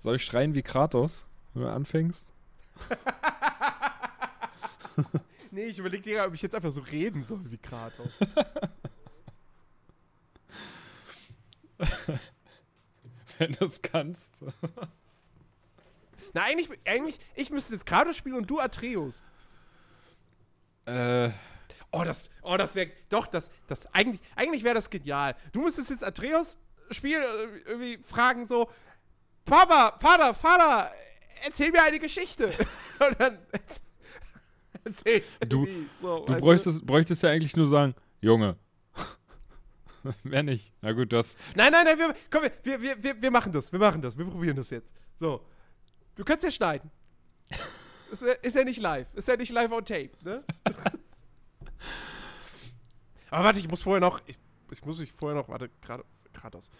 Soll ich schreien wie Kratos, wenn du anfängst? nee, ich überlege dir, ob ich jetzt einfach so reden soll wie Kratos. wenn du es kannst. Na, eigentlich, eigentlich, ich müsste jetzt Kratos spielen und du Atreus. Äh. Oh, das, oh, das wäre, doch, das, das, eigentlich, eigentlich wäre das genial. Du müsstest jetzt Atreus spielen, äh, irgendwie fragen so, Papa, Vater, Vater, erzähl mir eine Geschichte. und dann erzähl Du, so, du bräuchtest, du? bräuchtest ja eigentlich nur sagen, Junge. Mehr nicht. Na gut, das. Nein, nein, nein, wir, komm, wir, wir, wir, wir machen das, wir machen das, wir probieren das jetzt. So. Du kannst ja schneiden. ist, ja, ist ja nicht live. Ist ja nicht live on tape, ne? Aber warte, ich muss vorher noch. Ich, ich muss mich vorher noch. Warte, gerade. Kratos.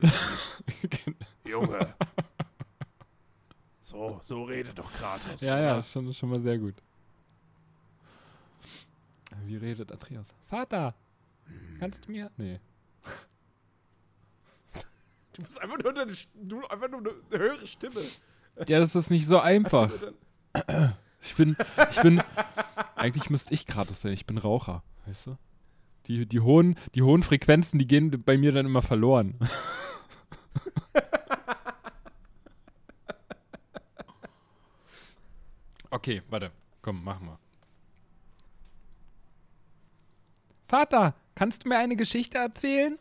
Junge. So, so redet doch Kratos. Ja, oder? ja, ist schon, schon mal sehr gut. Wie redet Atreus? Vater! Kannst du mir? Nee. Du musst einfach nur eine, nur, einfach nur eine höhere Stimme. Ja, das ist nicht so einfach. Ich bin, ich bin, eigentlich müsste ich Kratos sein. Ich bin Raucher, weißt du? Die, die, hohen, die hohen Frequenzen, die gehen bei mir dann immer verloren. okay, warte. Komm, mach mal. Vater, kannst du mir eine Geschichte erzählen?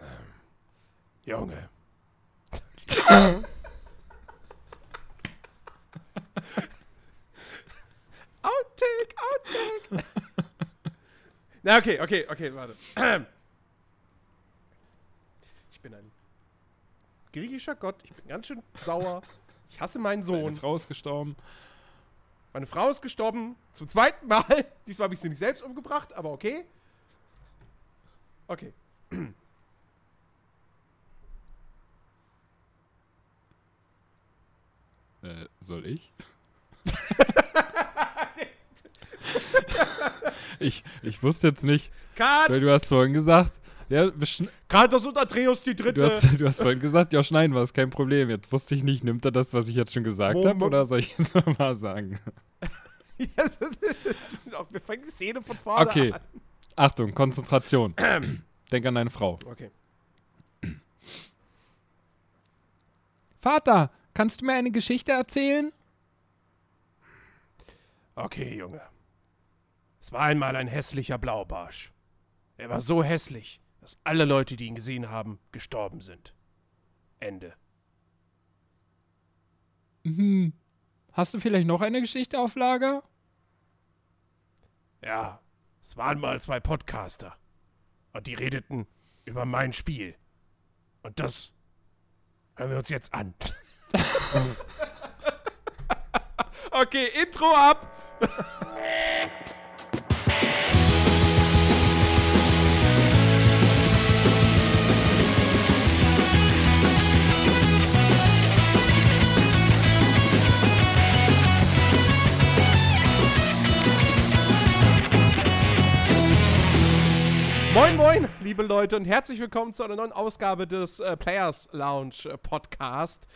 Ähm, Junge. Outtake, Outtake. Na, okay, okay, okay, warte. Ich bin ein griechischer Gott. Ich bin ganz schön sauer. Ich hasse meinen Sohn. Meine Frau ist gestorben. Meine Frau ist gestorben. Zum zweiten Mal. Diesmal habe ich sie nicht selbst umgebracht, aber okay. Okay. Äh, soll ich? ich, ich wusste jetzt nicht. Cut! Weil du hast vorhin gesagt, ja, Kratos und Atreus die dritte. Du hast, du hast vorhin gesagt, ja, schneiden wir, ist kein Problem. Jetzt wusste ich nicht, nimmt er das, was ich jetzt schon gesagt habe, oder soll ich jetzt nochmal sagen? wir fangen die Szene von vorne okay. an. Okay. Achtung, Konzentration. Denk an deine Frau. Okay. Vater, kannst du mir eine Geschichte erzählen? Okay, Junge. Es war einmal ein hässlicher Blaubarsch. Er war so hässlich, dass alle Leute, die ihn gesehen haben, gestorben sind. Ende. Hm. Hast du vielleicht noch eine Geschichte auf Lager? Ja, es waren mal zwei Podcaster. Und die redeten über mein Spiel. Und das hören wir uns jetzt an. okay, Intro ab. Moin, moin, liebe Leute, und herzlich willkommen zu einer neuen Ausgabe des äh, Players Lounge äh, Podcast.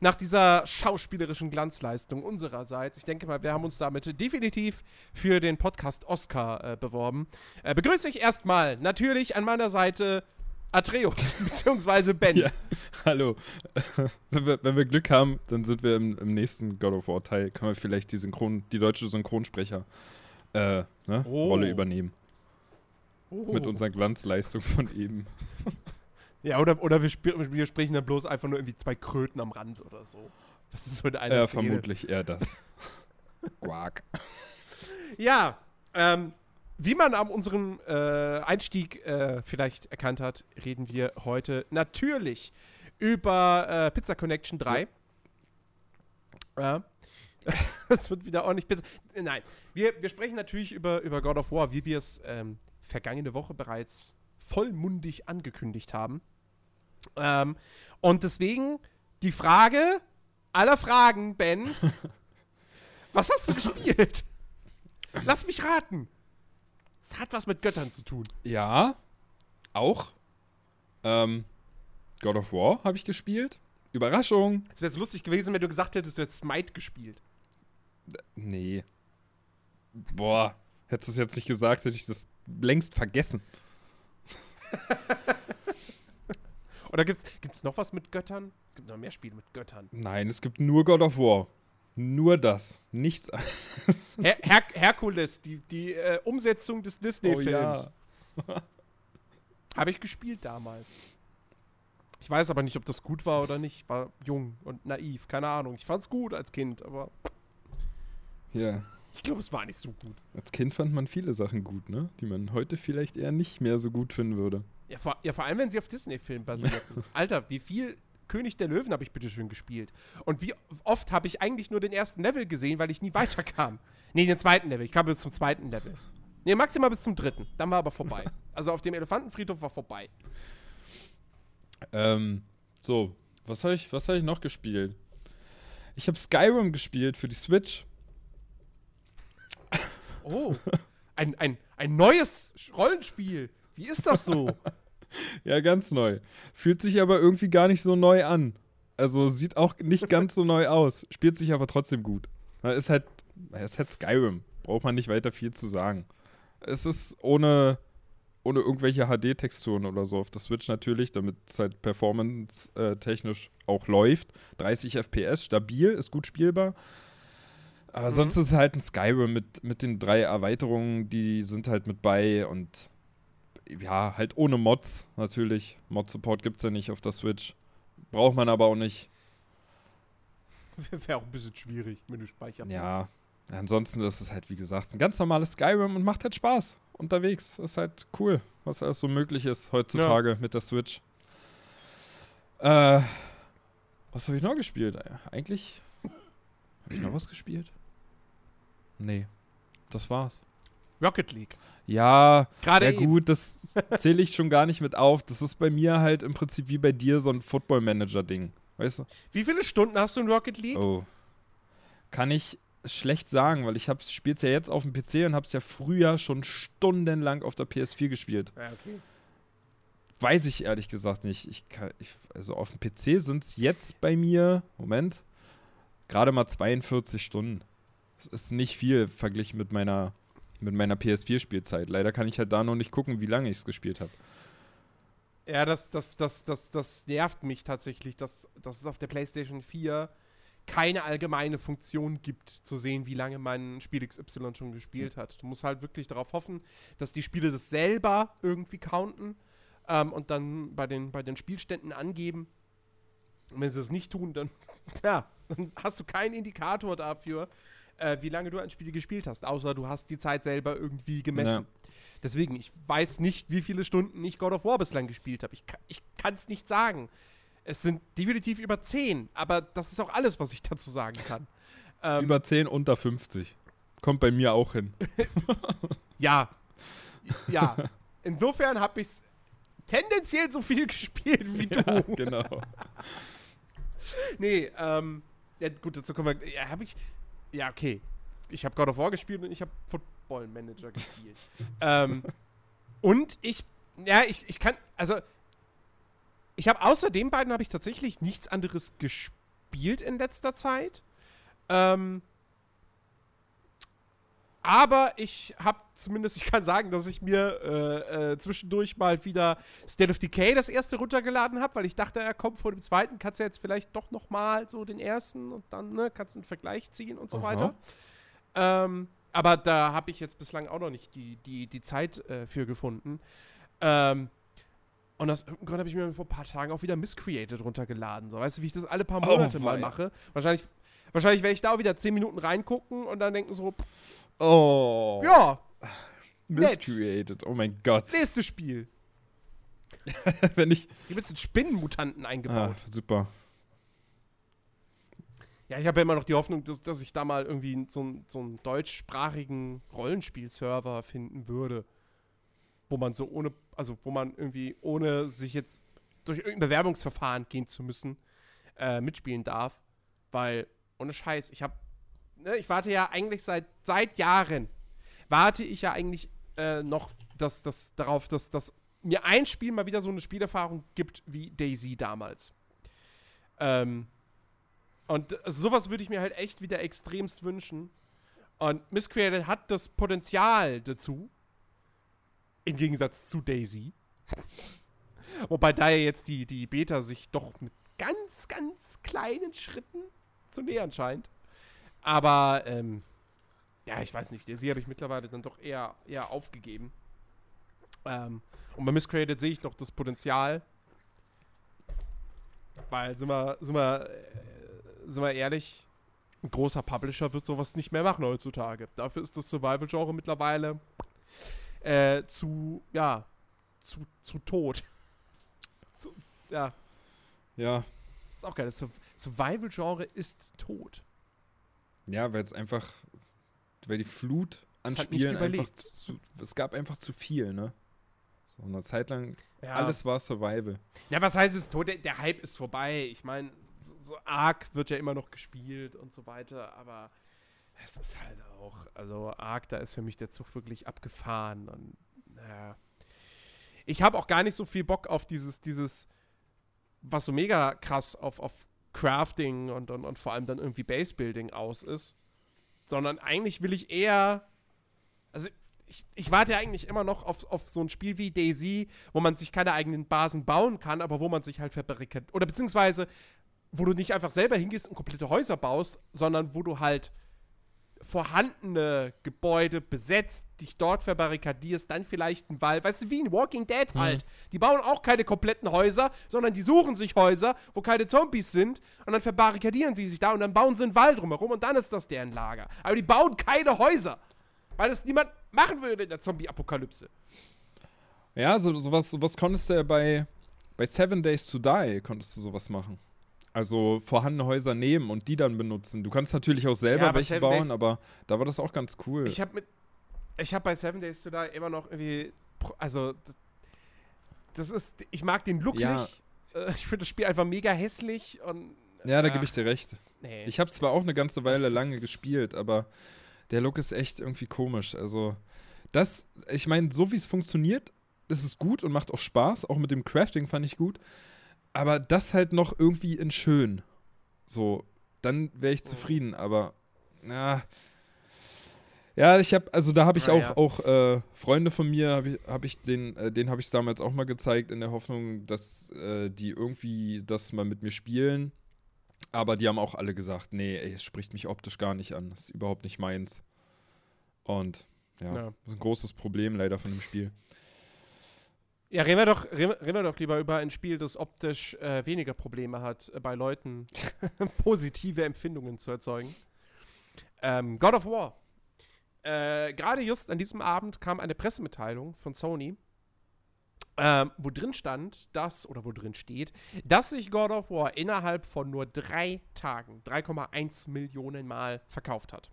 Nach dieser schauspielerischen Glanzleistung unsererseits, ich denke mal, wir haben uns damit definitiv für den Podcast Oscar äh, beworben. Äh, begrüße ich erstmal natürlich an meiner Seite Atreus, beziehungsweise Ben. Ja, hallo. wenn, wir, wenn wir Glück haben, dann sind wir im, im nächsten God of War Teil, können wir vielleicht die, Synchron, die deutsche Synchronsprecher äh, ne, oh. Rolle übernehmen. Oh. Mit unserer Glanzleistung von eben. Ja, oder, oder wir, wir, sprechen dann bloß einfach nur irgendwie zwei Kröten am Rand oder so. Das ist so eine Ja, Szene. vermutlich eher das. Quack. Ja, ähm, wie man an unserem äh, Einstieg äh, vielleicht erkannt hat, reden wir heute natürlich über äh, Pizza Connection 3. Ja. das wird wieder ordentlich Pizza. Nein, wir, wir sprechen natürlich über, über God of War, wie wir es ähm, vergangene Woche bereits vollmundig angekündigt haben. Ähm, und deswegen die Frage aller Fragen, Ben. was hast du gespielt? Lass mich raten. Es hat was mit Göttern zu tun. Ja, auch. Ähm, God of War habe ich gespielt. Überraschung. Es wäre lustig gewesen, wenn du gesagt hättest, du hättest Smite gespielt. Nee. Boah, hättest du es jetzt nicht gesagt, hätte ich das längst vergessen. Oder gibt's, gibt's noch was mit Göttern? Es gibt noch mehr Spiele mit Göttern. Nein, es gibt nur God of War. Nur das. Nichts. Her Her Herkules, die, die äh, Umsetzung des Disney-Films. Oh, ja. Habe ich gespielt damals. Ich weiß aber nicht, ob das gut war oder nicht. War jung und naiv, keine Ahnung. Ich fand's gut als Kind, aber. Ja. Ich glaube, es war nicht so gut. Als Kind fand man viele Sachen gut, ne? Die man heute vielleicht eher nicht mehr so gut finden würde. Ja, vor, ja, vor allem, wenn sie auf Disney-Filmen basierten. Alter, wie viel König der Löwen habe ich bitte schön gespielt? Und wie oft habe ich eigentlich nur den ersten Level gesehen, weil ich nie weiterkam? nee, den zweiten Level. Ich kam bis zum zweiten Level. Nee, maximal bis zum dritten. Dann war aber vorbei. Also auf dem Elefantenfriedhof war vorbei. Ähm, so, was habe ich, hab ich noch gespielt? Ich habe Skyrim gespielt für die Switch. Oh, ein, ein, ein neues Rollenspiel. Wie ist das so? ja, ganz neu. Fühlt sich aber irgendwie gar nicht so neu an. Also sieht auch nicht ganz so neu aus. Spielt sich aber trotzdem gut. Ist halt, ist halt Skyrim. Braucht man nicht weiter viel zu sagen. Es ist ohne ohne irgendwelche HD-Texturen oder so auf der Switch natürlich, damit es halt performance-technisch auch läuft. 30 FPS, stabil, ist gut spielbar. Aber mhm. sonst ist es halt ein Skyrim mit, mit den drei Erweiterungen, die sind halt mit bei und ja, halt ohne Mods natürlich. Mod-Support gibt es ja nicht auf der Switch. Braucht man aber auch nicht. Wäre auch ein bisschen schwierig, wenn du speicherst. Ja, ansonsten ist es halt, wie gesagt, ein ganz normales Skyrim und macht halt Spaß unterwegs. Ist halt cool, was alles so möglich ist heutzutage ja. mit der Switch. Äh, was habe ich noch gespielt? Eigentlich habe ich noch was gespielt? Nee, das war's. Rocket League. Ja, gerade ja gut, das zähle ich schon gar nicht mit auf. Das ist bei mir halt im Prinzip wie bei dir so ein Football Manager Ding, weißt du? Wie viele Stunden hast du in Rocket League? Oh, kann ich schlecht sagen, weil ich spiele es ja jetzt auf dem PC und habe es ja früher schon stundenlang auf der PS4 gespielt. Ja, okay. Weiß ich ehrlich gesagt nicht. Ich kann, ich, also auf dem PC sind es jetzt bei mir, Moment, gerade mal 42 Stunden. Das ist nicht viel verglichen mit meiner, mit meiner PS4-Spielzeit. Leider kann ich halt da noch nicht gucken, wie lange ich es gespielt habe. Ja, das, das, das, das, das nervt mich tatsächlich, dass, dass es auf der PlayStation 4 keine allgemeine Funktion gibt, zu sehen, wie lange mein Spiel XY schon gespielt hat. Du musst halt wirklich darauf hoffen, dass die Spiele das selber irgendwie counten ähm, und dann bei den, bei den Spielständen angeben. Und wenn sie das nicht tun, dann, ja, dann hast du keinen Indikator dafür, äh, wie lange du ein Spiel gespielt hast, außer du hast die Zeit selber irgendwie gemessen. Ja. Deswegen, ich weiß nicht, wie viele Stunden ich God of War bislang gespielt habe. Ich, ich kann es nicht sagen. Es sind definitiv über 10, aber das ist auch alles, was ich dazu sagen kann. Ähm, über 10, unter 50. Kommt bei mir auch hin. ja. Ja. Insofern habe ich es tendenziell so viel gespielt wie ja, du. Genau. nee, ähm, ja, gut, dazu kommen wir. Ja, habe ich. Ja, okay. Ich habe God of War gespielt und ich habe Football Manager gespielt. ähm, und ich. Ja, ich, ich kann. Also, ich habe außer den beiden habe ich tatsächlich nichts anderes gespielt in letzter Zeit. Ähm, aber ich habe zumindest, ich kann sagen, dass ich mir äh, äh, zwischendurch mal wieder State of Decay das erste runtergeladen habe, weil ich dachte, er kommt vor dem zweiten, kannst du jetzt vielleicht doch noch mal so den ersten und dann ne, kannst du einen Vergleich ziehen und so Aha. weiter. Ähm, aber da habe ich jetzt bislang auch noch nicht die, die, die Zeit äh, für gefunden. Ähm, und aus irgendeinem Grund habe ich mir vor ein paar Tagen auch wieder Miscreated runtergeladen. So, weißt du, wie ich das alle paar oh, Monate oh, mal mache? Wahrscheinlich, wahrscheinlich werde ich da auch wieder 10 Minuten reingucken und dann denken so, oh. Ja. Miscreated, oh mein Gott. Nächstes Spiel. Wenn ich. Hier wird sind Spinnenmutanten eingebaut. Ah, super. Ja, ich habe ja immer noch die Hoffnung, dass, dass ich da mal irgendwie so, so einen deutschsprachigen Rollenspielserver finden würde wo man so ohne, also wo man irgendwie ohne sich jetzt durch irgendein Bewerbungsverfahren gehen zu müssen, äh, mitspielen darf. Weil, ohne Scheiß, ich habe, ne, ich warte ja eigentlich seit, seit Jahren, warte ich ja eigentlich äh, noch dass, dass, darauf, dass, dass mir ein Spiel mal wieder so eine Spielerfahrung gibt wie Daisy damals. Ähm, und sowas würde ich mir halt echt wieder extremst wünschen. Und Miscreated hat das Potenzial dazu. Im Gegensatz zu Daisy. Wobei da ja jetzt die, die Beta sich doch mit ganz, ganz kleinen Schritten zu nähern scheint. Aber, ähm, ja, ich weiß nicht, Daisy habe ich mittlerweile dann doch eher, eher aufgegeben. Ähm, und bei Miscreated sehe ich noch das Potenzial. Weil, sind wir, sind wir, äh, sind wir ehrlich, ein großer Publisher wird sowas nicht mehr machen heutzutage. Dafür ist das Survival-Genre mittlerweile äh, zu, ja, zu, zu tot. zu, ja. Ja. Ist auch geil. Das Survival-Genre ist tot. Ja, weil es einfach, weil die Flut an Spielen einfach zu, es gab einfach zu viel, ne? So eine Zeit lang, ja. alles war Survival. Ja, was heißt es tot? Der, der Hype ist vorbei. Ich meine, so, so Ark wird ja immer noch gespielt und so weiter, aber es ist halt auch, also Ark, da ist für mich der Zug wirklich abgefahren und naja. Ich habe auch gar nicht so viel Bock auf dieses, dieses, was so mega krass auf, auf Crafting und, und, und vor allem dann irgendwie Basebuilding aus ist. Sondern eigentlich will ich eher. Also, ich, ich warte ja eigentlich immer noch auf, auf so ein Spiel wie Daisy, wo man sich keine eigenen Basen bauen kann, aber wo man sich halt verbarrikadiert. Oder beziehungsweise, wo du nicht einfach selber hingehst und komplette Häuser baust, sondern wo du halt vorhandene Gebäude besetzt, dich dort verbarrikadierst, dann vielleicht ein Wall. Weißt du, wie in Walking Dead mhm. halt. Mhm. Die bauen auch keine kompletten Häuser, sondern die suchen sich Häuser, wo keine Zombies sind und dann verbarrikadieren sie sich da und dann bauen sie einen Wall drumherum und dann ist das deren Lager. Aber die bauen keine Häuser, weil das niemand machen würde in der Zombie-Apokalypse. Ja, so, sowas, sowas konntest du ja bei, bei Seven Days to Die, konntest du sowas machen. Also vorhandene Häuser nehmen und die dann benutzen. Du kannst natürlich auch selber ja, welche bauen, Days, aber da war das auch ganz cool. Ich habe mit ich habe bei Seven Days to Die immer noch irgendwie also das, das ist ich mag den Look ja. nicht. Äh, ich finde das Spiel einfach mega hässlich und Ja, da gebe ich dir recht. Nee. Ich habe zwar auch eine ganze Weile lange gespielt, aber der Look ist echt irgendwie komisch. Also das ich meine, so wie es funktioniert, ist es gut und macht auch Spaß, auch mit dem Crafting fand ich gut aber das halt noch irgendwie in schön. So, dann wäre ich zufrieden, aber ja. Ja, ich habe, also da habe ich ah, auch, ja. auch äh, Freunde von mir, habe ich, hab ich den, äh, den habe ich damals auch mal gezeigt, in der Hoffnung, dass äh, die irgendwie das mal mit mir spielen. Aber die haben auch alle gesagt, nee, ey, es spricht mich optisch gar nicht an. Das ist überhaupt nicht meins. Und ja, ja. Ein großes Problem leider von dem Spiel. Ja, reden wir, doch, reden, wir doch lieber über ein Spiel, das optisch äh, weniger Probleme hat, äh, bei Leuten positive Empfindungen zu erzeugen. Ähm, God of War. Äh, Gerade just an diesem Abend kam eine Pressemitteilung von Sony, ähm, wo drin stand, dass, oder wo drin steht, dass sich God of War innerhalb von nur drei Tagen 3,1 Millionen Mal verkauft hat.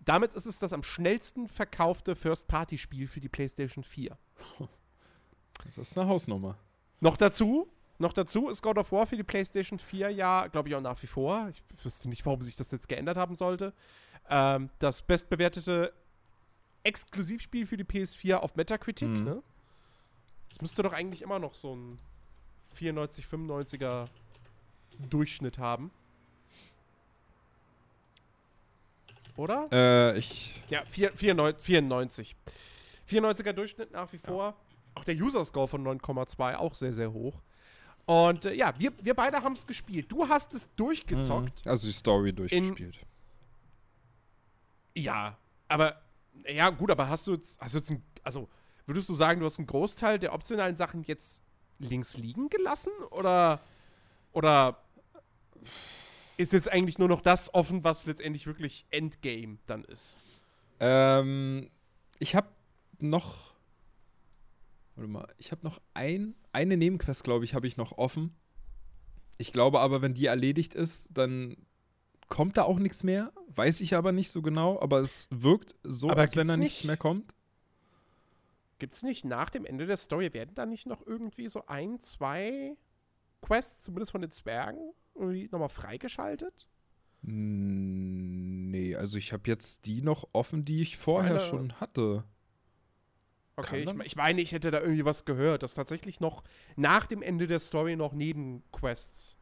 Damit ist es das am schnellsten verkaufte First-Party-Spiel für die PlayStation 4. Das ist eine Hausnummer. Noch dazu, noch dazu ist God of War für die PlayStation 4 ja, glaube ich, auch nach wie vor. Ich wüsste nicht, warum sich das jetzt geändert haben sollte. Ähm, das bestbewertete Exklusivspiel für die PS4 auf Metacritic, mhm. ne? Das müsste doch eigentlich immer noch so ein 94, 95er Durchschnitt haben. Oder? Äh, ich. Ja, 4, 94. 94er Durchschnitt nach wie vor. Ja. Auch der User-Score von 9,2 auch sehr, sehr hoch. Und äh, ja, wir, wir beide haben es gespielt. Du hast es durchgezockt. Mhm. Also die Story durchgespielt. In, ja, aber ja, gut, aber hast du jetzt, hast du jetzt ein, also würdest du sagen, du hast einen Großteil der optionalen Sachen jetzt links liegen gelassen? Oder, oder ist jetzt eigentlich nur noch das offen, was letztendlich wirklich Endgame dann ist? Ähm, ich habe noch Warte mal, ich habe noch ein, eine Nebenquest, glaube ich, habe ich noch offen. Ich glaube aber, wenn die erledigt ist, dann kommt da auch nichts mehr. Weiß ich aber nicht so genau, aber es wirkt so, aber als wenn da nicht, nichts mehr kommt. Gibt es nicht nach dem Ende der Story, werden da nicht noch irgendwie so ein, zwei Quests, zumindest von den Zwergen, irgendwie nochmal freigeschaltet? Nee, also ich habe jetzt die noch offen, die ich vorher Meine, schon hatte. Okay, ich, ich, meine, ich hätte da irgendwie was gehört, dass tatsächlich noch nach dem Ende der Story noch Nebenquests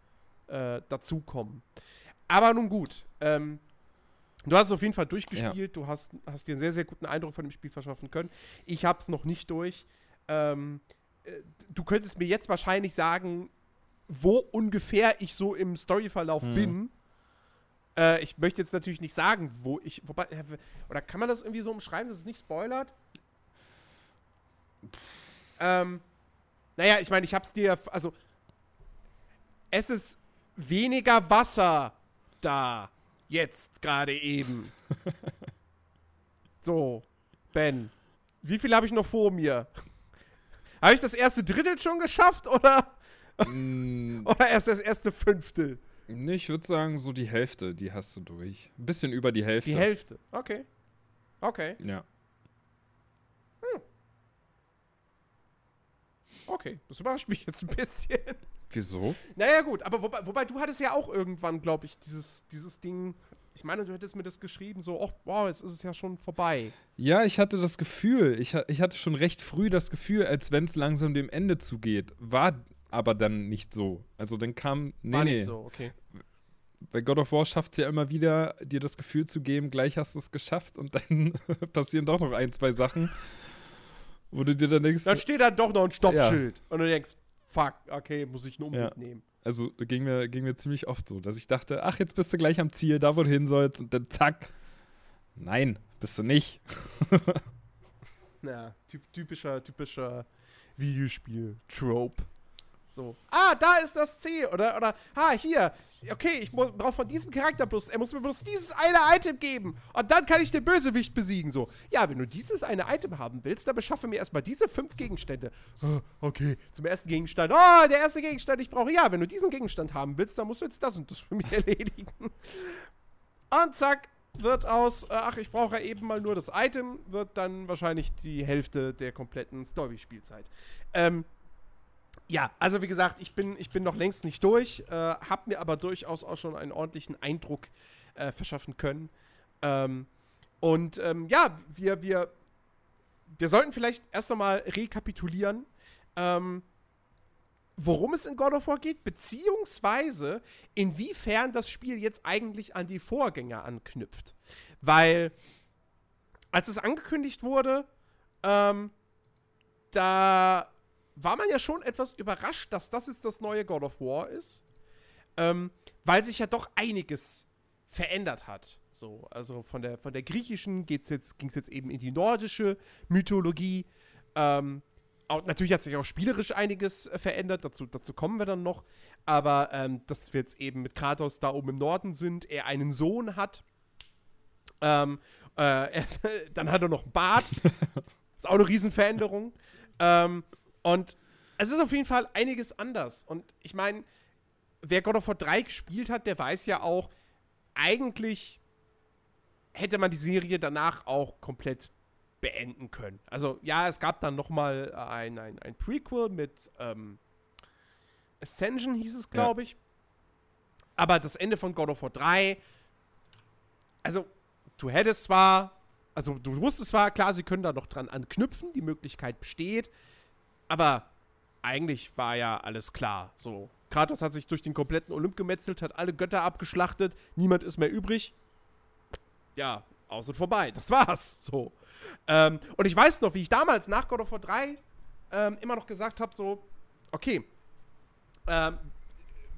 äh, dazukommen. Aber nun gut. Ähm, du hast es auf jeden Fall durchgespielt. Ja. Du hast, hast dir einen sehr, sehr guten Eindruck von dem Spiel verschaffen können. Ich habe es noch nicht durch. Ähm, äh, du könntest mir jetzt wahrscheinlich sagen, wo ungefähr ich so im Storyverlauf mhm. bin. Äh, ich möchte jetzt natürlich nicht sagen, wo ich. Wobei, äh, oder kann man das irgendwie so umschreiben, dass es nicht spoilert? Ähm, naja, ich meine, ich hab's dir. Also, es ist weniger Wasser da. Jetzt, gerade eben. so, Ben. Wie viel habe ich noch vor mir? habe ich das erste Drittel schon geschafft oder? Mm. oder erst das erste Fünftel? Nee, ich würde sagen, so die Hälfte, die hast du durch. Ein bisschen über die Hälfte. Die Hälfte, okay. Okay. Ja. Okay, das überrascht mich jetzt ein bisschen. Wieso? Naja, gut, aber wobei, wobei du hattest ja auch irgendwann, glaube ich, dieses, dieses Ding. Ich meine, du hättest mir das geschrieben, so, oh, wow, jetzt ist es ja schon vorbei. Ja, ich hatte das Gefühl, ich, ich hatte schon recht früh das Gefühl, als wenn es langsam dem Ende zugeht. War aber dann nicht so. Also dann kam. Nee, War nicht nee. so, okay. Bei God of War schafft es ja immer wieder, dir das Gefühl zu geben, gleich hast du es geschafft und dann passieren doch noch ein, zwei Sachen, wo du dir dann denkst. Dann steht da doch noch ein Stoppschild. Ja. Und du denkst, fuck, okay, muss ich einen Umweg ja. nehmen. Also ging mir, ging mir ziemlich oft so, dass ich dachte, ach, jetzt bist du gleich am Ziel, da wo du hin sollst, und dann zack. Nein, bist du nicht. ja, typischer, typischer Videospiel-Trope. So. Ah, da ist das C. Oder, oder, ah, hier. Okay, ich brauche von diesem Charakter bloß, er muss mir bloß dieses eine Item geben. Und dann kann ich den Bösewicht besiegen. So. Ja, wenn du dieses eine Item haben willst, dann beschaffe mir erstmal diese fünf Gegenstände. Oh, okay, zum ersten Gegenstand. Oh, der erste Gegenstand, ich brauche. Ja, wenn du diesen Gegenstand haben willst, dann musst du jetzt das und das für mich erledigen. Und zack, wird aus, äh, ach, ich brauche eben mal nur das Item, wird dann wahrscheinlich die Hälfte der kompletten Story-Spielzeit. Ähm, ja, also wie gesagt, ich bin, ich bin noch längst nicht durch, äh, habe mir aber durchaus auch schon einen ordentlichen Eindruck äh, verschaffen können. Ähm, und ähm, ja, wir, wir, wir sollten vielleicht erst nochmal rekapitulieren, ähm, worum es in God of War geht, beziehungsweise inwiefern das Spiel jetzt eigentlich an die Vorgänger anknüpft. Weil, als es angekündigt wurde, ähm, da war man ja schon etwas überrascht, dass das jetzt das neue God of War ist. Ähm, weil sich ja doch einiges verändert hat. So, also von der, von der griechischen geht's jetzt, ging es jetzt eben in die nordische Mythologie. Ähm, auch, natürlich hat sich auch spielerisch einiges äh, verändert, dazu, dazu kommen wir dann noch. Aber ähm, dass wir jetzt eben mit Kratos da oben im Norden sind, er einen Sohn hat. Ähm, äh, er, dann hat er noch einen Bart. ist auch eine Riesenveränderung. ähm, und es ist auf jeden Fall einiges anders. Und ich meine, wer God of War 3 gespielt hat, der weiß ja auch, eigentlich hätte man die Serie danach auch komplett beenden können. Also ja, es gab dann noch mal ein, ein, ein Prequel mit ähm, Ascension hieß es, glaube ich. Aber das Ende von God of War 3, also du hättest zwar, also du wusstest zwar, klar, sie können da noch dran anknüpfen, die Möglichkeit besteht, aber eigentlich war ja alles klar. So, Kratos hat sich durch den kompletten Olymp gemetzelt, hat alle Götter abgeschlachtet, niemand ist mehr übrig. Ja, aus und vorbei. Das war's. So. Ähm, und ich weiß noch, wie ich damals nach God of War 3 ähm, immer noch gesagt habe: so, okay, ähm,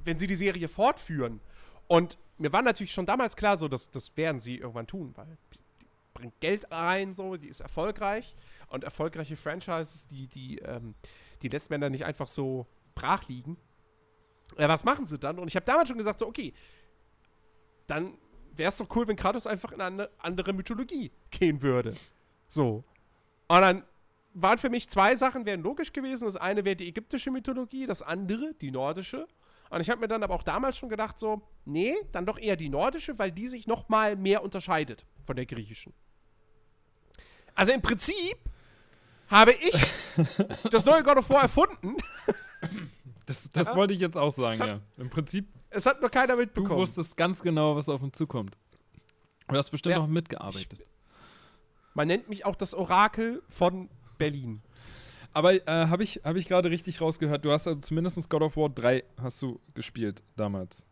wenn sie die Serie fortführen, und mir war natürlich schon damals klar, so, dass das werden sie irgendwann tun, weil die bringt Geld rein, so, die ist erfolgreich. Und erfolgreiche Franchises, die, die, ähm, die lässt dann nicht einfach so brach liegen. Äh, was machen sie dann? Und ich habe damals schon gesagt, so, okay, dann wäre es doch cool, wenn Kratos einfach in eine andere Mythologie gehen würde. So. Und dann waren für mich zwei Sachen, wären logisch gewesen. Das eine wäre die ägyptische Mythologie, das andere die nordische. Und ich habe mir dann aber auch damals schon gedacht, so, nee, dann doch eher die nordische, weil die sich noch mal mehr unterscheidet von der griechischen. Also im Prinzip habe ich das neue God of War erfunden. Das, das ja. wollte ich jetzt auch sagen, hat, ja. Im Prinzip. Es hat nur keiner mitbekommen. Du wusstest ganz genau, was auf uns zukommt. Du hast bestimmt ja. auch mitgearbeitet. Ich, man nennt mich auch das Orakel von Berlin. Aber äh, habe ich, hab ich gerade richtig rausgehört, du hast also zumindest God of War 3 hast du gespielt damals.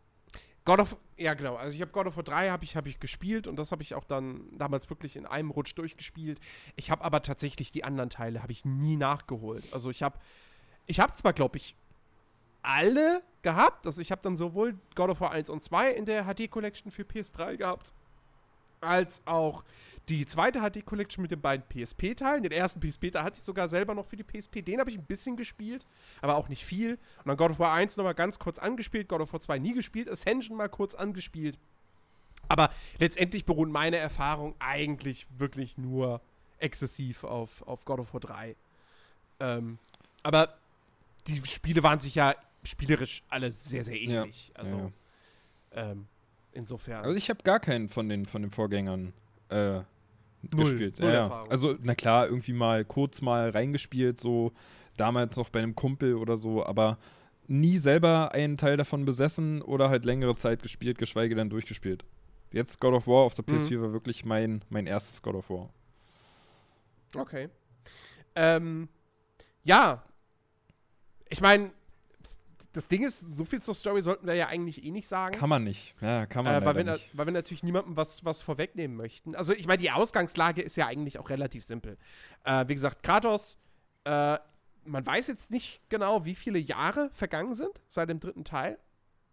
God of, ja genau, also ich habe God of War 3 habe ich, hab ich gespielt und das habe ich auch dann damals wirklich in einem Rutsch durchgespielt. Ich habe aber tatsächlich die anderen Teile habe ich nie nachgeholt. Also ich habe, ich habe zwar glaube ich alle gehabt, also ich habe dann sowohl God of War 1 und 2 in der HD Collection für PS3 gehabt, als auch die zweite HD Collection mit den beiden PSP-Teilen. Den ersten PSP-Teil hatte ich sogar selber noch für die PSP. Den habe ich ein bisschen gespielt, aber auch nicht viel. Und dann God of War 1 nochmal ganz kurz angespielt, God of War 2 nie gespielt, Ascension mal kurz angespielt. Aber letztendlich beruhen meine Erfahrungen eigentlich wirklich nur exzessiv auf, auf God of War 3. Ähm, aber die Spiele waren sich ja spielerisch alle sehr, sehr ähnlich. Ja, also ja. Ähm, insofern. Also ich habe gar keinen von den, von den Vorgängern äh, Null, gespielt. Null ja, Also, na klar, irgendwie mal kurz mal reingespielt, so damals noch bei einem Kumpel oder so, aber nie selber einen Teil davon besessen oder halt längere Zeit gespielt, geschweige denn durchgespielt. Jetzt God of War auf der PS4 mhm. war wirklich mein, mein erstes God of War. Okay. Ähm, ja. Ich meine, das Ding ist, so viel zur Story sollten wir ja eigentlich eh nicht sagen. Kann man nicht. Ja, kann man äh, weil, wir nicht. weil wir natürlich niemandem was, was vorwegnehmen möchten. Also, ich meine, die Ausgangslage ist ja eigentlich auch relativ simpel. Äh, wie gesagt, Kratos, äh, man weiß jetzt nicht genau, wie viele Jahre vergangen sind seit dem dritten Teil.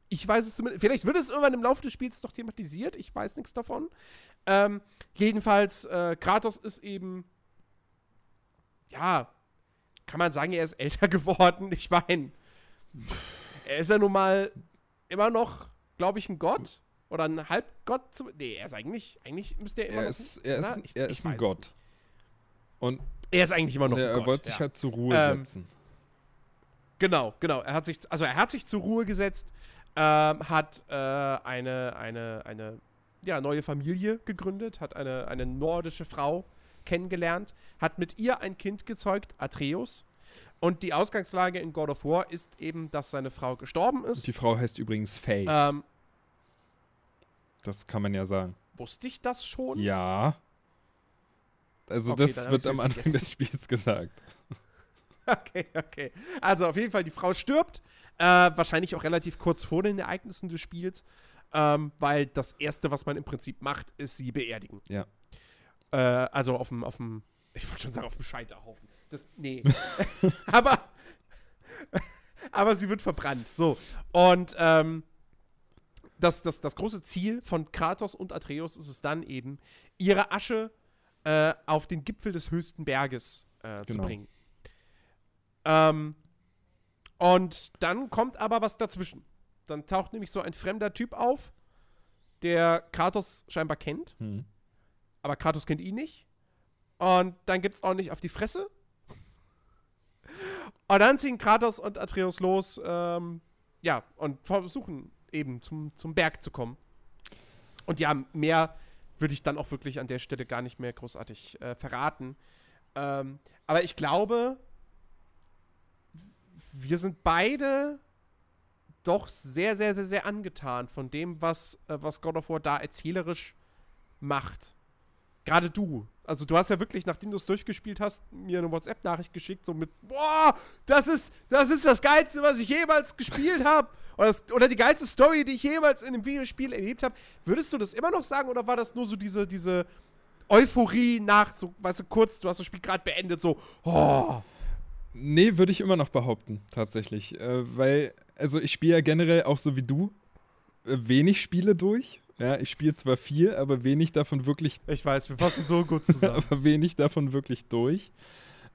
Ich weiß es zumindest. Vielleicht wird es irgendwann im Laufe des Spiels noch thematisiert. Ich weiß nichts davon. Ähm, jedenfalls, äh, Kratos ist eben. Ja, kann man sagen, er ist älter geworden. Ich meine er ist ja nun mal immer noch, glaube ich, ein Gott. Oder ein Halbgott. Zu, nee, er ist eigentlich, eigentlich müsste er immer er noch. Ist, er ist, ich, er ist ein Gott. Und er ist eigentlich immer noch er, ein Gott. Er wollte sich ja. halt zur Ruhe ähm, setzen. Genau, genau. Er hat sich, also er hat sich zur Ruhe gesetzt, ähm, hat äh, eine, eine, eine ja, neue Familie gegründet, hat eine, eine nordische Frau kennengelernt, hat mit ihr ein Kind gezeugt, Atreus. Und die Ausgangslage in God of War ist eben, dass seine Frau gestorben ist. Die Frau heißt übrigens Faye. Ähm, das kann man ja sagen. Wusste ich das schon? Ja. Also okay, das wird am Anfang des Spiels gesagt. Okay, okay. Also auf jeden Fall, die Frau stirbt. Äh, wahrscheinlich auch relativ kurz vor den Ereignissen des Spiels. Ähm, weil das Erste, was man im Prinzip macht, ist sie beerdigen. Ja. Äh, also auf dem, auf dem, ich wollte schon sagen, auf dem Scheiterhaufen. Das, nee. aber, aber sie wird verbrannt. So. Und ähm, das, das, das große Ziel von Kratos und Atreus ist es dann eben, ihre Asche äh, auf den Gipfel des höchsten Berges äh, genau. zu bringen. Ähm, und dann kommt aber was dazwischen. Dann taucht nämlich so ein fremder Typ auf, der Kratos scheinbar kennt. Hm. Aber Kratos kennt ihn nicht. Und dann gibt es ordentlich auf die Fresse. Und dann ziehen Kratos und Atreus los, ähm, ja, und versuchen eben zum, zum Berg zu kommen. Und ja, mehr würde ich dann auch wirklich an der Stelle gar nicht mehr großartig äh, verraten. Ähm, aber ich glaube, wir sind beide doch sehr, sehr, sehr, sehr angetan von dem, was, äh, was God of War da erzählerisch macht. Gerade du. Also du hast ja wirklich, nachdem du es durchgespielt hast, mir eine WhatsApp-Nachricht geschickt, so mit, boah, das ist, das ist das Geilste, was ich jemals gespielt habe. Oder, oder die geilste Story, die ich jemals in einem Videospiel erlebt habe. Würdest du das immer noch sagen oder war das nur so diese, diese Euphorie nach, so, weißt du, kurz, du hast das Spiel gerade beendet, so, oh. Nee, würde ich immer noch behaupten, tatsächlich. Äh, weil, also ich spiele ja generell auch so wie du äh, wenig Spiele durch. Ja, ich spiele zwar viel, aber wenig davon wirklich. Ich weiß, wir passen so gut zusammen. aber wenig davon wirklich durch.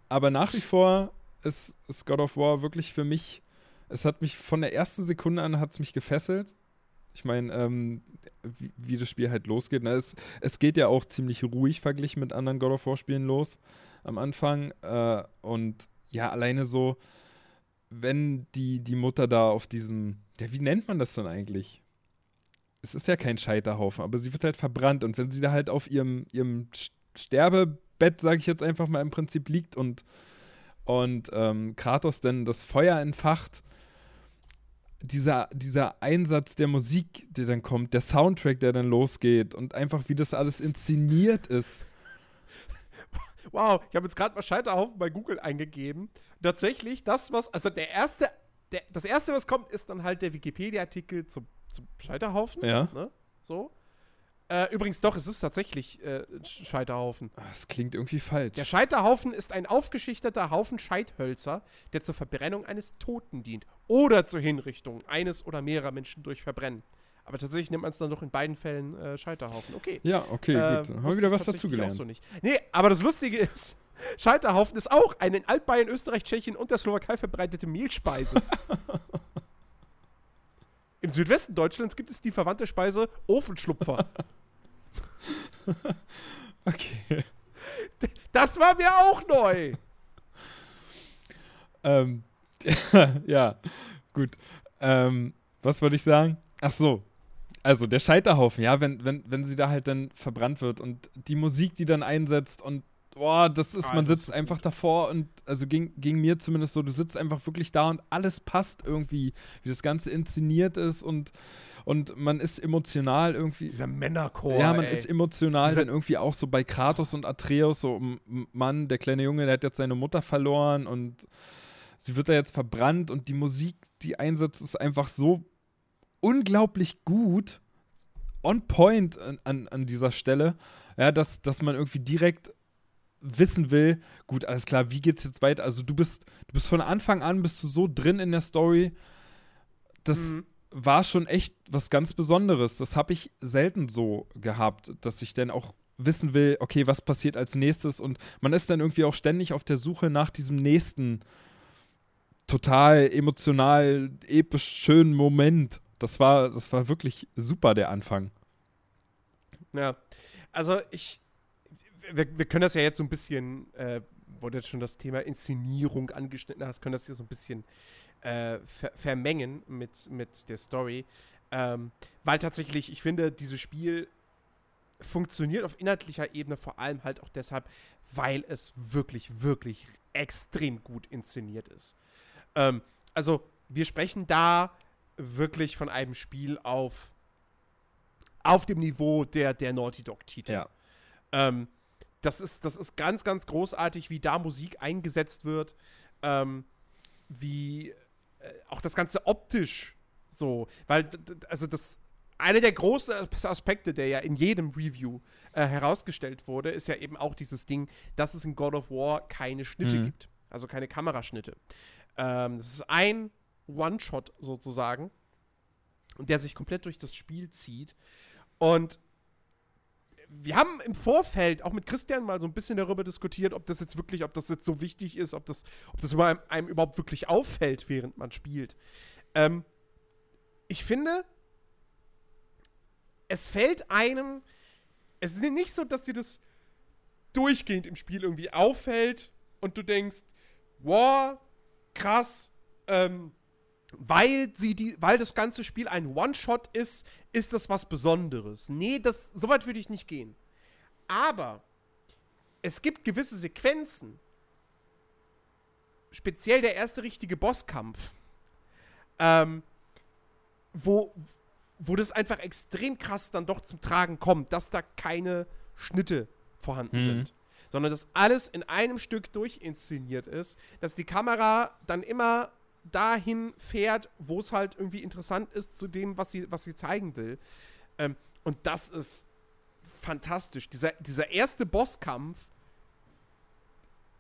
Aber nach wie vor ist, ist God of War wirklich für mich. Es hat mich von der ersten Sekunde an hat's mich gefesselt. Ich meine, ähm, wie, wie, das Spiel halt losgeht. Ne? Es, es geht ja auch ziemlich ruhig verglichen mit anderen God of War-Spielen los am Anfang. Äh, und ja, alleine so, wenn die, die Mutter da auf diesem, ja, wie nennt man das dann eigentlich? Es ist ja kein Scheiterhaufen, aber sie wird halt verbrannt und wenn sie da halt auf ihrem, ihrem Sterbebett, sage ich jetzt einfach mal im Prinzip liegt und, und ähm, Kratos dann das Feuer entfacht, dieser, dieser Einsatz der Musik, der dann kommt, der Soundtrack, der dann losgeht und einfach wie das alles inszeniert ist. Wow, ich habe jetzt gerade mal Scheiterhaufen bei Google eingegeben. Tatsächlich, das, was, also der erste, der, das erste, was kommt, ist dann halt der Wikipedia-Artikel zum, zum Scheiterhaufen. Ja. Ne? So. Äh, übrigens doch, es ist tatsächlich äh, Scheiterhaufen. Das klingt irgendwie falsch. Der Scheiterhaufen ist ein aufgeschichteter Haufen Scheithölzer, der zur Verbrennung eines Toten dient oder zur Hinrichtung eines oder mehrerer Menschen durch Verbrennen. Aber tatsächlich nimmt man es dann doch in beiden Fällen äh, Scheiterhaufen. Okay. Ja, okay, äh, gut. Haben wir wieder was dazugelernt. So nicht. Nee, aber das Lustige ist, Scheiterhaufen ist auch eine in Altbayern, Österreich, Tschechien und der Slowakei verbreitete Mehlspeise. Im Südwesten Deutschlands gibt es die verwandte Speise Ofenschlupfer. okay. Das war mir auch neu. ähm, ja, gut. Ähm, was wollte ich sagen? Ach so. Also der Scheiterhaufen, ja, wenn, wenn, wenn sie da halt dann verbrannt wird und die Musik, die dann einsetzt und boah, das ist, ah, man sitzt einfach davor und also ging, ging mir zumindest so, du sitzt einfach wirklich da und alles passt irgendwie, wie das Ganze inszeniert ist und und man ist emotional irgendwie. Dieser Männerchor. Ja, man ey. ist emotional dann irgendwie auch so bei Kratos und Atreus, so, Mann, der kleine Junge, der hat jetzt seine Mutter verloren und sie wird da jetzt verbrannt und die Musik, die einsetzt, ist einfach so unglaublich gut, on point an, an, an dieser Stelle, ja, dass, dass man irgendwie direkt wissen will, gut, alles klar, wie geht's jetzt weiter? Also du bist, du bist von Anfang an bist du so drin in der Story, das mhm. war schon echt was ganz Besonderes. Das habe ich selten so gehabt, dass ich dann auch wissen will, okay, was passiert als nächstes und man ist dann irgendwie auch ständig auf der Suche nach diesem nächsten total emotional, episch schönen Moment. Das war, das war wirklich super, der Anfang. Ja, also ich, wir, wir können das ja jetzt so ein bisschen, äh, wo du jetzt schon das Thema Inszenierung angeschnitten hast, können das hier so ein bisschen äh, ver vermengen mit, mit der Story. Ähm, weil tatsächlich, ich finde, dieses Spiel funktioniert auf inhaltlicher Ebene vor allem halt auch deshalb, weil es wirklich, wirklich extrem gut inszeniert ist. Ähm, also, wir sprechen da wirklich von einem Spiel auf, auf dem Niveau der, der Naughty Dog-Titel. Ja. Ähm, das, ist, das ist ganz, ganz großartig, wie da Musik eingesetzt wird. Ähm, wie äh, auch das Ganze optisch so, weil, also das, einer der großen Aspekte, der ja in jedem Review äh, herausgestellt wurde, ist ja eben auch dieses Ding, dass es in God of War keine Schnitte mhm. gibt. Also keine Kameraschnitte. Ähm, das ist ein One-Shot sozusagen, der sich komplett durch das Spiel zieht. Und wir haben im Vorfeld auch mit Christian mal so ein bisschen darüber diskutiert, ob das jetzt wirklich, ob das jetzt so wichtig ist, ob das, ob das einem, einem überhaupt wirklich auffällt, während man spielt. Ähm, ich finde, es fällt einem, es ist nicht so, dass dir das durchgehend im Spiel irgendwie auffällt und du denkst, wow, krass, ähm, weil sie die, weil das ganze Spiel ein One-Shot ist, ist das was Besonderes. Nee, das, so weit würde ich nicht gehen. Aber es gibt gewisse Sequenzen, speziell der erste richtige Bosskampf, ähm, wo, wo das einfach extrem krass dann doch zum Tragen kommt, dass da keine Schnitte vorhanden mhm. sind. Sondern dass alles in einem Stück durchinszeniert ist, dass die Kamera dann immer dahin fährt, wo es halt irgendwie interessant ist zu dem, was sie, was sie zeigen will. Ähm, und das ist fantastisch. Dieser, dieser erste Bosskampf,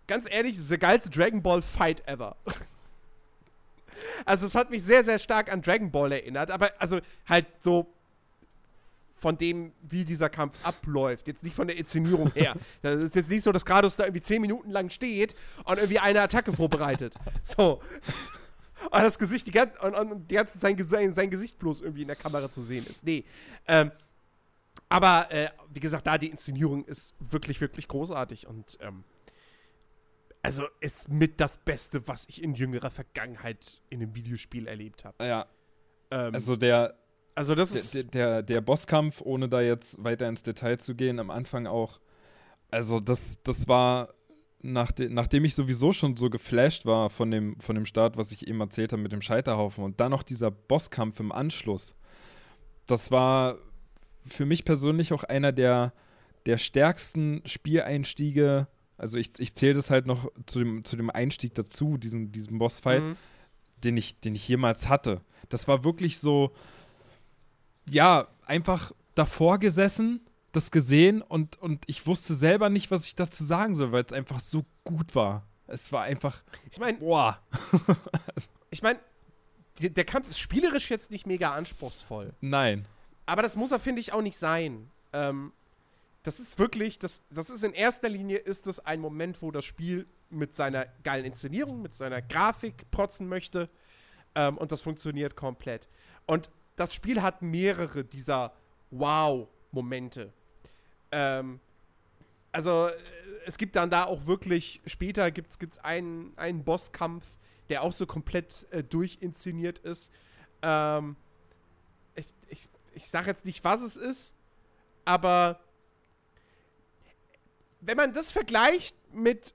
ganz ehrlich, ist der geilste Dragon Ball Fight ever. also es hat mich sehr, sehr stark an Dragon Ball erinnert, aber also halt so von dem, wie dieser Kampf abläuft. Jetzt nicht von der Inszenierung her. Das ist jetzt nicht so, dass Kratos da irgendwie 10 Minuten lang steht und irgendwie eine Attacke vorbereitet. So. Und das Gesicht, die, ganze, und, und die ganze Zeit sein, sein Gesicht bloß irgendwie in der Kamera zu sehen ist. Nee. Ähm, aber, äh, wie gesagt, da die Inszenierung ist wirklich, wirklich großartig und, ähm, also ist mit das Beste, was ich in jüngerer Vergangenheit in einem Videospiel erlebt habe. Ja. Ähm, also der, also das ist der, der, der Bosskampf, ohne da jetzt weiter ins Detail zu gehen, am Anfang auch. Also das, das war nachde nachdem ich sowieso schon so geflasht war von dem, von dem Start, was ich eben erzählt habe mit dem Scheiterhaufen und dann noch dieser Bosskampf im Anschluss, das war für mich persönlich auch einer der, der stärksten Spieleinstiege, Also ich, ich zähle das halt noch zu dem, zu dem Einstieg dazu, diesen, diesen Bossfight, mhm. den, ich, den ich jemals hatte. Das war wirklich so, ja, einfach davor gesessen, das gesehen und, und ich wusste selber nicht, was ich dazu sagen soll, weil es einfach so gut war. Es war einfach. Ich meine, boah. ich meine, der, der Kampf ist spielerisch jetzt nicht mega anspruchsvoll. Nein. Aber das muss er, finde ich, auch nicht sein. Ähm, das ist wirklich, das, das ist in erster Linie, ist das ein Moment, wo das Spiel mit seiner geilen Inszenierung, mit seiner Grafik protzen möchte. Ähm, und das funktioniert komplett. Und das Spiel hat mehrere dieser Wow-Momente. Ähm, also es gibt dann da auch wirklich, später gibt es einen, einen Bosskampf, der auch so komplett äh, durchinszeniert ist. Ähm, ich, ich, ich sage jetzt nicht, was es ist, aber wenn man das vergleicht mit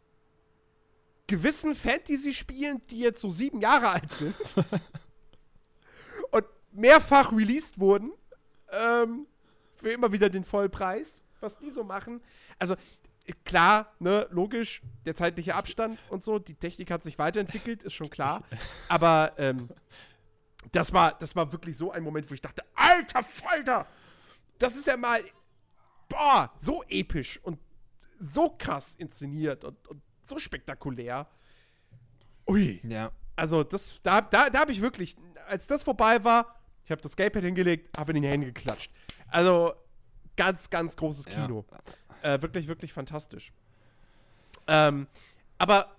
gewissen Fantasy-Spielen, die jetzt so sieben Jahre alt sind und mehrfach released wurden, ähm, für immer wieder den Vollpreis, was die so machen. Also klar, ne, logisch, der zeitliche Abstand und so, die Technik hat sich weiterentwickelt, ist schon klar. Aber ähm, das, war, das war wirklich so ein Moment, wo ich dachte, alter Falter, das ist ja mal, boah, so episch und so krass inszeniert und, und so spektakulär. Ui. Ja. Also, das, da, da, da habe ich wirklich, als das vorbei war, ich habe das Gamepad hingelegt, habe in die Hände geklatscht. Also, ganz, ganz großes Kino. Ja. Äh, wirklich, wirklich fantastisch. Ähm, aber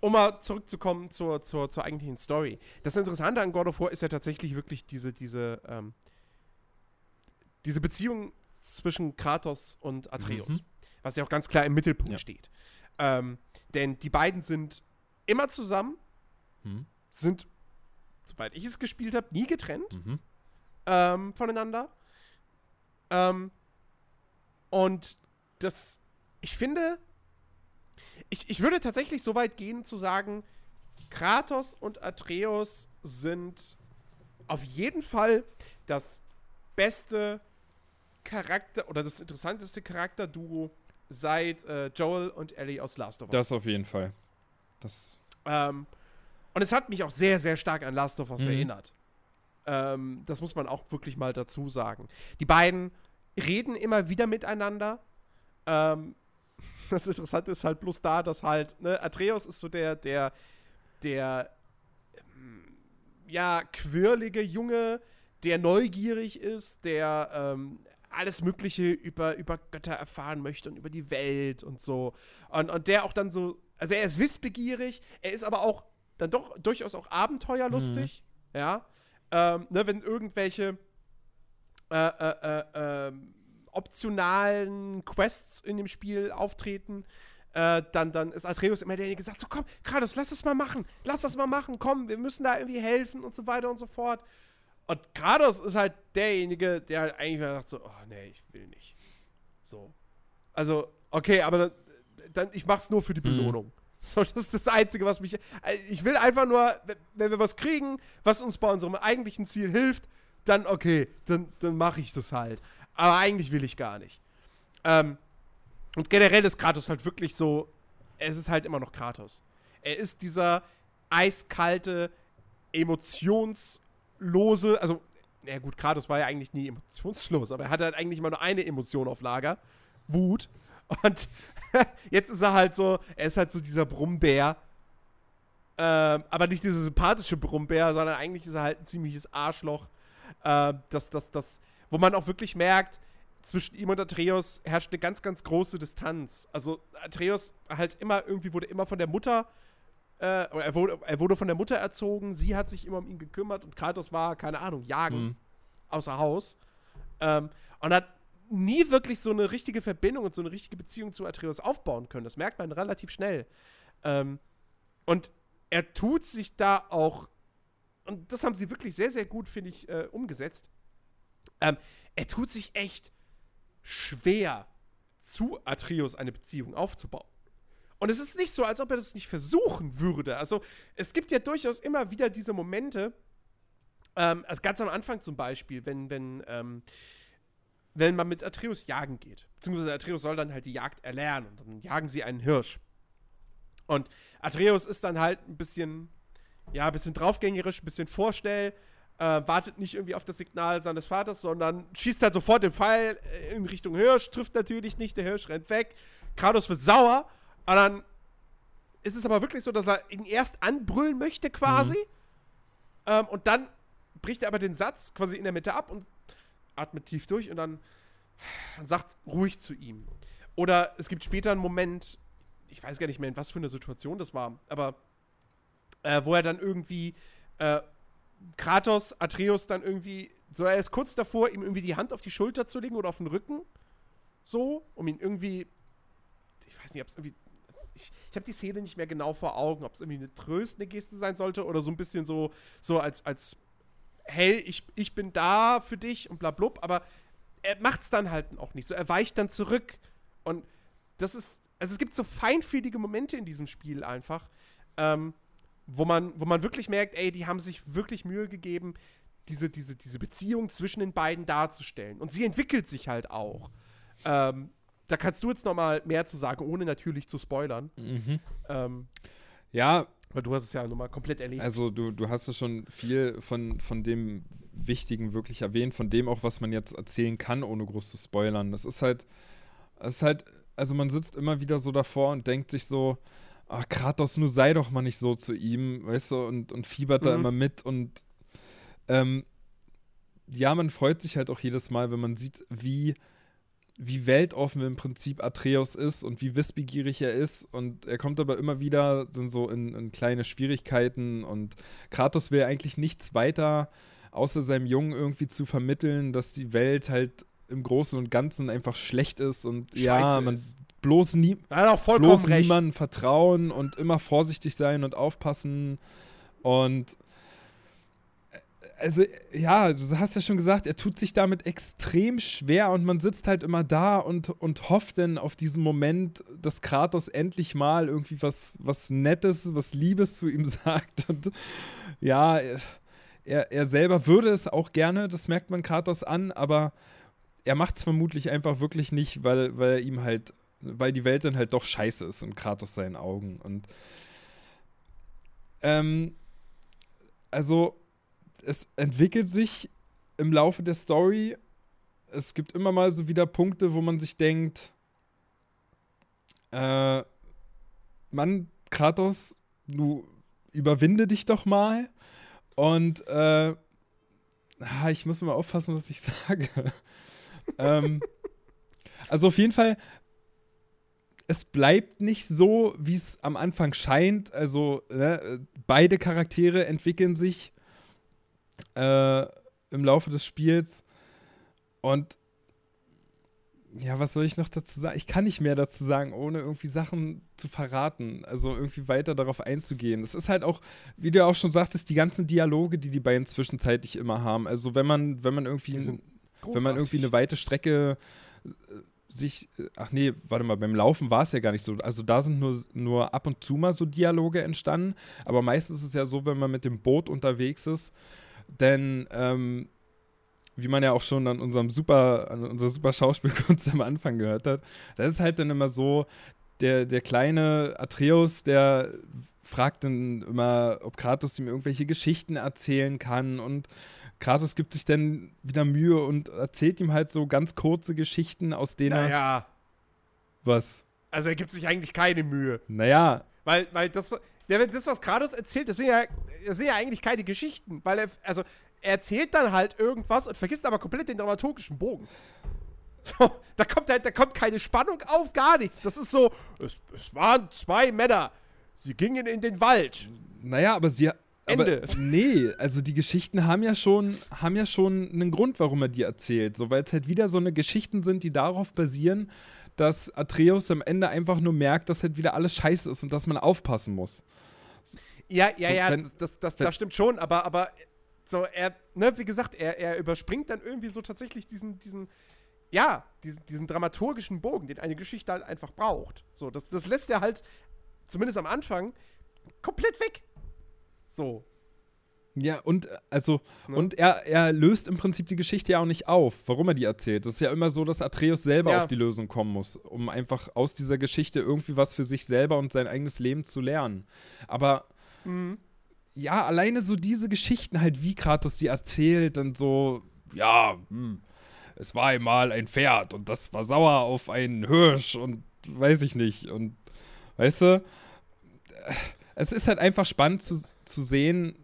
um mal zurückzukommen zur, zur, zur eigentlichen Story. Das Interessante an God of War ist ja tatsächlich wirklich diese, diese, ähm, diese Beziehung zwischen Kratos und Atreus. Mhm. Was ja auch ganz klar im Mittelpunkt ja. steht. Ähm, denn die beiden sind immer zusammen, mhm. sind, soweit ich es gespielt habe, nie getrennt mhm. ähm, voneinander. Ähm, und das, ich finde, ich, ich würde tatsächlich so weit gehen zu sagen, Kratos und Atreus sind auf jeden Fall das beste Charakter oder das interessanteste Charakterduo seit äh, Joel und Ellie aus Last of Us. Das auf jeden Fall. Das. Ähm, und es hat mich auch sehr, sehr stark an Last of Us mhm. erinnert. Ähm, das muss man auch wirklich mal dazu sagen. Die beiden reden immer wieder miteinander. Ähm, das Interessante ist halt bloß da, dass halt, ne, Atreus ist so der, der, der, ähm, ja, quirlige Junge, der neugierig ist, der ähm, alles Mögliche über, über Götter erfahren möchte und über die Welt und so. Und, und der auch dann so, also er ist wissbegierig, er ist aber auch dann doch durchaus auch abenteuerlustig, mhm. ja. Ähm, ne, wenn irgendwelche äh, äh, äh, ähm, optionalen Quests in dem Spiel auftreten, äh, dann, dann ist Atreus immer derjenige, der sagt so, komm, Kratos, lass das mal machen, lass das mal machen, komm, wir müssen da irgendwie helfen und so weiter und so fort. Und Kratos ist halt derjenige, der halt eigentlich sagt so, oh nee, ich will nicht. So. Also, okay, aber dann, dann ich mach's nur für die mhm. Belohnung. Mhm. So, das ist das Einzige, was mich. Äh, ich will einfach nur, wenn wir was kriegen, was uns bei unserem eigentlichen Ziel hilft, dann okay, dann, dann mache ich das halt. Aber eigentlich will ich gar nicht. Ähm, und generell ist Kratos halt wirklich so, es ist halt immer noch Kratos. Er ist dieser eiskalte, emotionslose, also, ja gut, Kratos war ja eigentlich nie emotionslos, aber er hatte halt eigentlich immer nur eine Emotion auf Lager. Wut. Und jetzt ist er halt so, er ist halt so dieser Brummbär. Ähm, aber nicht dieser sympathische Brummbär, sondern eigentlich ist er halt ein ziemliches Arschloch. Äh, das, das, das wo man auch wirklich merkt, zwischen ihm und Atreus herrscht eine ganz, ganz große Distanz. Also Atreus halt immer, irgendwie wurde immer von der Mutter, äh, er, wurde, er wurde von der Mutter erzogen, sie hat sich immer um ihn gekümmert und Kratos war, keine Ahnung, jagen mhm. außer Haus. Ähm, und hat nie wirklich so eine richtige Verbindung und so eine richtige Beziehung zu Atreus aufbauen können. Das merkt man relativ schnell. Ähm, und er tut sich da auch, und das haben sie wirklich sehr, sehr gut, finde ich, äh, umgesetzt ähm, er tut sich echt schwer, zu Atreus eine Beziehung aufzubauen. Und es ist nicht so, als ob er das nicht versuchen würde. Also, es gibt ja durchaus immer wieder diese Momente, ähm, also ganz am Anfang zum Beispiel, wenn, wenn, ähm, wenn man mit Atreus jagen geht. Beziehungsweise Atreus soll dann halt die Jagd erlernen und dann jagen sie einen Hirsch. Und Atreus ist dann halt ein bisschen, ja, ein bisschen draufgängerisch, ein bisschen vorstell, äh, wartet nicht irgendwie auf das Signal seines Vaters, sondern schießt halt sofort den Pfeil äh, in Richtung Hirsch, trifft natürlich nicht, der Hirsch rennt weg. Kratos wird sauer, und dann ist es aber wirklich so, dass er ihn erst anbrüllen möchte quasi. Mhm. Ähm, und dann bricht er aber den Satz quasi in der Mitte ab und atmet tief durch und dann, dann sagt ruhig zu ihm. Oder es gibt später einen Moment, ich weiß gar nicht mehr, in was für eine Situation das war, aber äh, wo er dann irgendwie äh, Kratos, Atreus dann irgendwie, so er ist kurz davor, ihm irgendwie die Hand auf die Schulter zu legen oder auf den Rücken, so, um ihn irgendwie, ich weiß nicht, ob es irgendwie ich, ich habe die Szene nicht mehr genau vor Augen, ob es irgendwie eine tröstende Geste sein sollte oder so ein bisschen so, so als, als hey, ich, ich bin da für dich und bla blub, aber er macht es dann halt auch nicht so. Er weicht dann zurück. Und das ist, also es gibt so feinfühlige Momente in diesem Spiel einfach, ähm, wo, man, wo man wirklich merkt, ey, die haben sich wirklich Mühe gegeben, diese, diese, diese Beziehung zwischen den beiden darzustellen. Und sie entwickelt sich halt auch. Ähm, da kannst du jetzt noch mal mehr zu sagen, ohne natürlich zu spoilern. Mhm. Ähm, ja. Weil du hast es ja nochmal komplett erlebt. Also du, du hast ja schon viel von, von dem Wichtigen wirklich erwähnt, von dem auch, was man jetzt erzählen kann, ohne groß zu spoilern. Das ist halt, das ist halt, also man sitzt immer wieder so davor und denkt sich so, ach Kratos, nur sei doch mal nicht so zu ihm, weißt du, und, und fiebert mhm. da immer mit und ähm, ja, man freut sich halt auch jedes Mal, wenn man sieht, wie wie weltoffen im Prinzip Atreus ist und wie wissbegierig er ist. Und er kommt aber immer wieder so in, in kleine Schwierigkeiten. Und Kratos will eigentlich nichts weiter, außer seinem Jungen irgendwie zu vermitteln, dass die Welt halt im Großen und Ganzen einfach schlecht ist und Scheiße ja, man ist. Bloß, nie, bloß niemandem vertrauen und immer vorsichtig sein und aufpassen. Und also ja, du hast ja schon gesagt, er tut sich damit extrem schwer und man sitzt halt immer da und, und hofft dann auf diesen Moment, dass Kratos endlich mal irgendwie was, was Nettes, was Liebes zu ihm sagt. Und ja, er, er selber würde es auch gerne, das merkt man Kratos an, aber er macht es vermutlich einfach wirklich nicht, weil, weil er ihm halt, weil die Welt dann halt doch scheiße ist und Kratos seinen Augen. Und ähm, also es entwickelt sich im Laufe der Story. Es gibt immer mal so wieder Punkte, wo man sich denkt, äh, Mann, Kratos, du überwinde dich doch mal. Und äh, ich muss mal aufpassen, was ich sage. ähm, also auf jeden Fall, es bleibt nicht so, wie es am Anfang scheint. Also ne, beide Charaktere entwickeln sich äh, im Laufe des Spiels. Und ja, was soll ich noch dazu sagen? Ich kann nicht mehr dazu sagen, ohne irgendwie Sachen zu verraten. Also irgendwie weiter darauf einzugehen. Es ist halt auch, wie du auch schon sagtest, die ganzen Dialoge, die die beiden zwischenzeitlich immer haben. Also wenn man, wenn man irgendwie, wenn man irgendwie eine weite Strecke äh, sich, ach nee, warte mal, beim Laufen war es ja gar nicht so. Also da sind nur, nur ab und zu mal so Dialoge entstanden. Aber meistens ist es ja so, wenn man mit dem Boot unterwegs ist, denn ähm, wie man ja auch schon an unserem super, an unserer super Schauspielkunst am Anfang gehört hat, da ist halt dann immer so, der, der kleine Atreus, der fragt dann immer, ob Kratos ihm irgendwelche Geschichten erzählen kann und Kratos gibt sich dann wieder Mühe und erzählt ihm halt so ganz kurze Geschichten, aus denen naja. er. Naja. Was? Also er gibt sich eigentlich keine Mühe. Naja. Weil, weil das, der, das, was Kratos erzählt, das sind, ja, das sind ja eigentlich keine Geschichten, weil er, also, er erzählt dann halt irgendwas und vergisst aber komplett den dramaturgischen Bogen. So, da kommt halt, da kommt keine Spannung auf, gar nichts. Das ist so, es, es waren zwei Männer, sie gingen in den Wald. Naja, aber sie, Ende. Aber, nee, also die Geschichten haben ja schon, haben ja schon einen Grund, warum er die erzählt. So, weil es halt wieder so eine Geschichten sind, die darauf basieren, dass Atreus am Ende einfach nur merkt, dass halt wieder alles scheiße ist und dass man aufpassen muss. Ja, ja, so, ja, wenn, das, das, das, das, stimmt schon, aber, aber so, er, ne, wie gesagt, er, er überspringt dann irgendwie so tatsächlich diesen, diesen, ja, diesen, diesen dramaturgischen Bogen, den eine Geschichte halt einfach braucht. So, das, das lässt er halt, zumindest am Anfang, komplett weg. So. Ja, und äh, also, ne? und er, er löst im Prinzip die Geschichte ja auch nicht auf, warum er die erzählt. Es ist ja immer so, dass Atreus selber ja. auf die Lösung kommen muss, um einfach aus dieser Geschichte irgendwie was für sich selber und sein eigenes Leben zu lernen. Aber mhm. ja, alleine so diese Geschichten halt, wie Kratos die erzählt und so, ja, hm, es war einmal ein Pferd und das war sauer auf einen Hirsch und weiß ich nicht. Und weißt du, es ist halt einfach spannend zu, zu sehen,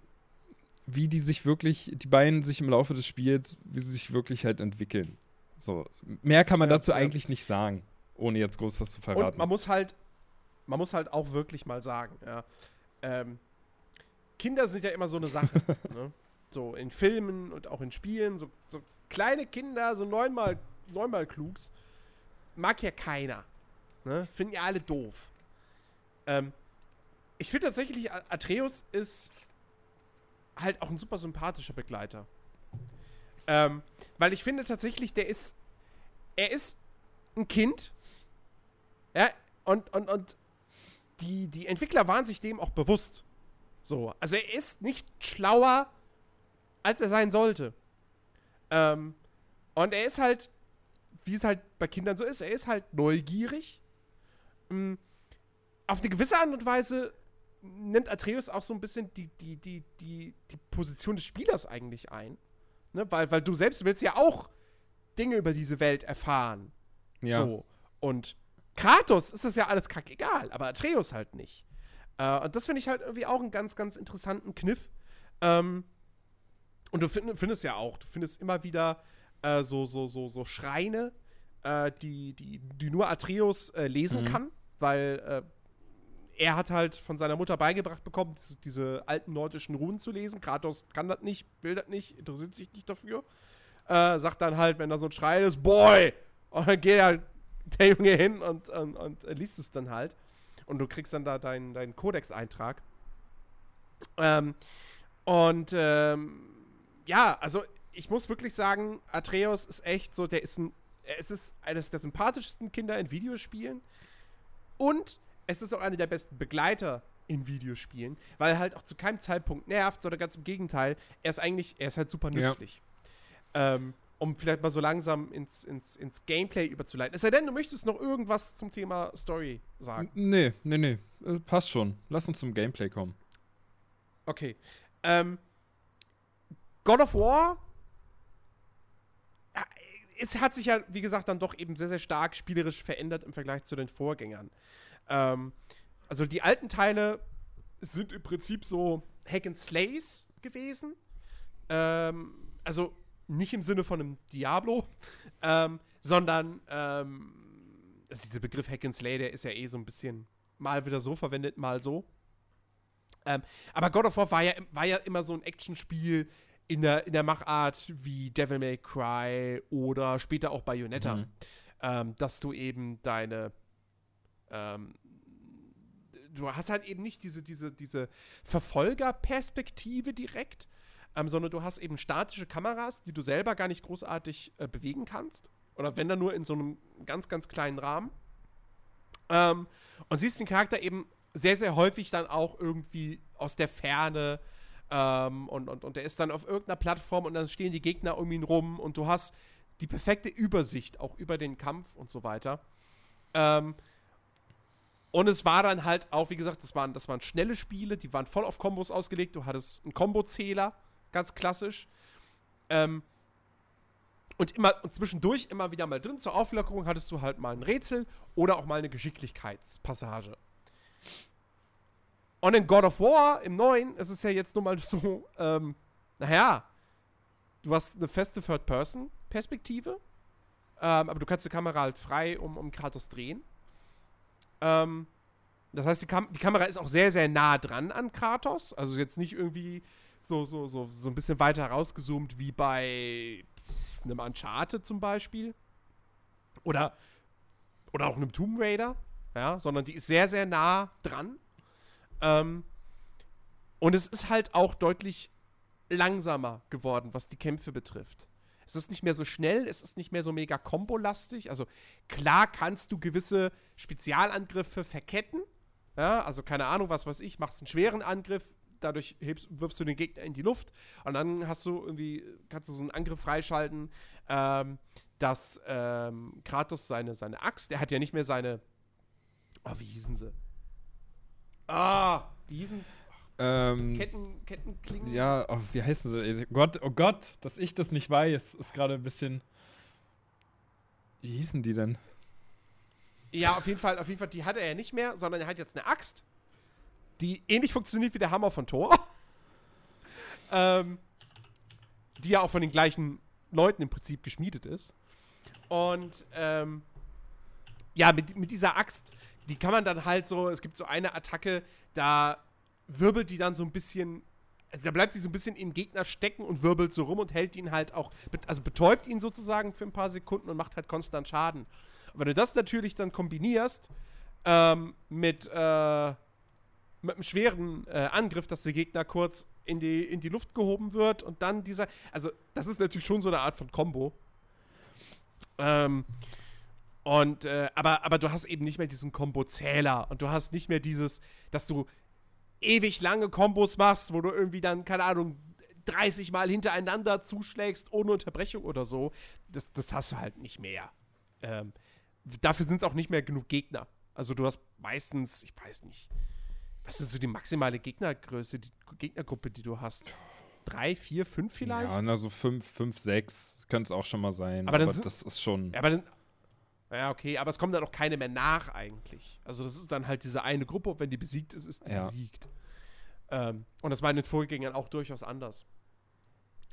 wie die sich wirklich, die beiden sich im Laufe des Spiels, wie sie sich wirklich halt entwickeln. So, mehr kann man ja, dazu ja. eigentlich nicht sagen, ohne jetzt groß was zu verraten. Und man muss halt, man muss halt auch wirklich mal sagen, ja, ähm, Kinder sind ja immer so eine Sache. ne? So in Filmen und auch in Spielen, so, so kleine Kinder, so neunmal, neunmal klugs, mag ja keiner. Ne? Finden ja alle doof. Ähm, ich finde tatsächlich, Atreus ist halt auch ein super sympathischer Begleiter. Ähm, weil ich finde tatsächlich, der ist. Er ist ein Kind. Ja, und, und, und die, die Entwickler waren sich dem auch bewusst. So. Also er ist nicht schlauer, als er sein sollte. Ähm, und er ist halt, wie es halt bei Kindern so ist, er ist halt neugierig. Ähm, auf eine gewisse Art und Weise nimmt Atreus auch so ein bisschen die, die, die, die, die Position des Spielers eigentlich ein. Ne? Weil, weil du selbst willst ja auch Dinge über diese Welt erfahren. Ja. So. Und Kratos ist das ja alles kackegal, aber Atreus halt nicht. Äh, und das finde ich halt irgendwie auch einen ganz, ganz interessanten Kniff. Ähm, und du find, findest ja auch, du findest immer wieder äh, so, so, so, so Schreine, äh, die, die, die nur Atreus äh, lesen mhm. kann, weil äh, er hat halt von seiner Mutter beigebracht bekommen, diese alten nordischen Runen zu lesen. Kratos kann das nicht, will das nicht, interessiert sich nicht dafür. Äh, sagt dann halt, wenn da so ein Schrei ist, Boy! Und dann geht halt der Junge hin und, und, und liest es dann halt. Und du kriegst dann da deinen, deinen Codex-Eintrag. Ähm, und ähm, ja, also ich muss wirklich sagen, Atreus ist echt so, der ist ein, es ist eines der sympathischsten Kinder in Videospielen. Und es ist auch einer der besten Begleiter in Videospielen, weil er halt auch zu keinem Zeitpunkt nervt, sondern ganz im Gegenteil, er ist eigentlich, er ist halt super nützlich. Ja. Ähm, um vielleicht mal so langsam ins, ins, ins Gameplay überzuleiten. Es sei denn, du möchtest noch irgendwas zum Thema Story sagen. Nee, nee, nee. Äh, passt schon. Lass uns zum Gameplay kommen. Okay. Ähm, God of War es hat sich ja, wie gesagt, dann doch eben sehr, sehr stark spielerisch verändert im Vergleich zu den Vorgängern. Ähm, also die alten Teile sind im Prinzip so Hack and Slays gewesen. Ähm, also nicht im Sinne von einem Diablo, ähm, sondern ähm, also dieser Begriff Hack and Slay, der ist ja eh so ein bisschen mal wieder so verwendet, mal so. Ähm, aber God of War war ja, war ja immer so ein Actionspiel in der, in der Machart wie Devil May Cry oder später auch Bayonetta. Mhm. Ähm, dass du eben deine ähm, du hast halt eben nicht diese, diese, diese Verfolgerperspektive direkt, ähm, sondern du hast eben statische Kameras, die du selber gar nicht großartig äh, bewegen kannst. Oder wenn dann nur in so einem ganz, ganz kleinen Rahmen. Ähm, und siehst den Charakter eben sehr, sehr häufig dann auch irgendwie aus der Ferne. Ähm, und, und, und der ist dann auf irgendeiner Plattform und dann stehen die Gegner um ihn rum und du hast die perfekte Übersicht auch über den Kampf und so weiter. Ähm, und es war dann halt auch, wie gesagt, das waren, das waren schnelle Spiele, die waren voll auf Kombos ausgelegt. Du hattest einen Kombozähler, ganz klassisch. Ähm, und immer und zwischendurch immer wieder mal drin zur Auflockerung hattest du halt mal ein Rätsel oder auch mal eine Geschicklichkeitspassage. Und in God of War, im neuen, ist es ja jetzt nur mal so, ähm, naja, du hast eine feste Third-Person-Perspektive, ähm, aber du kannst die Kamera halt frei um, um Kratos drehen. Ähm, das heißt, die, Kam die, Kamera ist auch sehr, sehr nah dran an Kratos. Also jetzt nicht irgendwie so, so, so, so ein bisschen weiter rausgezoomt wie bei einem Uncharted zum Beispiel. Oder, oder auch einem Tomb Raider. Ja, sondern die ist sehr, sehr nah dran. Ähm, und es ist halt auch deutlich langsamer geworden, was die Kämpfe betrifft. Es ist nicht mehr so schnell, es ist nicht mehr so mega kombolastig. Also klar kannst du gewisse Spezialangriffe verketten. Ja, also keine Ahnung, was weiß ich, machst einen schweren Angriff, dadurch hebst, wirfst du den Gegner in die Luft und dann hast du irgendwie, kannst du so einen Angriff freischalten, ähm, dass ähm, Kratos seine, seine Axt, der hat ja nicht mehr seine, oh, wie hießen sie? Ah, wie hießen ähm, Ketten, Kettenklingen? Ja, oh, wie heißen sie? Gott, oh Gott, dass ich das nicht weiß, ist gerade ein bisschen. Wie hießen die denn? Ja, auf jeden Fall, auf jeden Fall, die hat er ja nicht mehr, sondern er hat jetzt eine Axt, die ähnlich funktioniert wie der Hammer von Thor. ähm, die ja auch von den gleichen Leuten im Prinzip geschmiedet ist. Und ähm, ja, mit, mit dieser Axt, die kann man dann halt so, es gibt so eine Attacke, da wirbelt die dann so ein bisschen also da bleibt sie so ein bisschen im Gegner stecken und wirbelt so rum und hält ihn halt auch, also betäubt ihn sozusagen für ein paar Sekunden und macht halt konstant Schaden. Und wenn du das natürlich dann kombinierst ähm, mit, äh, mit einem schweren äh, Angriff, dass der Gegner kurz in die, in die Luft gehoben wird und dann dieser, also das ist natürlich schon so eine Art von Combo. Ähm, und, äh, aber, aber du hast eben nicht mehr diesen Combo-Zähler und du hast nicht mehr dieses, dass du ewig lange Kombos machst, wo du irgendwie dann, keine Ahnung, 30 Mal hintereinander zuschlägst, ohne Unterbrechung oder so. Das, das hast du halt nicht mehr. Ähm, dafür sind es auch nicht mehr genug Gegner. Also du hast meistens, ich weiß nicht, was ist so die maximale Gegnergröße, die Gegnergruppe, die du hast? Drei, vier, fünf vielleicht? Ja, na so fünf, fünf, sechs könnte es auch schon mal sein. Aber, aber sind, das ist schon. Ja, aber dann, ja, okay, aber es kommen dann auch keine mehr nach eigentlich. Also das ist dann halt diese eine Gruppe und wenn die besiegt ist, ist die ja. besiegt. Ähm, und das war in den Vorgängern auch durchaus anders.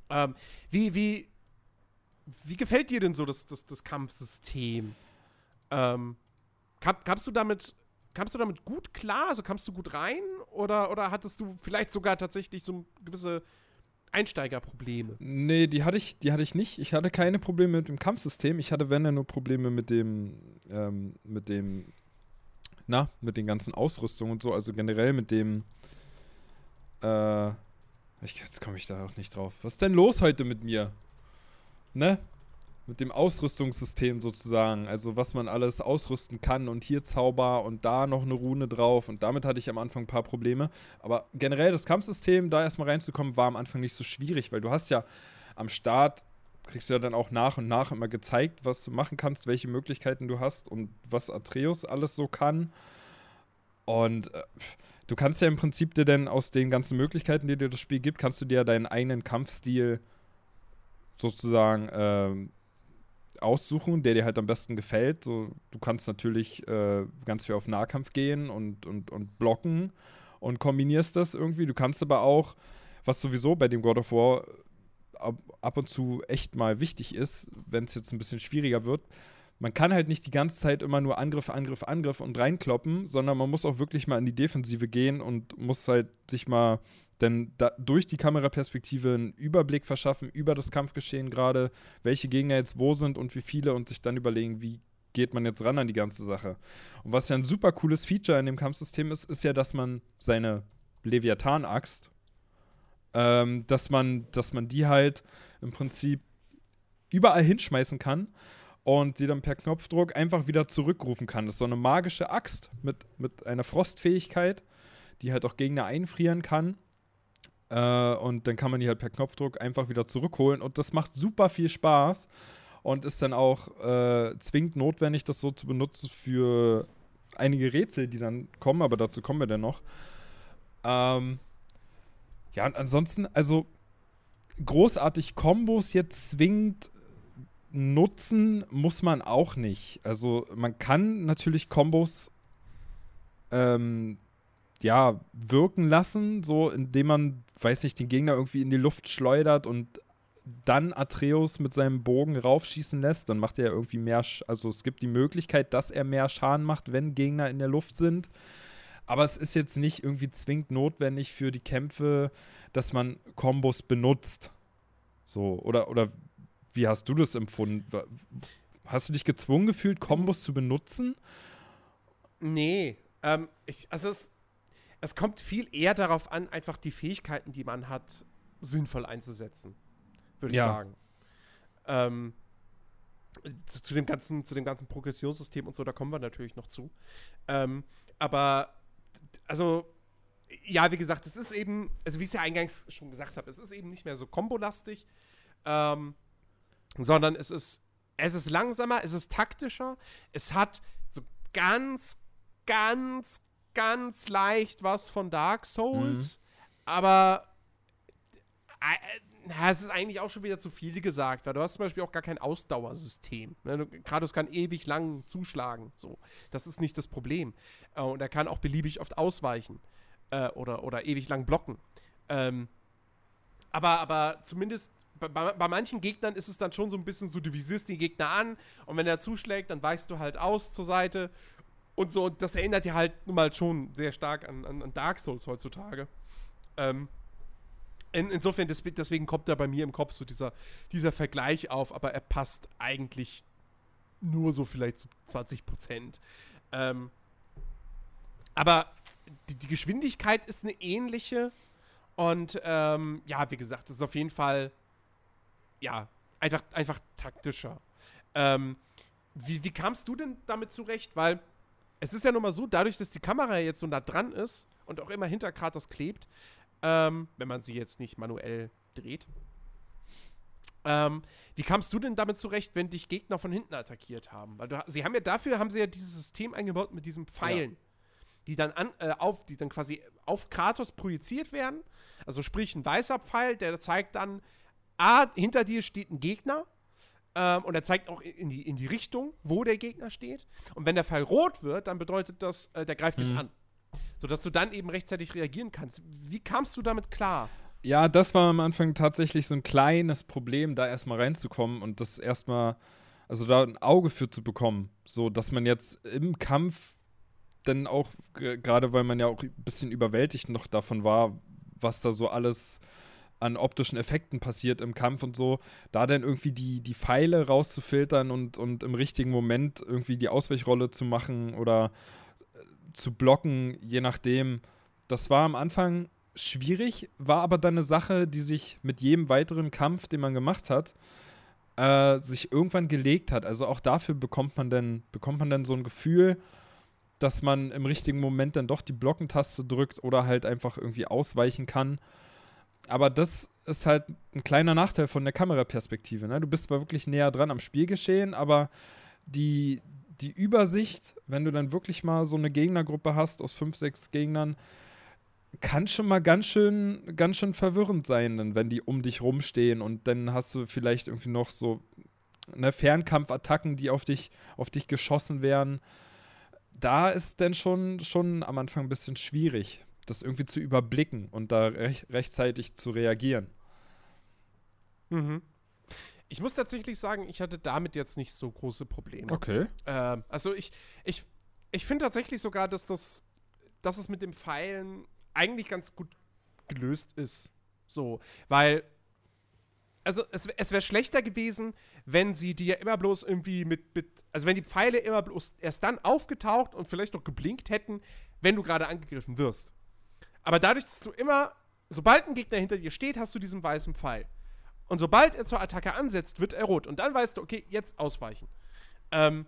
Ähm, wie, wie, wie gefällt dir denn so das, das, das Kampfsystem? Ähm, kam, kamst du damit, kamst du damit gut klar? Also kamst du gut rein? Oder, oder hattest du vielleicht sogar tatsächlich so gewisse Einsteigerprobleme? Nee, die hatte ich, die hatte ich nicht. Ich hatte keine Probleme mit dem Kampfsystem. Ich hatte, wenn dann nur Probleme mit dem, ähm, mit dem, na, mit den ganzen Ausrüstungen und so, also generell mit dem, äh, ich, jetzt komme ich da auch nicht drauf. Was ist denn los heute mit mir? Ne? Mit dem Ausrüstungssystem sozusagen. Also, was man alles ausrüsten kann und hier Zauber und da noch eine Rune drauf. Und damit hatte ich am Anfang ein paar Probleme. Aber generell das Kampfsystem, da erstmal reinzukommen, war am Anfang nicht so schwierig, weil du hast ja am Start kriegst du ja dann auch nach und nach immer gezeigt, was du machen kannst, welche Möglichkeiten du hast und was Atreus alles so kann. Und äh, du kannst ja im Prinzip dir dann aus den ganzen Möglichkeiten, die dir das Spiel gibt, kannst du dir deinen eigenen Kampfstil sozusagen ähm, aussuchen, der dir halt am besten gefällt. So, du kannst natürlich äh, ganz viel auf Nahkampf gehen und, und, und blocken und kombinierst das irgendwie. Du kannst aber auch, was sowieso bei dem God of War ab, ab und zu echt mal wichtig ist, wenn es jetzt ein bisschen schwieriger wird, man kann halt nicht die ganze Zeit immer nur Angriff, Angriff, Angriff und reinkloppen, sondern man muss auch wirklich mal in die Defensive gehen und muss halt sich mal denn da, durch die Kameraperspektive einen Überblick verschaffen über das Kampfgeschehen gerade, welche Gegner jetzt wo sind und wie viele und sich dann überlegen, wie geht man jetzt ran an die ganze Sache. Und was ja ein super cooles Feature in dem Kampfsystem ist, ist ja, dass man seine Leviathan-Axt, ähm, dass man, dass man die halt im Prinzip überall hinschmeißen kann und sie dann per Knopfdruck einfach wieder zurückrufen kann. Das ist so eine magische Axt mit, mit einer Frostfähigkeit, die halt auch Gegner einfrieren kann. Äh, und dann kann man die halt per Knopfdruck einfach wieder zurückholen. Und das macht super viel Spaß und ist dann auch äh, zwingend notwendig, das so zu benutzen für einige Rätsel, die dann kommen, aber dazu kommen wir dann noch. Ähm, ja, und ansonsten, also großartig Kombos jetzt zwingend nutzen muss man auch nicht. Also man kann natürlich Kombos ähm, ja, wirken lassen, so indem man, weiß nicht, den Gegner irgendwie in die Luft schleudert und dann Atreus mit seinem Bogen raufschießen lässt, dann macht er irgendwie mehr, also es gibt die Möglichkeit, dass er mehr Schaden macht, wenn Gegner in der Luft sind. Aber es ist jetzt nicht irgendwie zwingend notwendig für die Kämpfe, dass man Kombos benutzt. So, oder, oder wie hast du das empfunden? Hast du dich gezwungen gefühlt, Kombos zu benutzen? Nee. Ähm, ich, also es, es kommt viel eher darauf an, einfach die Fähigkeiten, die man hat, sinnvoll einzusetzen. Würde ja. ich sagen. Ähm, zu, zu, dem ganzen, zu dem ganzen Progressionssystem und so, da kommen wir natürlich noch zu. Ähm, aber also ja, wie gesagt, es ist eben, also wie ich es ja eingangs schon gesagt habe, es ist eben nicht mehr so kombolastig, ähm, sondern es ist, es ist langsamer, es ist taktischer, es hat so ganz, ganz, ganz leicht was von Dark Souls, mhm. aber äh, es ist eigentlich auch schon wieder zu viel gesagt, weil du hast zum Beispiel auch gar kein Ausdauersystem. Ne? Kratos kann ewig lang zuschlagen, so. Das ist nicht das Problem. Äh, und er kann auch beliebig oft ausweichen äh, oder, oder ewig lang blocken. Ähm, aber, aber zumindest bei, bei, manchen Gegnern ist es dann schon so ein bisschen so, du visierst den Gegner an und wenn er zuschlägt, dann weichst du halt aus zur Seite und so. Und das erinnert dir halt nun mal schon sehr stark an, an, an Dark Souls heutzutage. Ähm, in, insofern, deswegen kommt da bei mir im Kopf so dieser, dieser Vergleich auf, aber er passt eigentlich nur so vielleicht zu 20 Prozent. Ähm, aber die, die, Geschwindigkeit ist eine ähnliche. Und ähm, ja, wie gesagt, es ist auf jeden Fall ja, einfach, einfach taktischer. Ähm, wie, wie kamst du denn damit zurecht? Weil es ist ja nun mal so, dadurch, dass die Kamera jetzt so nah dran ist und auch immer hinter Kratos klebt, ähm, wenn man sie jetzt nicht manuell dreht. Ähm, wie kamst du denn damit zurecht, wenn dich Gegner von hinten attackiert haben? Weil du, sie haben ja dafür haben sie ja dieses System eingebaut mit diesen Pfeilen. Ja die dann an, äh, auf, die dann quasi auf Kratos projiziert werden. Also sprich ein weißer Pfeil, der zeigt dann, ah, hinter dir steht ein Gegner. Ähm, und er zeigt auch in die, in die Richtung, wo der Gegner steht. Und wenn der Pfeil rot wird, dann bedeutet das, äh, der greift mhm. jetzt an. Sodass du dann eben rechtzeitig reagieren kannst. Wie kamst du damit klar? Ja, das war am Anfang tatsächlich so ein kleines Problem, da erstmal reinzukommen und das erstmal, also da ein Auge für zu bekommen. So, dass man jetzt im Kampf dann auch, gerade weil man ja auch ein bisschen überwältigt noch davon war, was da so alles an optischen Effekten passiert im Kampf und so, da dann irgendwie die, die Pfeile rauszufiltern und, und im richtigen Moment irgendwie die Ausweichrolle zu machen oder äh, zu blocken, je nachdem. Das war am Anfang schwierig, war aber dann eine Sache, die sich mit jedem weiteren Kampf, den man gemacht hat, äh, sich irgendwann gelegt hat. Also auch dafür bekommt man dann, bekommt man dann so ein Gefühl, dass man im richtigen Moment dann doch die Blockentaste drückt oder halt einfach irgendwie ausweichen kann. Aber das ist halt ein kleiner Nachteil von der Kameraperspektive. Ne? Du bist zwar wirklich näher dran am Spielgeschehen, aber die, die Übersicht, wenn du dann wirklich mal so eine Gegnergruppe hast aus fünf, sechs Gegnern, kann schon mal ganz schön, ganz schön verwirrend sein, wenn die um dich rumstehen und dann hast du vielleicht irgendwie noch so ne, Fernkampfattacken, die auf dich, auf dich geschossen werden da ist dann schon, schon am Anfang ein bisschen schwierig, das irgendwie zu überblicken und da rech rechtzeitig zu reagieren. Mhm. Ich muss tatsächlich sagen, ich hatte damit jetzt nicht so große Probleme. Okay. Ähm, also ich, ich, ich finde tatsächlich sogar, dass das, dass es mit dem Pfeilen eigentlich ganz gut gelöst ist. So, weil also es, es wäre schlechter gewesen, wenn sie dir immer bloß irgendwie mit, mit, also wenn die Pfeile immer bloß erst dann aufgetaucht und vielleicht noch geblinkt hätten, wenn du gerade angegriffen wirst. Aber dadurch, dass du immer, sobald ein Gegner hinter dir steht, hast du diesen weißen Pfeil. Und sobald er zur Attacke ansetzt, wird er rot. Und dann weißt du, okay, jetzt ausweichen. Ähm,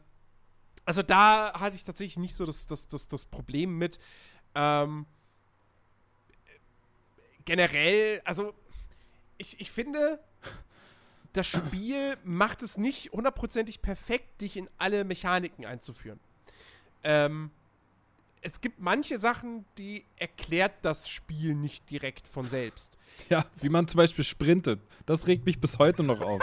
also da hatte ich tatsächlich nicht so das, das, das, das Problem mit. Ähm, generell, also ich, ich finde, das Spiel macht es nicht hundertprozentig perfekt, dich in alle Mechaniken einzuführen. Ähm, es gibt manche Sachen, die erklärt das Spiel nicht direkt von selbst. Ja, wie man zum Beispiel sprintet. Das regt mich bis heute noch auf.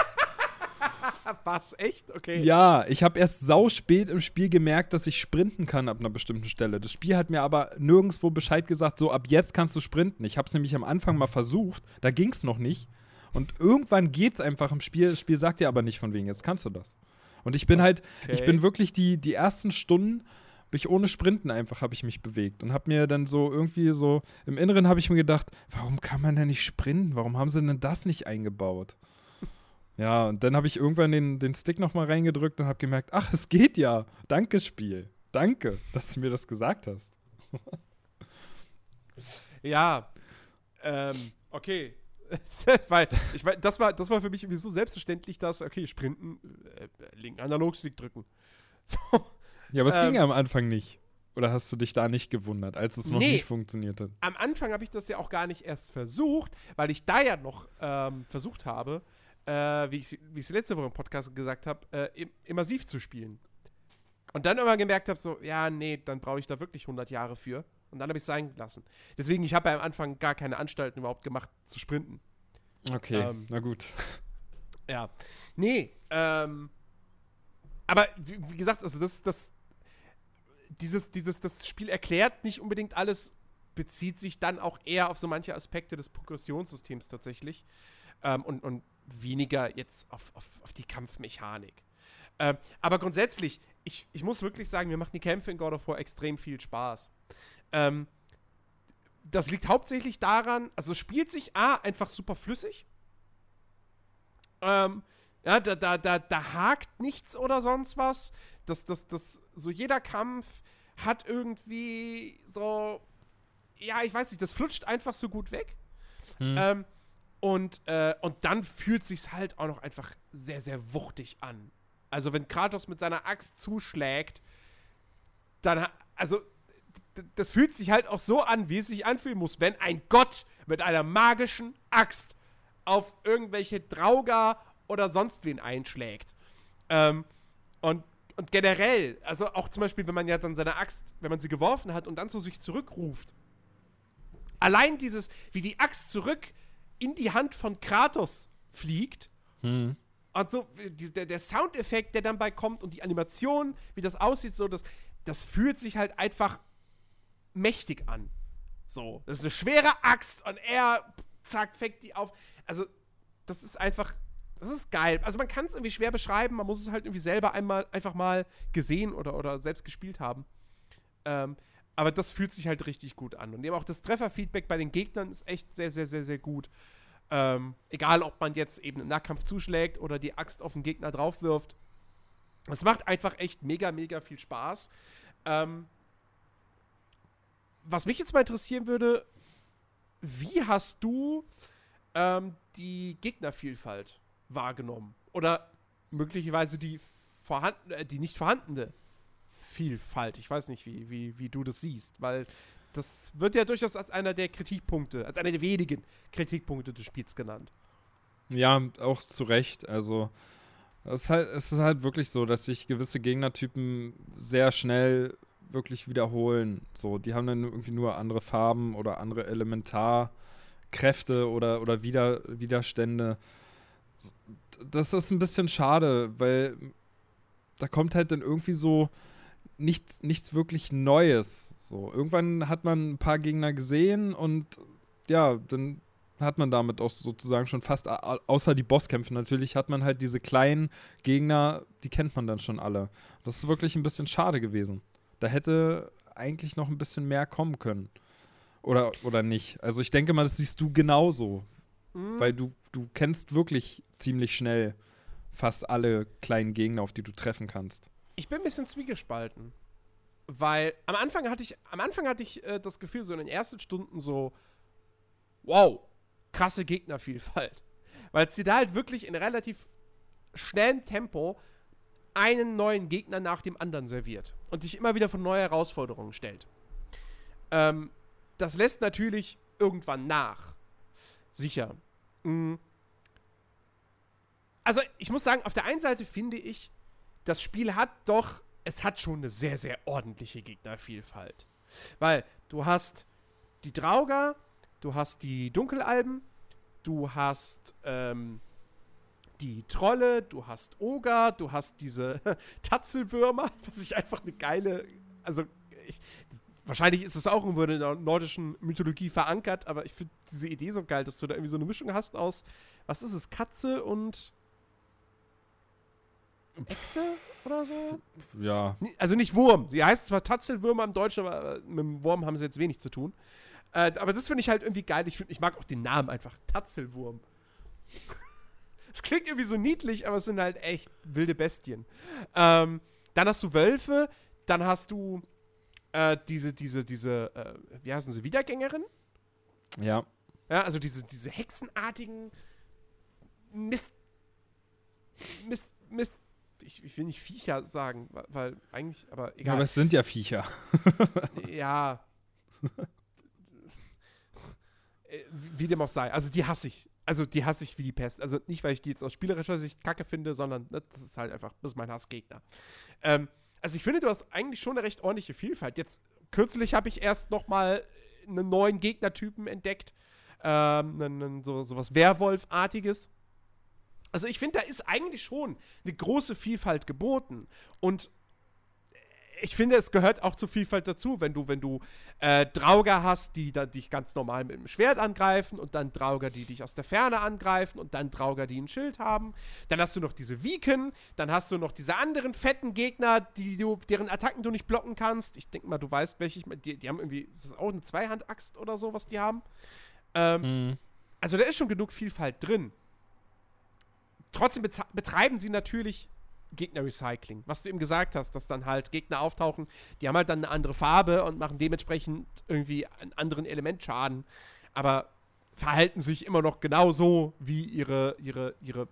Was? Echt? Okay. Ja, ich habe erst sau spät im Spiel gemerkt, dass ich sprinten kann ab einer bestimmten Stelle. Das Spiel hat mir aber nirgendwo Bescheid gesagt, so ab jetzt kannst du sprinten. Ich habe es nämlich am Anfang mal versucht, da ging es noch nicht. Und irgendwann geht es einfach im Spiel. Das Spiel sagt dir aber nicht von wegen, jetzt kannst du das. Und ich bin halt, okay. ich bin wirklich die, die ersten Stunden, ich ohne Sprinten einfach habe ich mich bewegt und habe mir dann so irgendwie so im Inneren habe ich mir gedacht, warum kann man denn nicht sprinten? Warum haben sie denn das nicht eingebaut? Ja, und dann habe ich irgendwann den, den Stick nochmal reingedrückt und habe gemerkt, ach, es geht ja. Danke, Spiel. Danke, dass du mir das gesagt hast. ja, ähm, okay. Weil, ich mein, das war, das war für mich irgendwie so selbstverständlich, dass, okay, sprinten, äh, linken Analogstick drücken. So. Ja, aber es ähm, ging ja am Anfang nicht. oder hast du dich da nicht gewundert, als es noch nee, nicht funktioniert hat? Am Anfang habe ich das ja auch gar nicht erst versucht, weil ich da ja noch ähm, versucht habe, äh, wie ich es letzte Woche im Podcast gesagt habe, äh, immersiv zu spielen. Und dann immer gemerkt habe, so, ja, nee, dann brauche ich da wirklich 100 Jahre für. Und dann habe ich es sein gelassen. Deswegen, ich habe ja am Anfang gar keine Anstalten überhaupt gemacht, zu sprinten. Okay, ähm, na gut. Ja. Nee, ähm, aber wie, wie, gesagt, also das, das, dieses, dieses, das Spiel erklärt nicht unbedingt alles, bezieht sich dann auch eher auf so manche Aspekte des Progressionssystems tatsächlich. Ähm, und, und weniger jetzt auf, auf, auf die Kampfmechanik. Ähm, aber grundsätzlich, ich, ich muss wirklich sagen, mir machen die Kämpfe in God of War extrem viel Spaß. Ähm, das liegt hauptsächlich daran, also spielt sich A einfach super flüssig. Ähm, ja, da, da, da, da hakt nichts oder sonst was. Das, das, das, so jeder Kampf hat irgendwie so, ja, ich weiß nicht, das flutscht einfach so gut weg. Hm. Ähm, und, äh, und dann fühlt sich's halt auch noch einfach sehr, sehr wuchtig an. Also wenn Kratos mit seiner Axt zuschlägt, dann, also das fühlt sich halt auch so an, wie es sich anfühlen muss, wenn ein Gott mit einer magischen Axt auf irgendwelche Drauger oder sonst wen einschlägt. Ähm, und, und generell, also auch zum Beispiel, wenn man ja dann seine Axt, wenn man sie geworfen hat und dann zu sich zurückruft. Allein dieses, wie die Axt zurück in die Hand von Kratos fliegt. Hm. Und so, die, der, der Soundeffekt, der dann bei kommt und die Animation, wie das aussieht, so, das, das fühlt sich halt einfach mächtig an. So, das ist eine schwere Axt und er, zack, fängt die auf. Also, das ist einfach, das ist geil. Also, man kann es irgendwie schwer beschreiben, man muss es halt irgendwie selber einmal einfach mal gesehen oder, oder selbst gespielt haben. Ähm, aber das fühlt sich halt richtig gut an. Und eben auch das Trefferfeedback bei den Gegnern ist echt sehr, sehr, sehr, sehr gut. Ähm, egal, ob man jetzt eben im Nahkampf zuschlägt oder die Axt auf den Gegner draufwirft. Es macht einfach echt mega, mega viel Spaß. Ähm, was mich jetzt mal interessieren würde, wie hast du ähm, die Gegnervielfalt wahrgenommen? Oder möglicherweise die, vorhanden, äh, die nicht vorhandene Vielfalt? Ich weiß nicht, wie, wie, wie du das siehst, weil das wird ja durchaus als einer der Kritikpunkte, als einer der wenigen Kritikpunkte des Spiels genannt. Ja, auch zu Recht. Also, es ist, halt, es ist halt wirklich so, dass sich gewisse Gegnertypen sehr schnell wirklich wiederholen. So, die haben dann irgendwie nur andere Farben oder andere Elementarkräfte oder, oder Wider, Widerstände. Das ist ein bisschen schade, weil da kommt halt dann irgendwie so nichts, nichts wirklich Neues. So, irgendwann hat man ein paar Gegner gesehen und ja, dann hat man damit auch sozusagen schon fast, außer die Bosskämpfe natürlich, hat man halt diese kleinen Gegner, die kennt man dann schon alle. Das ist wirklich ein bisschen schade gewesen. Da hätte eigentlich noch ein bisschen mehr kommen können. Oder, oder nicht. Also ich denke mal, das siehst du genauso. Mhm. Weil du, du kennst wirklich ziemlich schnell fast alle kleinen Gegner, auf die du treffen kannst ich bin ein bisschen zwiegespalten. Weil am Anfang hatte ich, am Anfang hatte ich äh, das Gefühl, so in den ersten Stunden so, wow, krasse Gegnervielfalt. Weil es dir da halt wirklich in relativ schnellem Tempo einen neuen Gegner nach dem anderen serviert und dich immer wieder von neuen Herausforderungen stellt. Ähm, das lässt natürlich irgendwann nach. Sicher. Mhm. Also, ich muss sagen, auf der einen Seite finde ich, das Spiel hat doch, es hat schon eine sehr, sehr ordentliche Gegnervielfalt. Weil du hast die Drauger, du hast die Dunkelalben, du hast ähm, die Trolle, du hast Oger, du hast diese Tatzelwürmer, was ich einfach eine geile, also ich, wahrscheinlich ist es auch irgendwo in der nordischen Mythologie verankert, aber ich finde diese Idee so geil, dass du da irgendwie so eine Mischung hast aus, was ist es, Katze und Echse oder so? Ja. Also nicht Wurm. Sie heißt zwar Tatzelwürmer im Deutschen, aber mit dem Wurm haben sie jetzt wenig zu tun. Äh, aber das finde ich halt irgendwie geil. Ich, find, ich mag auch den Namen einfach. Tatzelwurm. Es klingt irgendwie so niedlich, aber es sind halt echt wilde Bestien. Ähm, dann hast du Wölfe, dann hast du äh, diese, diese, diese, äh, wie heißen sie, Wiedergängerin? Ja. Ja, also diese, diese hexenartigen Mist. Mist, Mist, ich, ich, will nicht Viecher sagen, weil eigentlich, aber egal. Aber es sind ja Viecher. ja. Äh, wie dem auch sei. Also die hasse ich. Also die hasse ich wie die Pest. Also nicht, weil ich die jetzt aus spielerischer Sicht kacke finde, sondern ne, das ist halt einfach, das ist mein Hassgegner. Ähm, also ich finde, du hast eigentlich schon eine recht ordentliche Vielfalt. Jetzt kürzlich habe ich erst noch mal einen neuen Gegnertypen entdeckt. Ähm, einen, so, so was Werwolf-artiges. Also ich finde, da ist eigentlich schon eine große Vielfalt geboten. Und ich finde, es gehört auch zur Vielfalt dazu, wenn du, wenn du äh, Drauger hast, die da, dich ganz normal mit dem Schwert angreifen und dann Drauger, die dich aus der Ferne angreifen und dann Drauger, die ein Schild haben. Dann hast du noch diese Viken, dann hast du noch diese anderen fetten Gegner, die du, deren Attacken du nicht blocken kannst. Ich denke mal, du weißt, welche ich die, die haben irgendwie, ist das auch eine Zweihandaxt oder so, was die haben? Ähm, mhm. Also da ist schon genug Vielfalt drin. Trotzdem betreiben sie natürlich Gegner-Recycling. Was du eben gesagt hast, dass dann halt Gegner auftauchen, die haben halt dann eine andere Farbe und machen dementsprechend irgendwie einen anderen Elementschaden, aber verhalten sich immer noch genauso wie ihre, ihre, ihre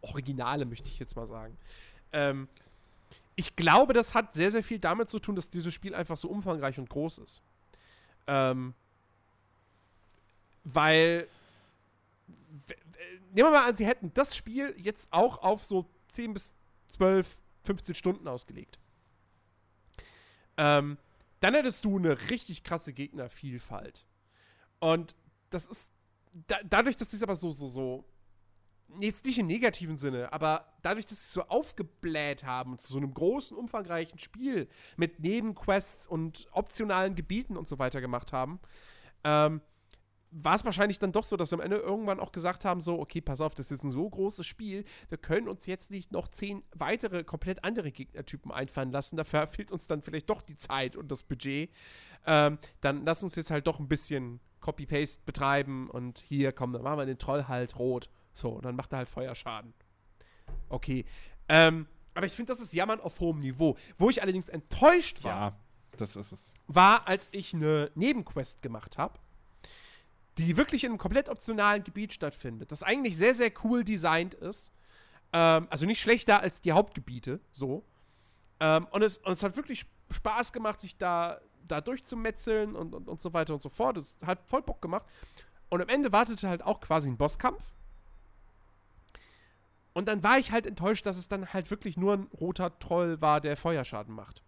Originale, möchte ich jetzt mal sagen. Ähm, ich glaube, das hat sehr, sehr viel damit zu tun, dass dieses Spiel einfach so umfangreich und groß ist. Ähm, weil nehmen wir mal an, sie hätten das Spiel jetzt auch auf so 10 bis 12, 15 Stunden ausgelegt. Ähm, dann hättest du eine richtig krasse Gegnervielfalt. Und das ist da, dadurch, dass es aber so, so, so, jetzt nicht im negativen Sinne, aber dadurch, dass sie es so aufgebläht haben zu so einem großen, umfangreichen Spiel mit Nebenquests und optionalen Gebieten und so weiter gemacht haben, ähm, war es wahrscheinlich dann doch so, dass sie am Ende irgendwann auch gesagt haben: so, okay, pass auf, das ist ein so großes Spiel, wir können uns jetzt nicht noch zehn weitere, komplett andere Gegnertypen einfallen lassen. Dafür fehlt uns dann vielleicht doch die Zeit und das Budget. Ähm, dann lass uns jetzt halt doch ein bisschen Copy-Paste betreiben und hier, komm, dann machen wir den Troll halt rot. So, und dann macht er halt Feuerschaden. Okay. Ähm, aber ich finde, das ist Jammern auf hohem Niveau. Wo ich allerdings enttäuscht war. Ja, das ist es. War, als ich eine Nebenquest gemacht habe die wirklich in einem komplett optionalen Gebiet stattfindet, das eigentlich sehr, sehr cool designt ist. Ähm, also nicht schlechter als die Hauptgebiete, so. Ähm, und, es, und es hat wirklich Spaß gemacht, sich da, da durchzumetzeln und, und, und so weiter und so fort. Es hat voll Bock gemacht. Und am Ende wartete halt auch quasi ein Bosskampf. Und dann war ich halt enttäuscht, dass es dann halt wirklich nur ein roter Troll war, der Feuerschaden macht.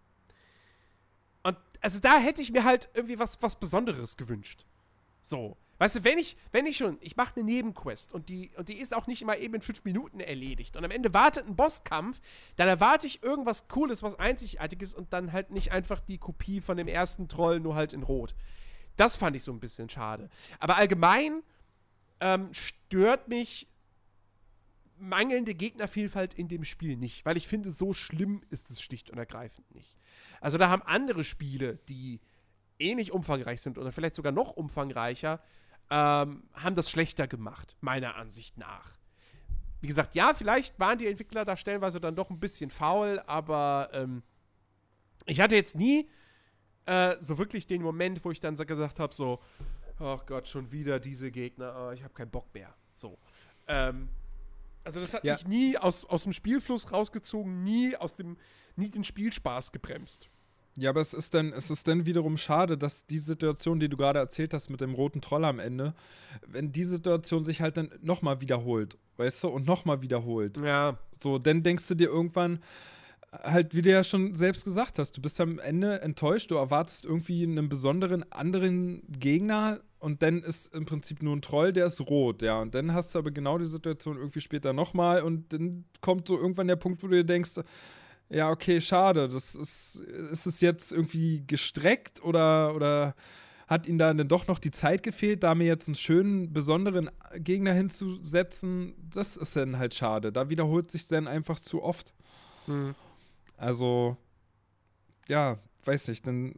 Und also da hätte ich mir halt irgendwie was, was Besonderes gewünscht. So. Weißt du, wenn ich, wenn ich schon, ich mache eine Nebenquest und die, und die ist auch nicht immer eben in fünf Minuten erledigt und am Ende wartet ein Bosskampf, dann erwarte ich irgendwas Cooles, was Einzigartiges und dann halt nicht einfach die Kopie von dem ersten Troll, nur halt in Rot. Das fand ich so ein bisschen schade. Aber allgemein ähm, stört mich mangelnde Gegnervielfalt in dem Spiel nicht, weil ich finde, so schlimm ist es schlicht und ergreifend nicht. Also da haben andere Spiele, die ähnlich umfangreich sind oder vielleicht sogar noch umfangreicher, ähm, haben das schlechter gemacht, meiner Ansicht nach. Wie gesagt, ja, vielleicht waren die Entwickler da stellenweise dann doch ein bisschen faul, aber ähm, ich hatte jetzt nie äh, so wirklich den Moment, wo ich dann so gesagt habe, so, ach Gott, schon wieder diese Gegner, oh, ich habe keinen Bock mehr. So. Ähm, also das hat ja. mich nie aus, aus dem Spielfluss rausgezogen, nie aus dem, nie den Spielspaß gebremst. Ja, aber es ist dann, es ist dann wiederum schade, dass die Situation, die du gerade erzählt hast mit dem roten Troll am Ende, wenn die Situation sich halt dann nochmal wiederholt, weißt du, und nochmal wiederholt. Ja. So, dann denkst du dir irgendwann, halt, wie du ja schon selbst gesagt hast, du bist am Ende enttäuscht, du erwartest irgendwie einen besonderen anderen Gegner und dann ist im Prinzip nur ein Troll, der ist rot, ja. Und dann hast du aber genau die Situation irgendwie später nochmal und dann kommt so irgendwann der Punkt, wo du dir denkst, ja, okay, schade. Das ist, ist es jetzt irgendwie gestreckt oder, oder hat ihnen da dann doch noch die Zeit gefehlt, da mir jetzt einen schönen, besonderen Gegner hinzusetzen? Das ist dann halt schade. Da wiederholt sich dann einfach zu oft. Mhm. Also, ja, weiß nicht, dann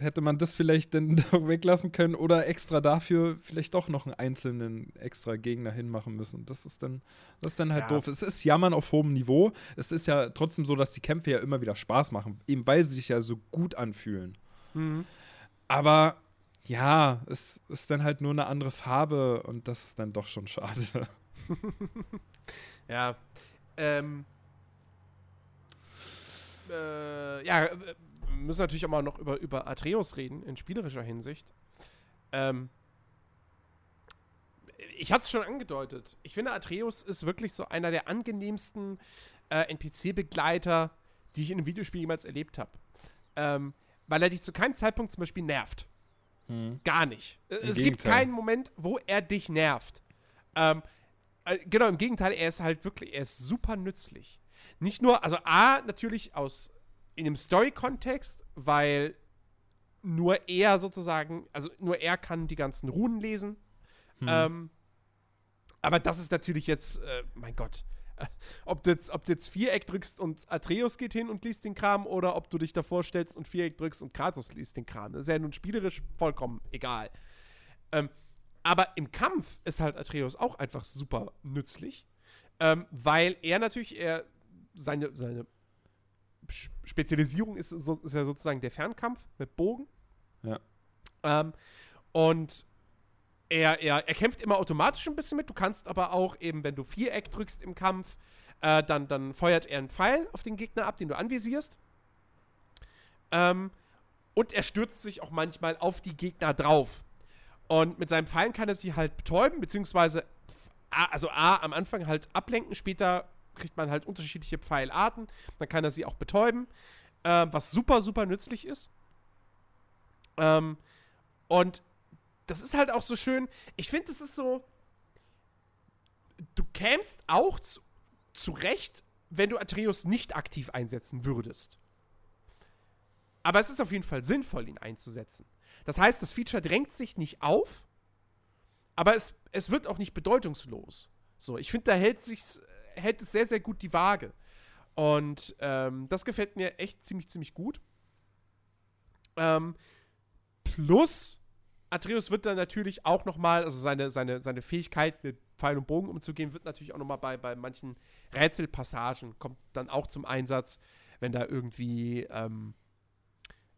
hätte man das vielleicht dann weglassen können oder extra dafür vielleicht doch noch einen einzelnen extra Gegner hinmachen müssen. Das ist dann, das ist dann halt ja. doof. Es ist Jammern auf hohem Niveau. Es ist ja trotzdem so, dass die Kämpfe ja immer wieder Spaß machen, eben weil sie sich ja so gut anfühlen. Mhm. Aber ja, es ist dann halt nur eine andere Farbe und das ist dann doch schon schade. ja. Ähm, äh, ja, müssen natürlich auch mal noch über, über Atreus reden, in spielerischer Hinsicht. Ähm, ich hatte es schon angedeutet. Ich finde, Atreus ist wirklich so einer der angenehmsten äh, NPC-Begleiter, die ich in einem Videospiel jemals erlebt habe. Ähm, weil er dich zu keinem Zeitpunkt zum Beispiel nervt. Hm. Gar nicht. Im es Gegenteil. gibt keinen Moment, wo er dich nervt. Ähm, äh, genau, im Gegenteil, er ist halt wirklich, er ist super nützlich. Nicht nur, also A, natürlich aus in einem Story-Kontext, weil nur er sozusagen, also nur er kann die ganzen Runen lesen. Hm. Ähm, aber das ist natürlich jetzt, äh, mein Gott, äh, ob, du jetzt, ob du jetzt Viereck drückst und Atreus geht hin und liest den Kram oder ob du dich davor stellst und Viereck drückst und Kratos liest den Kram. Das ist ja nun spielerisch vollkommen egal. Ähm, aber im Kampf ist halt Atreus auch einfach super nützlich, ähm, weil er natürlich, er seine, seine Spezialisierung ist, so, ist ja sozusagen der Fernkampf mit Bogen. Ja. Ähm, und er, er, er kämpft immer automatisch ein bisschen mit. Du kannst aber auch eben, wenn du Viereck drückst im Kampf, äh, dann, dann feuert er einen Pfeil auf den Gegner ab, den du anvisierst. Ähm, und er stürzt sich auch manchmal auf die Gegner drauf. Und mit seinen Pfeilen kann er sie halt betäuben, beziehungsweise, also A, am Anfang halt ablenken, später kriegt man halt unterschiedliche Pfeilarten. Dann kann er sie auch betäuben, äh, was super, super nützlich ist. Ähm, und das ist halt auch so schön. Ich finde, das ist so. Du kämst auch zu, zurecht, wenn du Atreus nicht aktiv einsetzen würdest. Aber es ist auf jeden Fall sinnvoll, ihn einzusetzen. Das heißt, das Feature drängt sich nicht auf, aber es, es wird auch nicht bedeutungslos. So, ich finde, da hält, sich's, hält es sehr, sehr gut die Waage. Und ähm, das gefällt mir echt ziemlich, ziemlich gut. Ähm, plus, Atreus wird dann natürlich auch noch mal, also seine, seine, seine Fähigkeit mit Pfeil und Bogen umzugehen, wird natürlich auch noch mal bei, bei manchen Rätselpassagen, kommt dann auch zum Einsatz, wenn da irgendwie, ähm,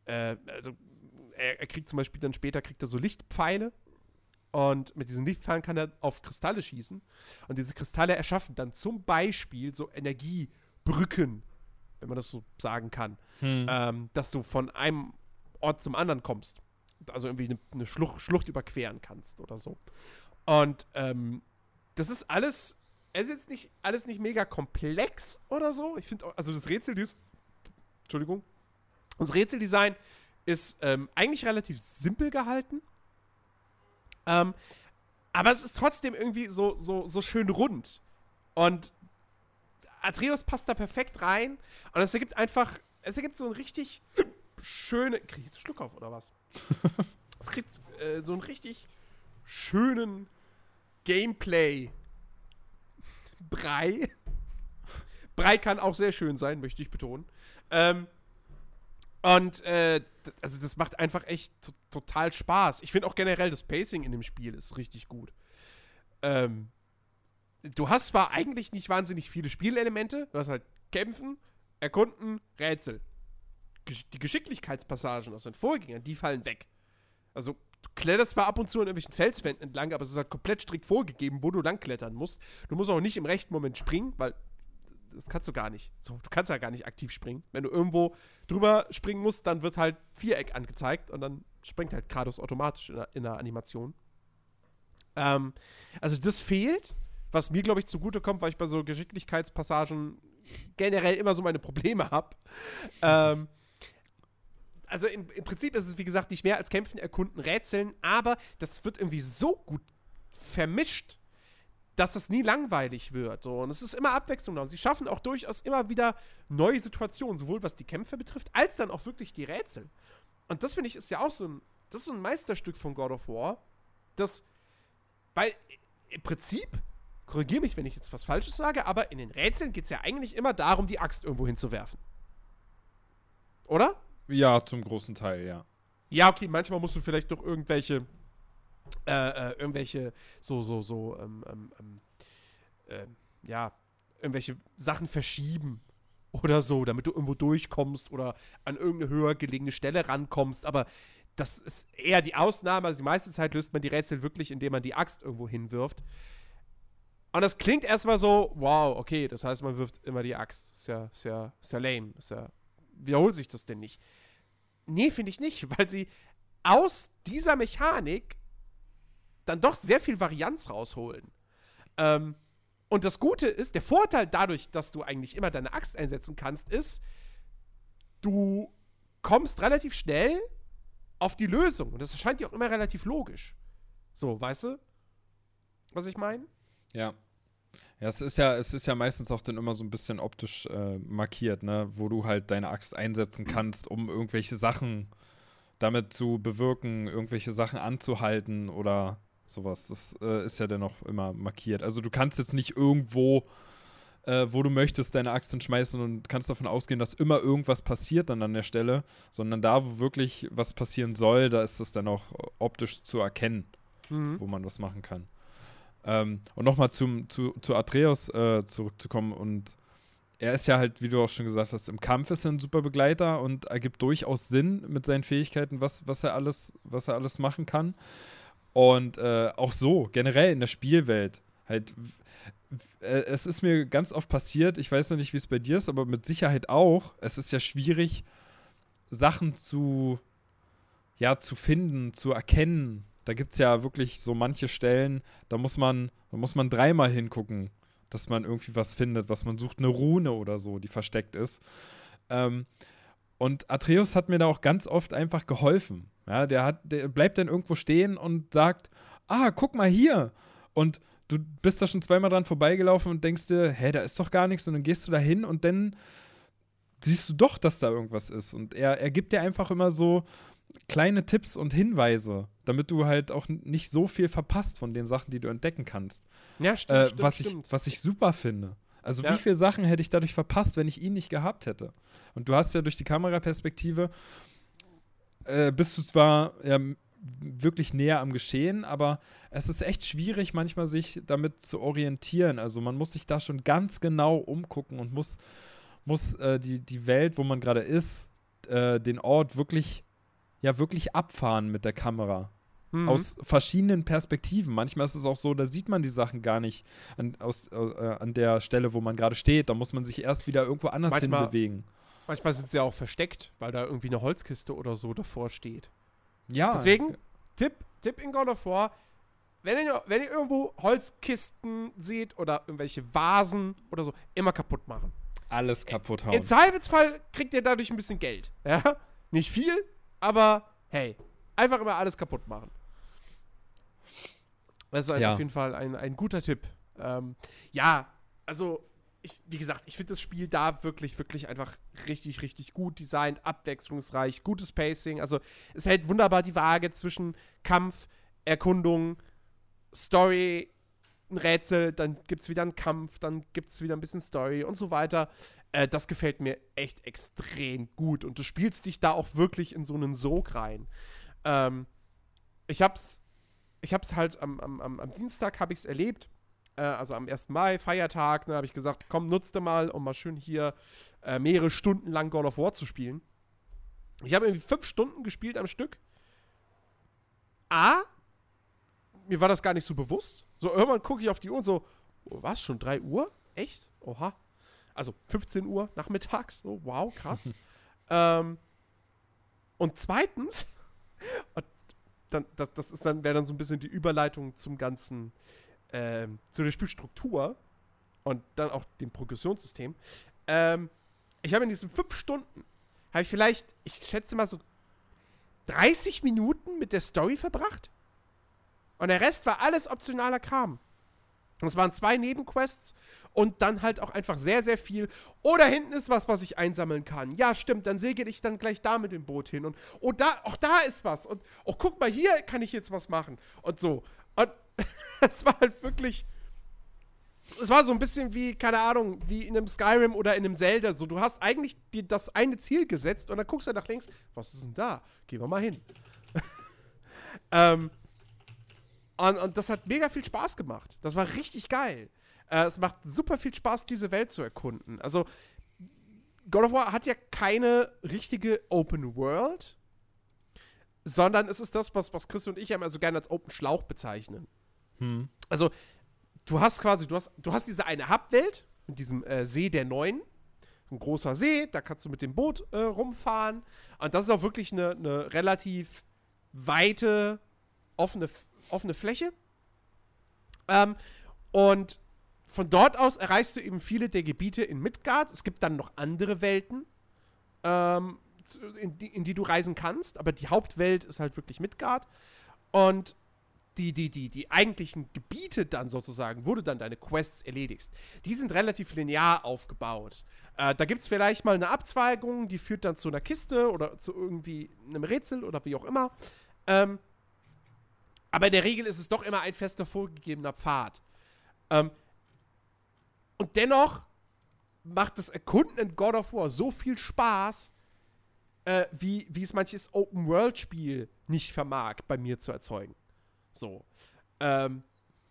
äh, also er, er, kriegt zum Beispiel dann später, kriegt er so Lichtpfeile und mit diesen Lichtpfeilen kann er auf Kristalle schießen und diese Kristalle erschaffen dann zum Beispiel so Energiebrücken, wenn man das so sagen kann, hm. ähm, dass du von einem Ort zum anderen kommst also irgendwie eine, eine Schlucht, Schlucht, überqueren kannst oder so. Und ähm, das ist alles, es ist jetzt nicht alles nicht mega komplex oder so. Ich finde, also das Rätsel, ist, Entschuldigung, das Rätseldesign ist ähm, eigentlich relativ simpel gehalten. Ähm, aber es ist trotzdem irgendwie so, so, so schön rund. Und Atreus passt da perfekt rein. Und es ergibt einfach, es ergibt so ein richtig schöne. Krieg ich jetzt einen Schluck auf oder was? es kriegt äh, so einen richtig schönen Gameplay. Brei. Brei kann auch sehr schön sein, möchte ich betonen. Ähm, und äh, also das macht einfach echt total Spaß. Ich finde auch generell das Pacing in dem Spiel ist richtig gut. Ähm, du hast zwar eigentlich nicht wahnsinnig viele Spielelemente, du hast halt Kämpfen, Erkunden, Rätsel die Geschicklichkeitspassagen aus den Vorgängern, die fallen weg. Also, du kletterst zwar ab und zu an irgendwelchen Felswänden entlang, aber es ist halt komplett strikt vorgegeben, wo du lang klettern musst. Du musst auch nicht im rechten Moment springen, weil das kannst du gar nicht. So, du kannst ja gar nicht aktiv springen. Wenn du irgendwo drüber springen musst, dann wird halt Viereck angezeigt und dann springt halt Kratos automatisch in der, in der Animation. Ähm, also das fehlt, was mir, glaube ich, zugutekommt, weil ich bei so Geschicklichkeitspassagen generell immer so meine Probleme habe. ähm, also im, im, Prinzip ist es, wie gesagt, nicht mehr als Kämpfen, Erkunden, Rätseln, aber das wird irgendwie so gut vermischt, dass das nie langweilig wird. So. Und es ist immer Abwechslung da. Und sie schaffen auch durchaus immer wieder neue Situationen, sowohl was die Kämpfe betrifft, als dann auch wirklich die Rätsel. Und das finde ich ist ja auch so ein, das ist so ein Meisterstück von God of War, das, weil im Prinzip, korrigiere mich, wenn ich jetzt was Falsches sage, aber in den Rätseln geht es ja eigentlich immer darum, die Axt irgendwo hinzuwerfen. Oder? Ja, zum großen Teil, ja. Ja, okay, manchmal musst du vielleicht noch irgendwelche, äh, äh, irgendwelche, so, so, so, ähm, ähm, äh, ja, irgendwelche Sachen verschieben oder so, damit du irgendwo durchkommst oder an irgendeine höher gelegene Stelle rankommst. Aber das ist eher die Ausnahme. Also die meiste Zeit löst man die Rätsel wirklich, indem man die Axt irgendwo hinwirft. Und das klingt erstmal so, wow, okay, das heißt, man wirft immer die Axt. Ist ja, ist ja, ist ja lame. Ist ja wiederholt sich das denn nicht? Nee, finde ich nicht, weil sie aus dieser Mechanik dann doch sehr viel Varianz rausholen. Ähm, und das Gute ist, der Vorteil dadurch, dass du eigentlich immer deine Axt einsetzen kannst, ist, du kommst relativ schnell auf die Lösung. Und das erscheint dir auch immer relativ logisch. So, weißt du, was ich meine? Ja. Ja, es ist ja, es ist ja meistens auch dann immer so ein bisschen optisch äh, markiert, ne, wo du halt deine Axt einsetzen kannst, um irgendwelche Sachen damit zu bewirken, irgendwelche Sachen anzuhalten oder sowas. Das äh, ist ja dann auch immer markiert. Also du kannst jetzt nicht irgendwo, äh, wo du möchtest, deine Axt hinschmeißen und kannst davon ausgehen, dass immer irgendwas passiert dann an der Stelle, sondern da, wo wirklich was passieren soll, da ist es dann auch optisch zu erkennen, mhm. wo man was machen kann. Ähm, und nochmal zu, zu Atreus äh, zurückzukommen und er ist ja halt, wie du auch schon gesagt hast, im Kampf ist er ein super Begleiter und ergibt durchaus Sinn mit seinen Fähigkeiten, was, was er alles, was er alles machen kann. Und äh, auch so, generell in der Spielwelt, halt, äh, es ist mir ganz oft passiert, ich weiß noch nicht, wie es bei dir ist, aber mit Sicherheit auch, es ist ja schwierig, Sachen zu, ja, zu finden, zu erkennen. Da gibt es ja wirklich so manche Stellen, da muss man, da muss man dreimal hingucken, dass man irgendwie was findet, was man sucht, eine Rune oder so, die versteckt ist. Ähm, und Atreus hat mir da auch ganz oft einfach geholfen. Ja, der, hat, der bleibt dann irgendwo stehen und sagt, ah, guck mal hier. Und du bist da schon zweimal dran vorbeigelaufen und denkst dir, hä, da ist doch gar nichts. Und dann gehst du da hin und dann siehst du doch, dass da irgendwas ist. Und er, er gibt dir einfach immer so kleine Tipps und Hinweise, damit du halt auch nicht so viel verpasst von den Sachen, die du entdecken kannst. Ja, stimmt. Äh, stimmt was, stimmt. Ich, was ich super finde. Also Ja. wie viele Sachen hätte ich dadurch verpasst, wenn ich ihn nicht gehabt hätte? Und du hast ja durch die Kameraperspektive äh, bist du zwar ja, m- wirklich näher am Geschehen, aber es ist echt schwierig, manchmal sich damit zu orientieren. Also man muss sich da schon ganz genau umgucken und muss, muss äh, die, die Welt, wo man gerade ist, äh, den Ort wirklich, ja, wirklich abfahren mit der Kamera Mhm. aus verschiedenen Perspektiven. Manchmal ist es auch so, da sieht man die Sachen gar nicht an, aus, äh, an der Stelle, wo man gerade steht. Da muss man sich erst wieder irgendwo anders Manchmal- hinbewegen. Manchmal sind sie ja auch versteckt, weil da irgendwie eine Holzkiste oder so davor steht. Ja. Deswegen, Tipp, Tipp in God of War, wenn ihr, wenn ihr irgendwo Holzkisten seht oder irgendwelche Vasen oder so, immer kaputt machen. Alles kaputt hauen. Im Zweifelsfall kriegt ihr dadurch ein bisschen Geld. Ja? Nicht viel, aber hey, einfach immer alles kaputt machen. Das ist halt Ja. auf jeden Fall ein, ein guter Tipp. Ähm, ja, also, ich, wie gesagt, ich finde das Spiel da wirklich, wirklich einfach richtig, richtig gut designt, abwechslungsreich, gutes Pacing. Also, es hält wunderbar die Waage zwischen Kampf, Erkundung, Story, ein Rätsel, dann gibt es wieder einen Kampf, dann gibt es wieder ein bisschen Story und so weiter. Äh, das gefällt mir echt extrem gut und du spielst dich da auch wirklich in so einen Sog rein. Ähm, ich hab's, ich hab's halt am, am, am Dienstag habe ich's erlebt, äh, also am 1. Mai, Feiertag, ne, habe ich gesagt, komm, nutzte mal, um mal schön hier äh, mehrere Stunden lang God of War zu spielen. Ich habe irgendwie fünf Stunden gespielt am Stück. A, mir war das gar nicht so bewusst. So, irgendwann gucke ich auf die Uhr und so, oh, was, schon 3 Uhr? Echt? Oha. Also 15 Uhr nachmittags. So, wow, krass. ähm, und zweitens, und dann, das, das ist dann, wäre dann so ein bisschen die Überleitung zum ganzen, ähm, zu der Spielstruktur und dann auch dem Progressionssystem. Ähm, ich habe in diesen fünf Stunden, habe ich vielleicht, ich schätze mal so 30 Minuten mit der Story verbracht. Und der Rest war alles optionaler Kram. Das waren zwei Nebenquests und dann halt auch einfach sehr, sehr viel. Oder hinten ist was, was ich einsammeln kann. Ja, stimmt, dann segel ich dann gleich da mit dem Boot hin. Und oh, da, auch da ist was. Und oh, guck mal, hier kann ich jetzt was machen. Und so. Es war halt wirklich. Es war so ein bisschen wie, keine Ahnung, wie in einem Skyrim oder in einem Zelda. So, du hast eigentlich dir das eine Ziel gesetzt und dann guckst du nach links, was ist denn da? Gehen wir mal hin. ähm, und, und das hat mega viel Spaß gemacht. Das war richtig geil. Äh, es macht super viel Spaß, diese Welt zu erkunden. Also, God of War hat ja keine richtige Open World, sondern es ist das, was, was Chris und ich immer so gerne als Open Schlauch bezeichnen. Hm. Also, du hast quasi, du hast, du hast diese eine Hubwelt mit diesem äh, See der Neuen. ein großer See, da kannst du mit dem Boot äh, rumfahren. Und das ist auch wirklich eine, eine relativ weite, offene, offene Fläche. Ähm, und von dort aus erreichst du eben viele der Gebiete in Midgard. Es gibt dann noch andere Welten, ähm, in, die, in die du reisen kannst, aber die Hauptwelt ist halt wirklich Midgard. Und die, die, die, die eigentlichen Gebiete dann sozusagen, wo du dann deine Quests erledigst, die sind relativ linear aufgebaut. Äh, da gibt es vielleicht mal eine Abzweigung, die führt dann zu einer Kiste oder zu irgendwie einem Rätsel oder wie auch immer. Ähm, aber in der Regel ist es doch immer ein fester vorgegebener Pfad. Ähm, und dennoch macht das Erkunden in God of War so viel Spaß, äh, wie, wie es manches Open-World-Spiel nicht vermag, bei mir zu erzeugen. So. Ähm,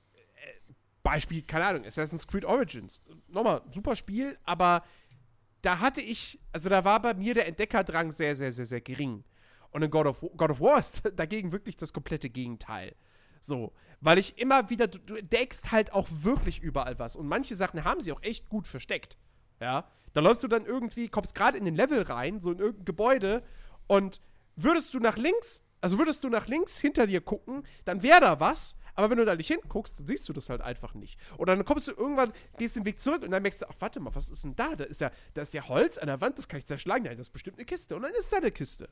äh, Beispiel, keine Ahnung, Assassin's Creed Origins. Nochmal, super Spiel, aber da hatte ich, also da war bei mir der Entdeckerdrang sehr, sehr, sehr, sehr gering. Und in God of, God of War ist dagegen wirklich das komplette Gegenteil. So, weil ich immer wieder, du, du entdeckst halt auch wirklich überall was. Und manche Sachen haben sie auch echt gut versteckt. Ja, da läufst du dann irgendwie, kommst gerade in den Level rein, so in irgendein Gebäude und würdest du nach links, also würdest du nach links hinter dir gucken, dann wäre da was, aber wenn du da nicht hinguckst, dann siehst du das halt einfach nicht. Oder dann kommst du irgendwann, gehst den Weg zurück und dann merkst du, ach, warte mal, was ist denn da? Da ist ja, da ist ja Holz an der Wand, das kann ich zerschlagen. Nein, das ist bestimmt eine Kiste. Und dann ist da eine Kiste.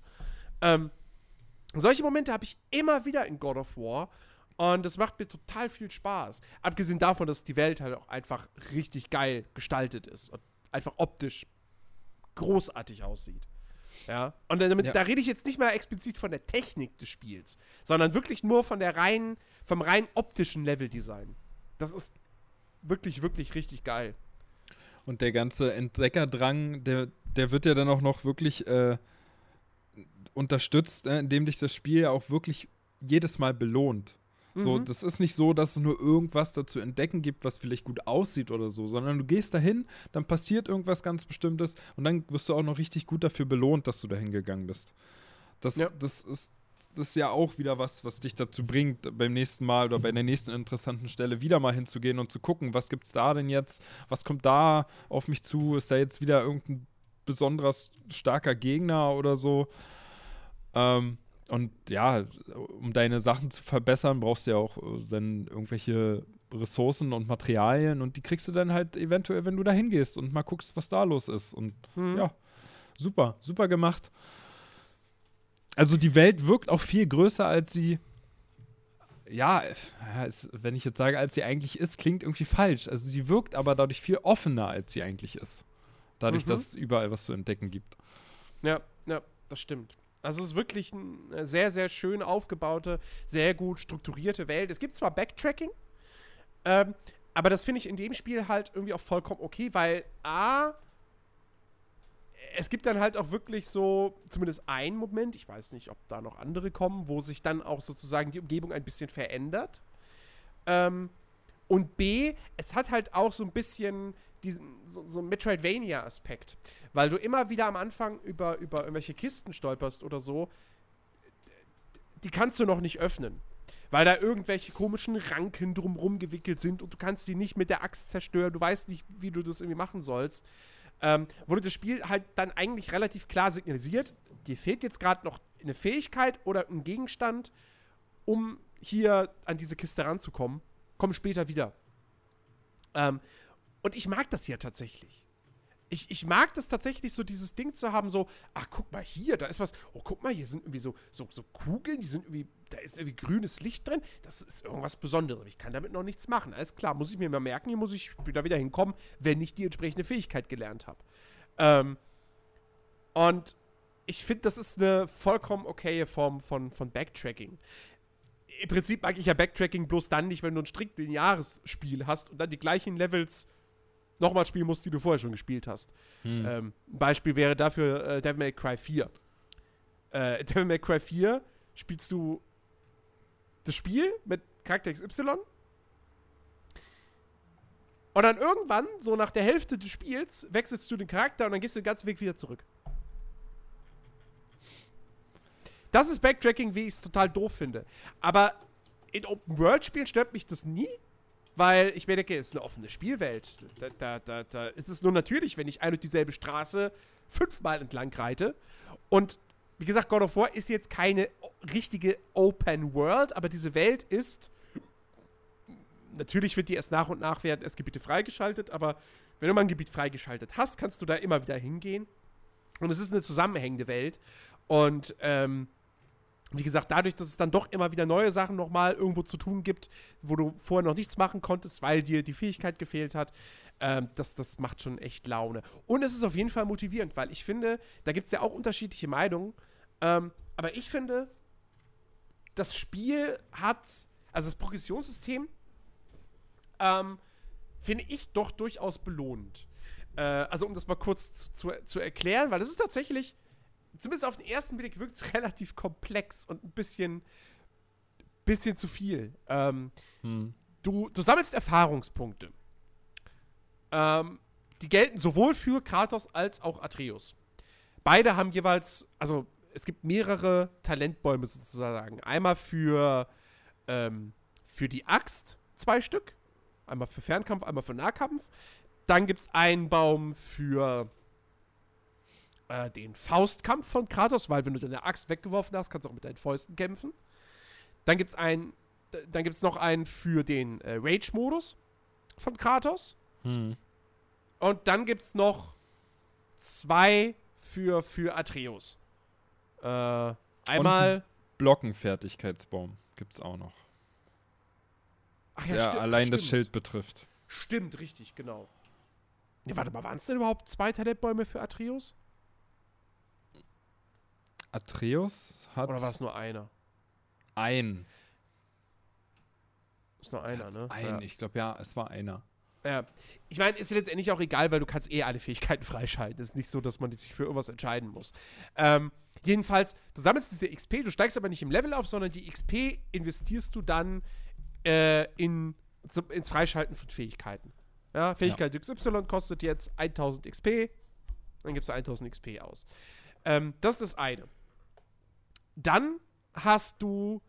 Ähm, solche Momente habe ich immer wieder in God of War. Und das macht mir total viel Spaß. Abgesehen davon, dass die Welt halt auch einfach richtig geil gestaltet ist und einfach optisch großartig aussieht. Ja. Und damit, ja. da rede ich jetzt nicht mal explizit von der Technik des Spiels, sondern wirklich nur von der reinen, vom rein optischen Leveldesign. Das ist wirklich, wirklich richtig geil. Und der ganze Entdeckerdrang, der, der wird ja dann auch noch wirklich äh, unterstützt, äh, indem dich das Spiel auch wirklich jedes Mal belohnt. So, mhm. das ist nicht so, dass es nur irgendwas dazu entdecken gibt, was vielleicht gut aussieht oder so, sondern du gehst dahin, dann passiert irgendwas ganz Bestimmtes und dann wirst du auch noch richtig gut dafür belohnt, dass du dahin gegangen bist. Das, ja. das ist das ist ja auch wieder was, was dich dazu bringt, beim nächsten Mal oder bei der nächsten interessanten Stelle wieder mal hinzugehen und zu gucken, was gibt's da denn jetzt? Was kommt da auf mich zu? Ist da jetzt wieder irgendein besonders starker Gegner oder so? Ähm, und ja, um deine Sachen zu verbessern, brauchst du ja auch äh, dann irgendwelche Ressourcen und Materialien und die kriegst du dann halt eventuell, wenn du da hingehst und mal guckst, was da los ist. Und mhm. ja, super, super gemacht. Also die Welt wirkt auch viel größer, als sie. Ja, wenn ich jetzt sage, als sie eigentlich ist, klingt irgendwie falsch. Also sie wirkt aber dadurch viel offener, als sie eigentlich ist. Dadurch, mhm. dass es überall was zu entdecken gibt. Ja, ja, das stimmt. Also es ist wirklich eine sehr, sehr schön aufgebaute, sehr gut strukturierte Welt. Es gibt zwar Backtracking, ähm, aber das finde ich in dem Spiel halt irgendwie auch vollkommen okay, weil A, es gibt dann halt auch wirklich so, zumindest einen Moment, ich weiß nicht, ob da noch andere kommen, wo sich dann auch sozusagen die Umgebung ein bisschen verändert. Ähm, und B, es hat halt auch so ein bisschen diesen, so, so Metroidvania-Aspekt. Weil du immer wieder am Anfang über, über irgendwelche Kisten stolperst oder so, die kannst du noch nicht öffnen. Weil da irgendwelche komischen Ranken drumrum gewickelt sind und du kannst die nicht mit der Axt zerstören. Du weißt nicht, wie du das irgendwie machen sollst. Ähm, wurde das Spiel halt dann eigentlich relativ klar signalisiert, dir fehlt jetzt gerade noch eine Fähigkeit oder ein Gegenstand, um hier an diese Kiste ranzukommen. Komm später wieder. Ähm, und ich mag das hier tatsächlich. Ich, ich mag das tatsächlich, so dieses Ding zu haben, so, ach, guck mal hier, da ist was, oh, guck mal, hier sind irgendwie so, so, so Kugeln, die sind irgendwie, da ist irgendwie grünes Licht drin, das ist irgendwas Besonderes. Ich kann damit noch nichts machen. Alles klar, muss ich mir mal merken, hier muss ich da wieder hinkommen, wenn ich die entsprechende Fähigkeit gelernt habe. Ähm, und ich finde, das ist eine vollkommen okaye Form von, von Backtracking im Prinzip mag ich ja Backtracking bloß dann nicht, wenn du ein strikt lineares Spiel hast und dann die gleichen Levels nochmal spielen musst, die du vorher schon gespielt hast. Hm. Ähm, ein Beispiel wäre dafür äh, Devil May Cry 4. Äh, Devil May Cry 4 spielst du das Spiel mit Charakter XY und dann irgendwann, so nach der Hälfte des Spiels, wechselst du den Charakter und dann gehst du den ganzen Weg wieder zurück. Das ist Backtracking, wie ich es total doof finde. Aber in Open-World-Spielen stört mich das nie. Weil ich mir denke, es ist eine offene Spielwelt. Da, da, da, da ist es nur natürlich, wenn ich ein und dieselbe Straße fünfmal entlang reite. Und wie gesagt, God of War ist jetzt keine richtige Open World, aber diese Welt ist. Natürlich wird die erst nach und nach werden erst Gebiete freigeschaltet, aber wenn du mal ein Gebiet freigeschaltet hast, kannst du da immer wieder hingehen. Und es ist eine zusammenhängende Welt. Und ähm, wie gesagt, dadurch, dass es dann doch immer wieder neue Sachen nochmal irgendwo zu tun gibt, wo du vorher noch nichts machen konntest, weil dir die Fähigkeit gefehlt hat, ähm, das, das macht schon echt Laune. Und es ist auf jeden Fall motivierend, weil ich finde, da gibt es ja auch unterschiedliche Meinungen, ähm, aber ich finde, das Spiel hat, also das Progressionssystem, ähm, finde ich doch durchaus belohnt. Äh, also um das mal kurz zu, zu erklären, weil das ist tatsächlich zumindest auf den ersten Blick wirkt es relativ komplex und ein bisschen, bisschen zu viel. Ähm, hm. du, du sammelst Erfahrungspunkte. Ähm, die gelten sowohl für Kratos als auch Atreus. Beide haben jeweils, also es gibt mehrere Talentbäume sozusagen. Einmal für, ähm, für die Axt zwei Stück. Einmal für Fernkampf, einmal für Nahkampf. Dann gibt es einen Baum für äh, den Faustkampf von Kratos, weil wenn du deine Axt weggeworfen hast, kannst du auch mit deinen Fäusten kämpfen. Dann gibt es einen, dann gibt noch einen für den äh, Rage-Modus von Kratos. Hm. Und dann gibt es noch zwei für, für Atreus. Äh, einmal. Blockenfertigkeitsbaum gibt es auch noch. Ach ja, der stimmt, allein stimmt. das Schild betrifft. Stimmt, richtig, genau. Nee, warte mal, waren es denn überhaupt zwei Talentbäume für Atreus? Atreus hat. Oder war es nur einer? Ein. Ist nur einer, ne? Ein, ja. ich glaube ja, es war einer. Ja. Ich meine, ist letztendlich auch egal, weil du kannst eh alle Fähigkeiten freischalten. Es ist nicht so, dass man sich für irgendwas entscheiden muss. Ähm, jedenfalls, du sammelst diese XP, du steigst aber nicht im Level auf, sondern die XP investierst du dann äh, in, ins Freischalten von Fähigkeiten. Ja, Fähigkeit ja. XY kostet jetzt 1000 XP, dann gibst du 1000 XP aus. Ähm, das ist das eine. Dann hast du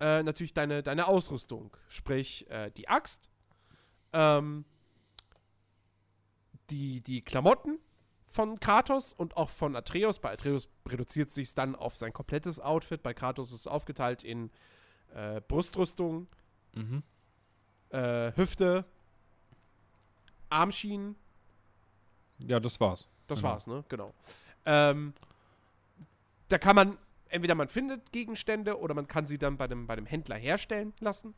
äh, natürlich deine, deine Ausrüstung, sprich äh, die Axt, ähm, die, die Klamotten von Kratos und auch von Atreus. Bei Atreus reduziert sich dann auf sein komplettes Outfit. Bei Kratos ist es aufgeteilt in äh, Brustrüstung, mhm. äh, Hüfte, Armschienen. Ja, das war's. Das genau. war's, ne? Genau. Ähm, da kann man, entweder man findet Gegenstände oder man kann sie dann bei dem, bei dem Händler herstellen lassen.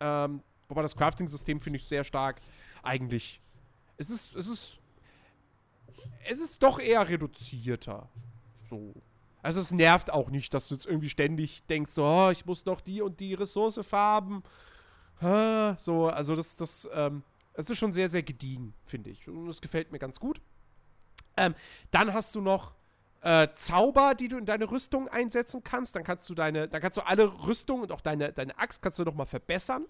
Ähm, wobei das Crafting-System finde ich sehr stark. Eigentlich, es ist, es ist, es ist doch eher reduzierter. So. Also es nervt auch nicht, dass du jetzt irgendwie ständig denkst, so, oh, ich muss noch die und die Ressource farben. So, also das, das, ähm, das ist schon sehr, sehr gediegen, finde ich. Und das gefällt mir ganz gut. Ähm, dann hast du noch äh, Zauber, die du in deine Rüstung einsetzen kannst. Dann kannst du deine, dann kannst du alle Rüstungen und auch deine, deine Axt kannst du noch mal verbessern.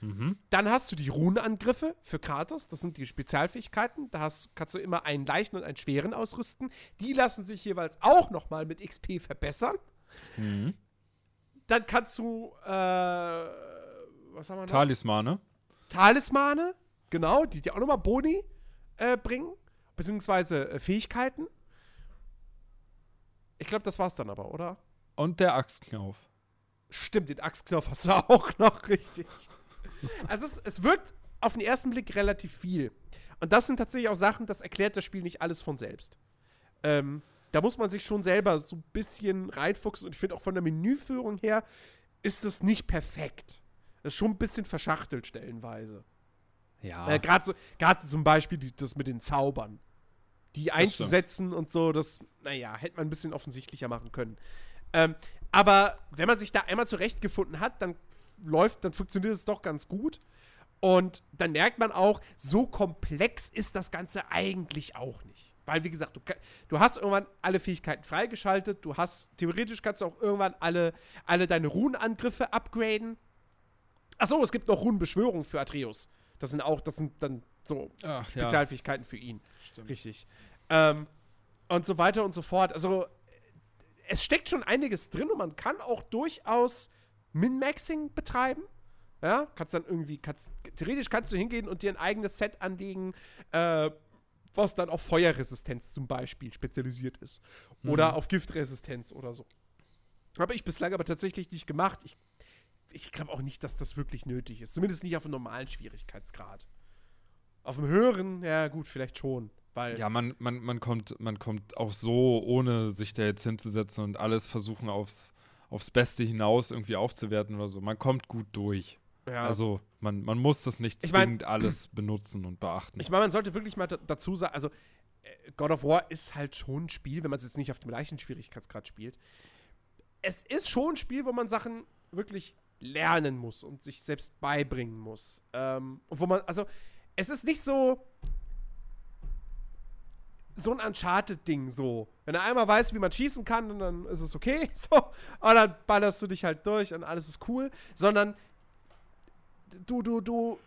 Mhm. Dann hast du die Runenangriffe für Kratos. Das sind die Spezialfähigkeiten. Da hast, kannst du immer einen leichten und einen schweren ausrüsten. Die lassen sich jeweils auch noch mal mit XP verbessern. Mhm. Dann kannst du, äh, was haben wir noch? Talismane. Talismane, genau, die dir auch noch mal Boni äh, bringen. Beziehungsweise äh, Fähigkeiten. Ich glaube, das war's dann aber, oder? Und der Axtknauf. Stimmt, den Axtknopf hast du auch noch richtig. also es, es wirkt auf den ersten Blick relativ viel. Und das sind tatsächlich auch Sachen, das erklärt das Spiel nicht alles von selbst. Ähm, da muss man sich schon selber so ein bisschen reinfuchsen. Und ich finde auch von der Menüführung her ist es nicht perfekt. Das ist schon ein bisschen verschachtelt stellenweise. Ja. Äh, Gerade so, zum Beispiel die, das mit den Zaubern die einzusetzen und so, das, naja, hätte man ein bisschen offensichtlicher machen können. Ähm, aber wenn man sich da einmal zurechtgefunden hat, dann läuft, dann funktioniert es doch ganz gut. Und dann merkt man auch, so komplex ist das Ganze eigentlich auch nicht. Weil, wie gesagt, du, du hast irgendwann alle Fähigkeiten freigeschaltet, du hast, theoretisch kannst du auch irgendwann alle, alle deine Runenangriffe upgraden. Achso, es gibt noch Runenbeschwörung für Atreus. Das sind auch, das sind dann so Ach, Spezialfähigkeiten ja. für ihn. Stimmt. Richtig. Ähm, und so weiter und so fort. Also, es steckt schon einiges drin und man kann auch durchaus Min-Maxing betreiben. Ja, kannst dann irgendwie, kannst, theoretisch kannst du hingehen und dir ein eigenes Set anlegen, äh, was dann auf Feuerresistenz zum Beispiel spezialisiert ist. Oder mhm. auf Giftresistenz oder so. Habe ich bislang aber tatsächlich nicht gemacht. Ich, ich glaube auch nicht, dass das wirklich nötig ist. Zumindest nicht auf einem normalen Schwierigkeitsgrad. Auf dem höheren, ja gut, vielleicht schon. Weil ja, man, man, man, kommt, man kommt auch so, ohne sich da jetzt hinzusetzen und alles versuchen aufs, aufs Beste hinaus irgendwie aufzuwerten oder so. Man kommt gut durch. Ja. Also man, man muss das nicht zwingend ich mein, alles benutzen und beachten. Ich meine, man sollte wirklich mal dazu sagen, also äh, God of War ist halt schon ein Spiel, wenn man es jetzt nicht auf dem gleichen Schwierigkeitsgrad spielt. Es ist schon ein Spiel, wo man Sachen wirklich lernen muss und sich selbst beibringen muss. Ähm, und wo man, also, es ist nicht so so ein Uncharted-Ding so. Wenn er einmal weiß, wie man schießen kann, dann ist es okay. So. Und dann ballerst du dich halt durch und alles ist cool. Sondern du, du, du.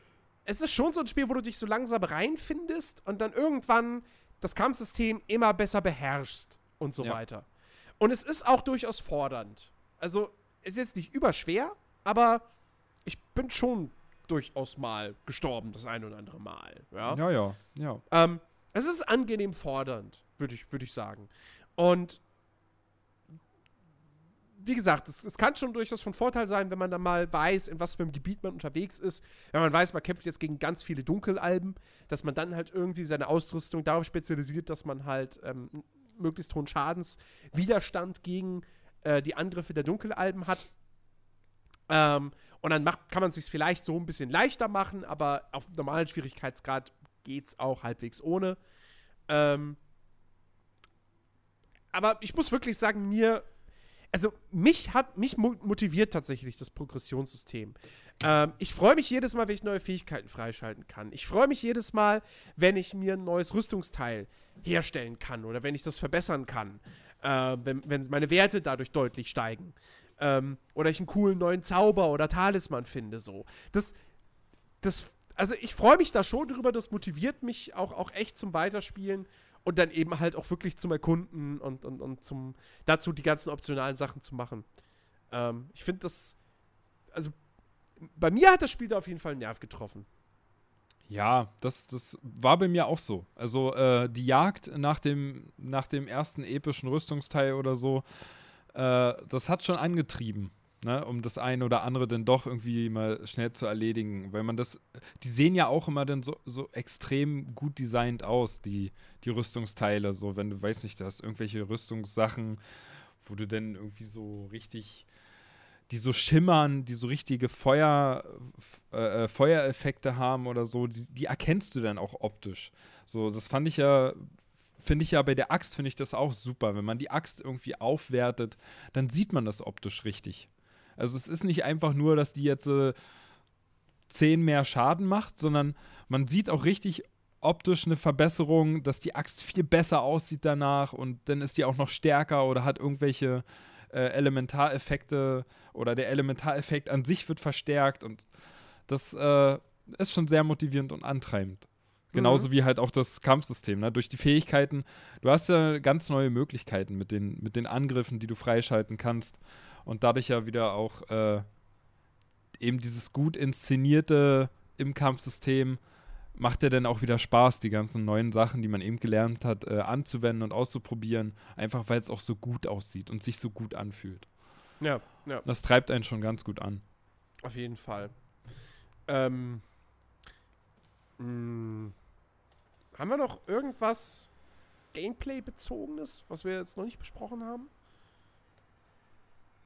Es ist schon so ein Spiel, wo du dich so langsam reinfindest und dann irgendwann das Kampfsystem immer besser beherrschst und so ja. weiter. Und es ist auch durchaus fordernd. Also, es ist jetzt nicht überschwer, aber ich bin schon durchaus mal gestorben, das ein oder andere Mal. Ja, ja, ja. ja. Ähm, es ist angenehm fordernd, würde ich, würd ich sagen. Und wie gesagt, es, es, kann schon durchaus von Vorteil sein, wenn man dann mal weiß, in was für einem Gebiet man unterwegs ist. Wenn man weiß, man kämpft jetzt gegen ganz viele Dunkelalben, dass man dann halt irgendwie seine Ausrüstung darauf spezialisiert, dass man halt ähm, möglichst hohen Schadenswiderstand gegen äh, die Angriffe der Dunkelalben hat. Ähm, und dann macht, kann man es sich vielleicht so ein bisschen leichter machen, aber auf normalen Schwierigkeitsgrad geht es auch halbwegs ohne. Ähm, aber ich muss wirklich sagen, mir, also mich hat, mich motiviert tatsächlich das Progressionssystem. Ähm, ich freue mich jedes Mal, wenn ich neue Fähigkeiten freischalten kann. Ich freue mich jedes Mal, wenn ich mir ein neues Rüstungsteil herstellen kann oder wenn ich das verbessern kann. Äh, wenn, wenn meine Werte dadurch deutlich steigen. Ähm, oder ich einen coolen neuen Zauber oder Talisman finde, so. Das, das, also ich freue mich da schon drüber, das motiviert mich auch, auch echt zum Weiterspielen und dann eben halt auch wirklich zum Erkunden und, und, und zum, dazu die ganzen optionalen Sachen zu machen. Ähm, ich finde das, also bei mir hat das Spiel da auf jeden Fall einen Nerv getroffen. Ja, das, das war bei mir auch so. Also äh, die Jagd nach dem, nach dem ersten epischen Rüstungsteil oder so, äh, das hat schon angetrieben, ne, um das eine oder andere dann doch irgendwie mal schnell zu erledigen. Weil man das, die sehen ja auch immer dann so, so extrem gut designt aus, die, die Rüstungsteile. So, wenn du, weißt nicht, hast irgendwelche Rüstungssachen, wo du dann irgendwie so richtig die so schimmern, die so richtige Feuer, äh, Feuereffekte haben oder so, die, die, erkennst du dann auch optisch. So, das fand ich ja finde ich ja bei der Axt, finde ich das auch super. Wenn man die Axt irgendwie aufwertet, dann sieht man das optisch richtig. Also es ist nicht einfach nur, dass die jetzt äh, 10 mehr Schaden macht, sondern man sieht auch richtig optisch eine Verbesserung, dass die Axt viel besser aussieht danach und dann ist die auch noch stärker oder hat irgendwelche äh, Elementareffekte oder der Elementareffekt an sich wird verstärkt und das äh, ist schon sehr motivierend und antreibend. Genauso mhm. wie halt auch das Kampfsystem. Ne? Durch die Fähigkeiten, du hast ja ganz neue Möglichkeiten mit den, mit den Angriffen, die du freischalten kannst. Und dadurch ja wieder auch äh, eben dieses gut inszenierte im Kampfsystem macht ja dann auch wieder Spaß, die ganzen neuen Sachen, die man eben gelernt hat, äh, anzuwenden und auszuprobieren. Einfach weil es auch so gut aussieht und sich so gut anfühlt. Ja, ja. Das treibt einen schon ganz gut an. Auf jeden Fall. Ähm, mh, hm. Haben wir noch irgendwas Gameplay-bezogenes, was wir jetzt noch nicht besprochen haben?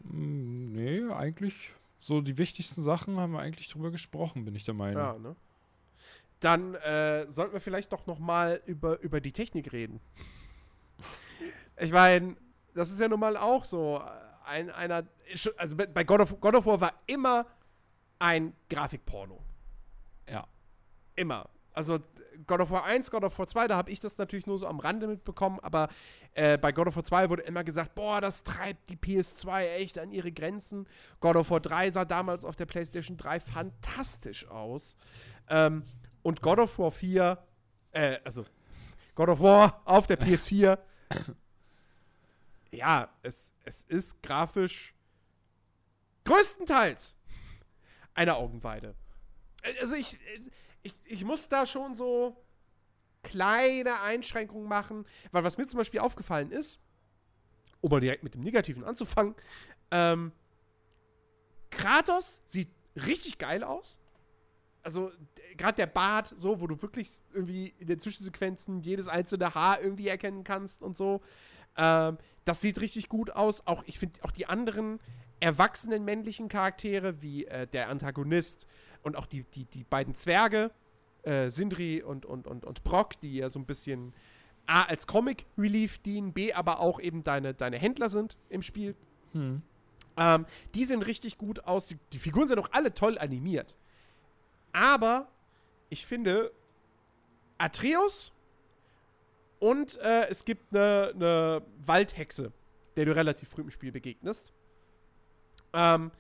Hm, nee, eigentlich so die wichtigsten Sachen haben wir eigentlich drüber gesprochen, bin ich der Meinung. Ja, ne? Dann äh, sollten wir vielleicht doch noch mal über, über die Technik reden. ich meine, das ist ja nun mal auch so ein, einer, also bei God of, God of War war immer ein Grafikporno. Ja. Immer. Also God of War 1, God of War 2, da habe ich das natürlich nur so am Rande mitbekommen, aber äh, bei God of War 2 wurde immer gesagt, boah, das treibt die PS2 echt an ihre Grenzen. God of War 3 sah damals auf der PlayStation 3 fantastisch aus. Ähm, und God of War 4, äh, also God of War auf der PS4, ja, es, es ist grafisch größtenteils eine Augenweide. Also ich, ich, ich muss da schon so kleine Einschränkungen machen, weil was mir zum Beispiel aufgefallen ist, um mal direkt mit dem Negativen anzufangen, ähm, Kratos sieht richtig geil aus. Also gerade der Bart, so, wo du wirklich irgendwie in den Zwischensequenzen jedes einzelne Haar irgendwie erkennen kannst und so. Ähm, das sieht richtig gut aus. Auch ich finde auch die anderen erwachsenen männlichen Charaktere, wie äh, der Antagonist und auch die, die, die beiden Zwerge, äh, Sindri und, und, und, und Brock, die ja so ein bisschen A als Comic Relief dienen, B aber auch eben deine, deine Händler sind im Spiel. Hm. Ähm, die sehen richtig gut aus. Die, die Figuren sind auch alle toll animiert. Aber ich finde, Atreus und äh, es gibt eine, eine Waldhexe, der du relativ früh im Spiel begegnest. Ähm,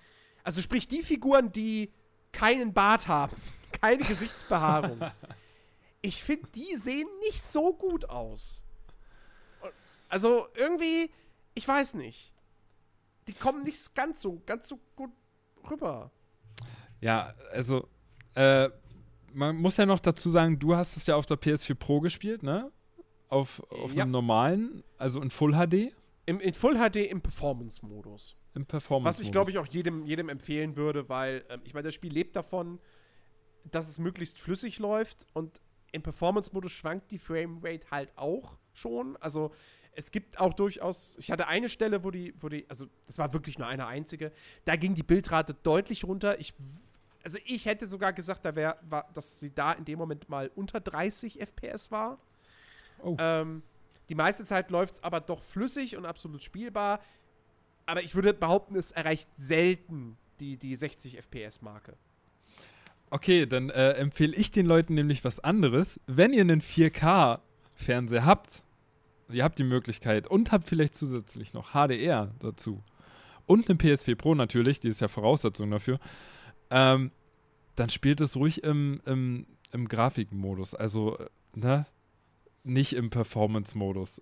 also sprich die Figuren, die keinen Bart haben, keine Gesichtsbehaarung. ich finde, die sehen nicht so gut aus. Also irgendwie, ich weiß nicht. Die kommen nicht ganz so, ganz so gut rüber. Ja, also äh, man muss ja noch dazu sagen, du hast es ja auf der PS4 Pro gespielt, ne? Auf, auf ja. einem normalen, also in Full HD. Im, in Full HD im Performance-Modus. Im Performance-Modus. Was ich, glaube ich, auch jedem, jedem empfehlen würde, weil, ähm, ich meine, das Spiel lebt davon, dass es möglichst flüssig läuft und im Performance-Modus schwankt die Framerate halt auch schon. Also es gibt auch durchaus, ich hatte eine Stelle, wo die, wo die, also das war wirklich nur eine einzige, da ging die Bildrate deutlich runter. Ich also ich hätte sogar gesagt, da wär, war, dass sie da in dem Moment mal unter 30 FPS war. Oh. Ähm, die meiste Zeit läuft es aber doch flüssig und absolut spielbar. Aber ich würde behaupten, es erreicht selten die, die 60 FPS-Marke. Okay, dann äh, empfehle ich den Leuten nämlich was anderes. Wenn ihr einen 4K-Fernseher habt, ihr habt die Möglichkeit und habt vielleicht zusätzlich noch HDR dazu und eine PS4 Pro natürlich, die ist ja Voraussetzung dafür, ähm, dann spielt es ruhig im, im, im Grafikmodus. Also, ne? Nicht im Performance-Modus.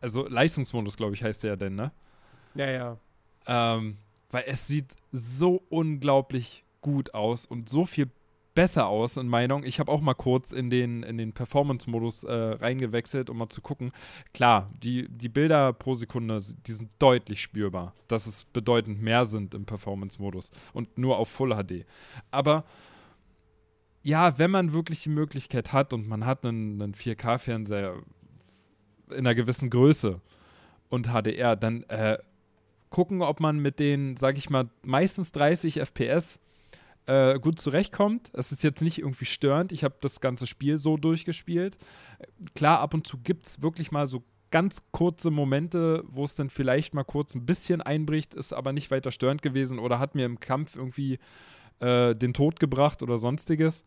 Also Leistungsmodus, glaube ich, heißt der ja denn, ne? Ja, ja. Ähm, weil es sieht so unglaublich gut aus und so viel besser aus, in Meinung. Ich habe auch mal kurz in den, in den Performance-Modus äh, reingewechselt, um mal zu gucken. Klar, die, die Bilder pro Sekunde, die sind deutlich spürbar, dass es bedeutend mehr sind im Performance-Modus und nur auf Full HD. Aber ja, wenn man wirklich die Möglichkeit hat und man hat einen, einen 4K-Fernseher in einer gewissen Größe und HDR, dann äh, gucken, ob man mit den, sag ich mal, meistens 30 FPS äh, gut zurechtkommt. Es ist jetzt nicht irgendwie störend. Ich habe das ganze Spiel so durchgespielt. Klar, ab und zu gibt es wirklich mal so ganz kurze Momente, wo es dann vielleicht mal kurz ein bisschen einbricht, ist aber nicht weiter störend gewesen oder hat mir im Kampf irgendwie äh, den Tod gebracht oder sonstiges.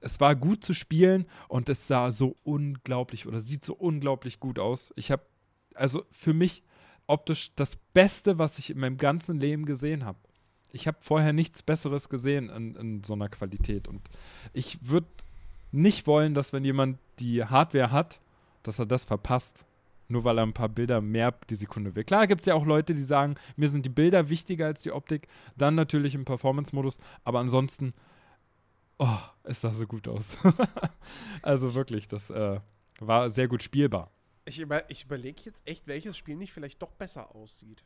Es war gut zu spielen und es sah so unglaublich oder sieht so unglaublich gut aus. Ich habe also für mich optisch das Beste, was ich in meinem ganzen Leben gesehen habe ich habe vorher nichts Besseres gesehen in, in so einer Qualität. Und ich würde nicht wollen, dass wenn jemand die Hardware hat, dass er das verpasst. Nur weil er ein paar Bilder mehr die Sekunde will. Klar gibt es ja auch Leute, die sagen, mir sind die Bilder wichtiger als die Optik. Dann natürlich im Performance-Modus. Aber ansonsten, oh, es sah so gut aus. also wirklich, das äh, war sehr gut spielbar. Ich, über, ich überlege jetzt echt, welches Spiel nicht vielleicht doch besser aussieht.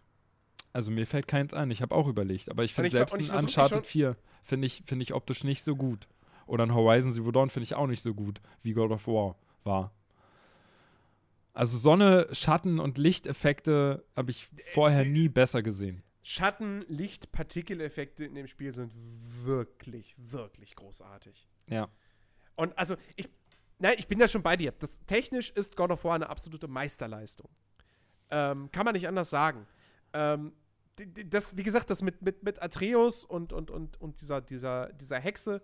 Also mir fällt keins ein. Ich habe auch überlegt. Aber ich finde selbst ein Uncharted 4 finde ich, find ich optisch nicht so gut. Oder ein Horizon Zero Dawn finde ich auch nicht so gut, wie God of War war. Also Sonne, Schatten und Lichteffekte habe ich vorher nie besser gesehen. Schatten, Licht, Partikeleffekte in dem Spiel sind wirklich, wirklich großartig. Ja. Und also ich, nein, ich bin da schon bei dir. Das, technisch ist God of War eine absolute Meisterleistung. Ähm, kann man nicht anders sagen. Ähm, das, wie gesagt, das mit, mit, mit Atreus und, und, und, und dieser, dieser, dieser Hexe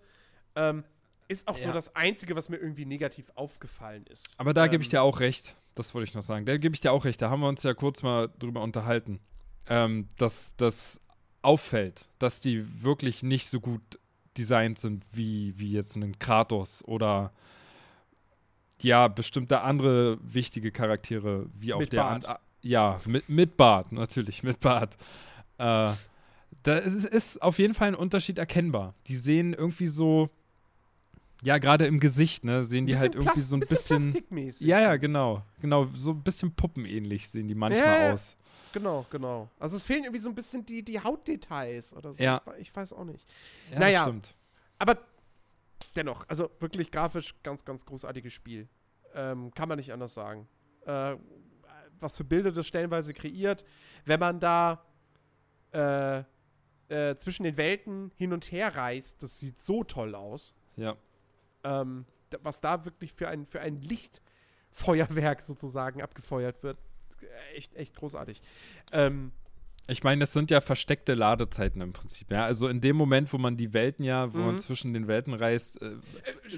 ähm, ist auch ja. so das Einzige, was mir irgendwie negativ aufgefallen ist. Aber da ähm, gebe ich dir auch recht. Das wollte ich noch sagen. Da gebe ich dir auch recht. Da haben wir uns ja kurz mal drüber unterhalten. Ähm, dass das auffällt, dass die wirklich nicht so gut designt sind wie, wie jetzt ein Kratos oder ja, bestimmte andere wichtige Charaktere, wie auch der Bart. Ja, mit, mit Bart, natürlich, mit Bart. Äh, Da ist, ist auf jeden Fall ein Unterschied erkennbar. Die sehen irgendwie so, ja, gerade im Gesicht, ne, sehen die halt irgendwie Plast so ein bisschen. bisschen ja, ja, genau. Genau, so ein bisschen puppenähnlich sehen die manchmal ja, aus. Genau, genau. Also es fehlen irgendwie so ein bisschen die, die Hautdetails oder so. Ja. Ich, ich weiß auch nicht. Ja, naja, stimmt. Aber dennoch, also wirklich grafisch ganz, ganz großartiges Spiel. Ähm, kann man nicht anders sagen. Äh, was für Bilder das stellenweise kreiert, wenn man da äh, äh, zwischen den Welten hin und her reist, das sieht so toll aus. Ja. Ähm, was da wirklich für ein, für ein Lichtfeuerwerk sozusagen abgefeuert wird. Echt, echt großartig. Ähm, ich meine, das sind ja versteckte Ladezeiten im Prinzip. Ja? Also in dem Moment, wo man die Welten ja, wo mhm. man zwischen den Welten reist, äh,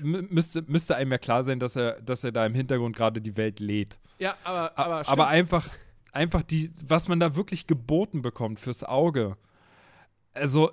müsste, müsste einem ja klar sein, dass er, dass er da im Hintergrund gerade die Welt lädt. Ja, aber, aber, aber einfach, einfach die, was man da wirklich geboten bekommt fürs Auge. Also,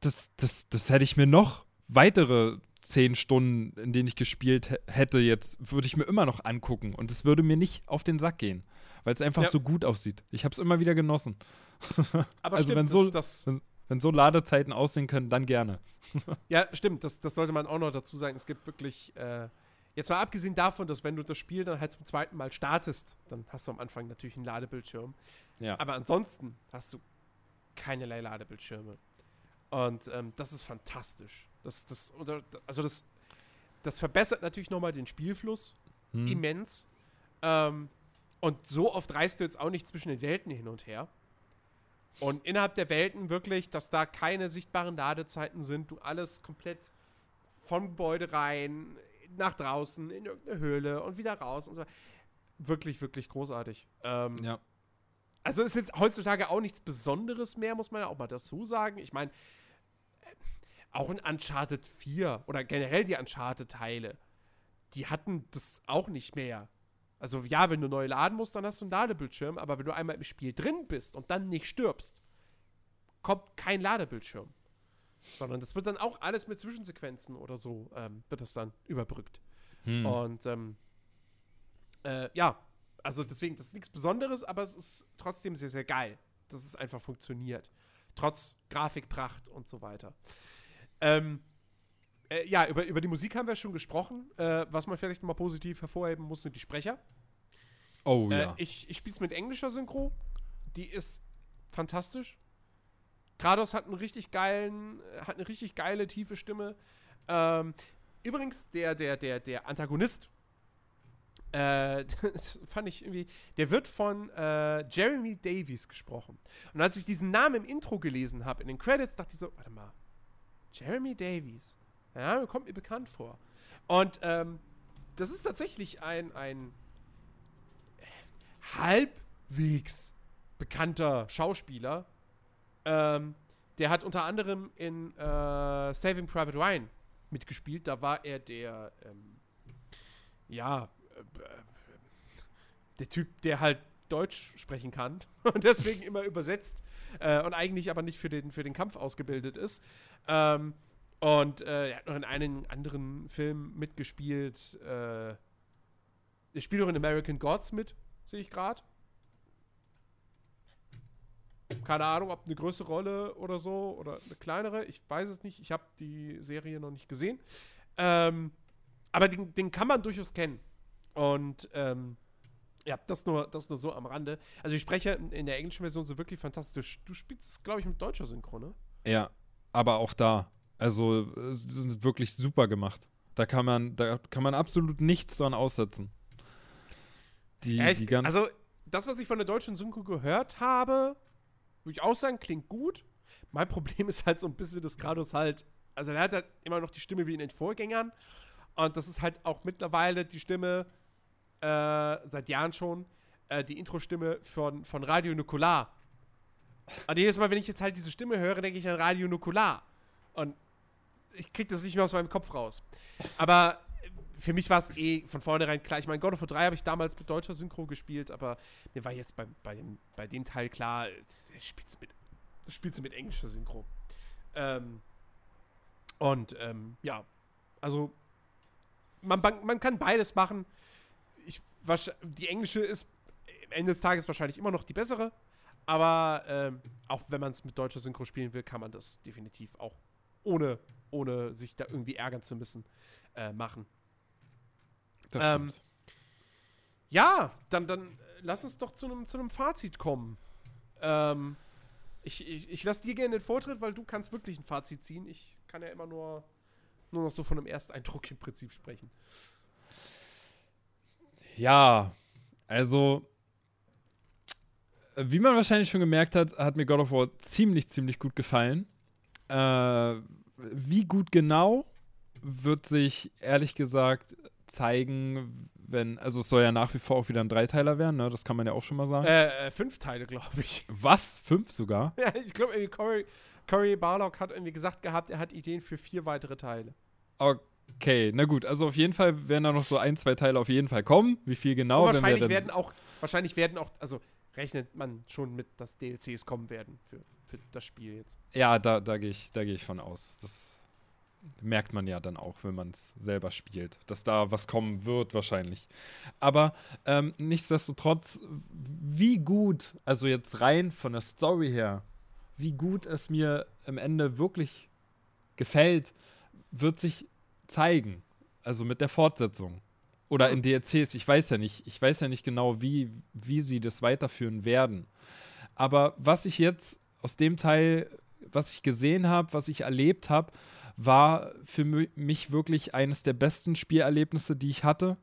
das, das, das hätte ich mir noch weitere zehn Stunden, in denen ich gespielt hätte, jetzt würde ich mir immer noch angucken und es würde mir nicht auf den Sack gehen, weil es einfach ja. so gut aussieht. Ich habe es immer wieder genossen. Aber also stimmt, wenn so, das, wenn, wenn, so Ladezeiten aussehen können, dann gerne. ja, stimmt. Das, das sollte man auch noch dazu sagen. Es gibt wirklich, äh, jetzt mal abgesehen davon, dass wenn du das Spiel dann halt zum zweiten Mal startest, dann hast du am Anfang natürlich einen Ladebildschirm. Ja. Aber ansonsten hast du keinerlei Ladebildschirme. Und ähm, das ist fantastisch. Das, das, also das, das verbessert natürlich nochmal den Spielfluss hm. immens. Ähm, und so oft reist du jetzt auch nicht zwischen den Welten hin und her. Und innerhalb der Welten wirklich, dass da keine sichtbaren Ladezeiten sind, du alles komplett vom Gebäude rein, nach draußen, in irgendeine Höhle und wieder raus und so. Wirklich, wirklich großartig. Ähm, ja. Also ist jetzt heutzutage auch nichts Besonderes mehr, muss man ja auch mal dazu sagen. Ich meine, auch in Uncharted 4 oder generell die Uncharted-Teile, die hatten das auch nicht mehr. Also ja, wenn du neu laden musst, dann hast du einen Ladebildschirm, aber wenn du einmal im Spiel drin bist und dann nicht stirbst, kommt kein Ladebildschirm. Sondern das wird dann auch alles mit Zwischensequenzen oder so, ähm, wird das dann überbrückt. Hm. Und ähm, äh, ja, also deswegen, das ist nichts Besonderes, aber es ist trotzdem sehr, sehr geil, dass es einfach funktioniert. Trotz Grafikpracht und so weiter. Ähm, äh, ja, über, über die Musik haben wir schon gesprochen. Äh, was man vielleicht mal positiv hervorheben muss, sind die Sprecher. Oh äh, ja. Ich, ich spiele es mit englischer Synchro. Die ist fantastisch. Kratos hat einen richtig geilen, hat eine richtig geile, tiefe Stimme. Ähm, übrigens, der, der, der, der Antagonist, äh, fand ich irgendwie, der wird von äh, Jeremy Davies gesprochen. Und als ich diesen Namen im Intro gelesen habe, in den Credits, dachte ich so, warte mal, Jeremy Davies. Ja, kommt mir bekannt vor. Und ähm, das ist tatsächlich ein, ein halbwegs bekannter Schauspieler. Ähm, der hat unter anderem in äh, Saving Private Ryan mitgespielt. Da war er der, ähm, ja, äh, der Typ, der halt Deutsch sprechen kann und deswegen immer übersetzt äh, und eigentlich aber nicht für den, für den Kampf ausgebildet ist. Ähm, und äh, er hat noch in einem anderen Film mitgespielt. Äh, er spielt auch in American Gods mit, sehe ich gerade. Keine Ahnung, ob eine größere Rolle oder so oder eine kleinere. Ich weiß es nicht. Ich habe die Serie noch nicht gesehen. Ähm, aber den, den, kann man durchaus kennen. Und ähm, ja, das nur, das nur so am Rande. Also ich spreche in der englischen Version so wirklich fantastisch. Du spielst es, glaube ich, mit deutscher Synchro, ne? Ja, aber auch da. Also, es ist wirklich super gemacht. Da kann man, da kann man absolut nichts dran aussetzen. Die, ja, ich, die also, das, was ich von der deutschen Synchro gehört habe, würde ich auch sagen, klingt gut. Mein Problem ist halt so ein bisschen, dass Kratos halt, also er hat halt immer noch die Stimme wie in den Vorgängern. Und das ist halt auch mittlerweile die Stimme, äh, seit Jahren schon, äh, die Intro-Stimme von, von Radio Nukular. Und jedes Mal, wenn ich jetzt halt diese Stimme höre, denke ich an Radio Nukular. Und ich krieg das nicht mehr aus meinem Kopf raus. Aber für mich war es eh von vornherein klar. Ich meine, God of War 3 habe ich damals mit deutscher Synchro gespielt, aber mir war jetzt bei, bei, dem, bei dem Teil klar, das spielt sie mit englischer Synchro. Ähm, und ähm, ja, also man, man kann beides machen. Ich, die englische ist am Ende des Tages wahrscheinlich immer noch die bessere, Aber ähm, auch wenn man es mit deutscher Synchro spielen will, kann man das definitiv auch ohne, ohne sich da irgendwie ärgern zu müssen äh, machen. Das ähm, stimmt. Ja, dann, dann lass uns doch zu einem zu Fazit kommen. Ähm, ich ich, ich lasse dir gerne den Vortritt, weil du kannst wirklich ein Fazit ziehen. Ich kann ja immer nur, nur noch so von einem Ersteindruck im Prinzip sprechen. Ja, also wie man wahrscheinlich schon gemerkt hat, hat mir God of War ziemlich, ziemlich gut gefallen. Äh, wie gut genau wird sich ehrlich gesagt zeigen, wenn, also es soll ja nach wie vor auch wieder ein Dreiteiler werden, ne? Das kann man ja auch schon mal sagen. Äh, äh fünf Teile, glaube ich. Was? Fünf sogar? Ja, ich glaube, Corey, Corey Barlock hat irgendwie gesagt gehabt, er hat Ideen für vier weitere Teile. Okay, na gut, also auf jeden Fall werden da noch so ein, zwei Teile auf jeden Fall kommen. Wie viel genau? Und wahrscheinlich wir werden auch, wahrscheinlich werden auch, also rechnet man schon mit, dass DLCs kommen werden für, für das Spiel jetzt. Ja, da, da gehe ich, geh ich von aus. Das merkt man ja dann auch, wenn man es selber spielt, dass da was kommen wird wahrscheinlich. Aber ähm, nichtsdestotrotz, wie gut, also jetzt rein von der Story her, wie gut es mir im Ende wirklich gefällt, wird sich zeigen. Also mit der Fortsetzung. Oder in DLCs, ich weiß ja nicht. Ich weiß ja nicht genau, wie, wie sie das weiterführen werden. Aber was ich jetzt aus dem Teil, was ich gesehen habe, was ich erlebt habe, war für mich wirklich eines der besten Spielerlebnisse, die ich hatte.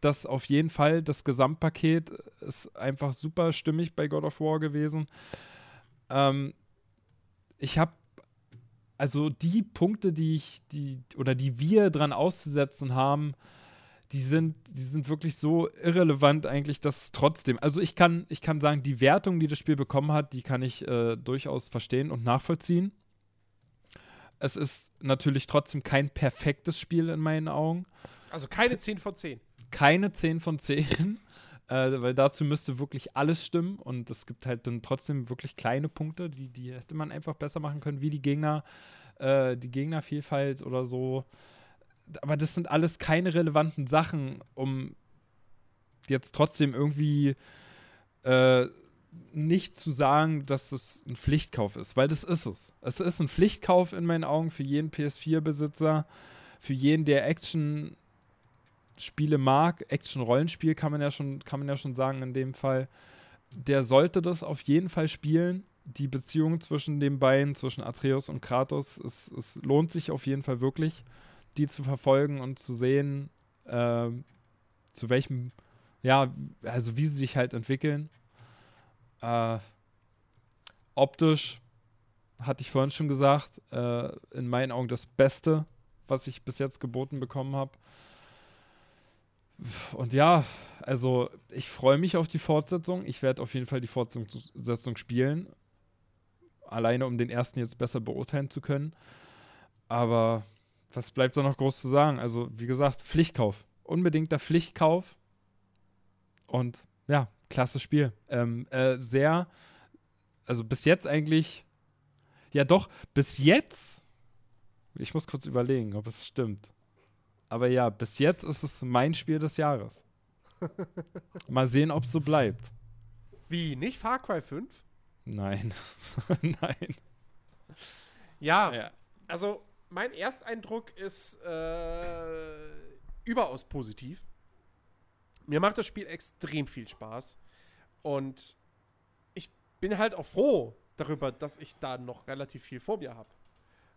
Das auf jeden Fall, das Gesamtpaket ist einfach super stimmig bei God of War gewesen. Ähm, ich habe also die Punkte, die ich, die, oder die wir dran auszusetzen haben, die sind, die sind wirklich so irrelevant eigentlich, dass trotzdem, also ich kann, ich kann sagen, die Wertung, die das Spiel bekommen hat, die kann ich äh, durchaus verstehen und nachvollziehen. Es ist natürlich trotzdem kein perfektes Spiel in meinen Augen. Also keine 10 von 10. Keine 10 von 10. Äh, weil dazu müsste wirklich alles stimmen und es gibt halt dann trotzdem wirklich kleine Punkte, die, die hätte man einfach besser machen können, wie die Gegner, äh, die Gegnervielfalt oder so aber das sind alles keine relevanten Sachen, um jetzt trotzdem irgendwie äh, nicht zu sagen, dass es ein Pflichtkauf ist, weil das ist es. Es ist ein Pflichtkauf in meinen Augen für jeden PS4-Besitzer, für jeden, der Action Spiele mag, Action-Rollenspiel kann man ja schon, kann man ja schon sagen in dem Fall. Der sollte das auf jeden Fall spielen. Die Beziehung zwischen den beiden, zwischen Atreus und Kratos, es, es lohnt sich auf jeden Fall wirklich die zu verfolgen und zu sehen, äh, zu welchem, ja, also wie sie sich halt entwickeln. Äh, optisch, hatte ich vorhin schon gesagt, äh, in meinen Augen das Beste, was ich bis jetzt geboten bekommen habe. Und ja, also ich freue mich auf die Fortsetzung. Ich werde auf jeden Fall die Fortsetzung spielen. Alleine um den ersten jetzt besser beurteilen zu können. Aber was bleibt da noch groß zu sagen? Also, wie gesagt, Pflichtkauf. Unbedingter Pflichtkauf. Und ja, klasse Spiel. Ähm, äh, sehr, also bis jetzt eigentlich, ja doch, bis jetzt, ich muss kurz überlegen, ob es stimmt. Aber ja, bis jetzt ist es mein Spiel des Jahres. Mal sehen, ob es so bleibt. Wie, nicht Far Cry 5? Nein. Nein. Ja, ja, also mein Ersteindruck ist äh, überaus positiv. Mir macht das Spiel extrem viel Spaß. Und ich bin halt auch froh darüber, dass ich da noch relativ viel vor mir habe.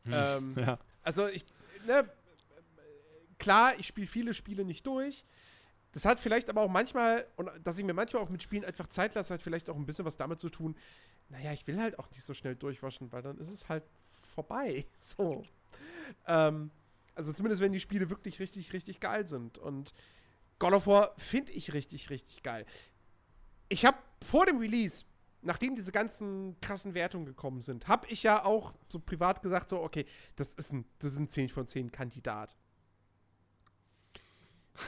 Hm, ähm, ja. Also ich, ne, klar, ich spiele viele Spiele nicht durch. Das hat vielleicht aber auch manchmal, und dass ich mir manchmal auch mit Spielen einfach Zeit lasse, hat vielleicht auch ein bisschen was damit zu tun. Naja, ich will halt auch nicht so schnell durchwaschen, weil dann ist es halt vorbei. So. Ähm, also zumindest wenn die Spiele wirklich richtig, richtig geil sind. Und God of War finde ich richtig, richtig geil. Ich habe vor dem Release, nachdem diese ganzen krassen Wertungen gekommen sind, habe ich ja auch so privat gesagt, so, okay, das ist ein, das ist ein 10 von 10 Kandidat.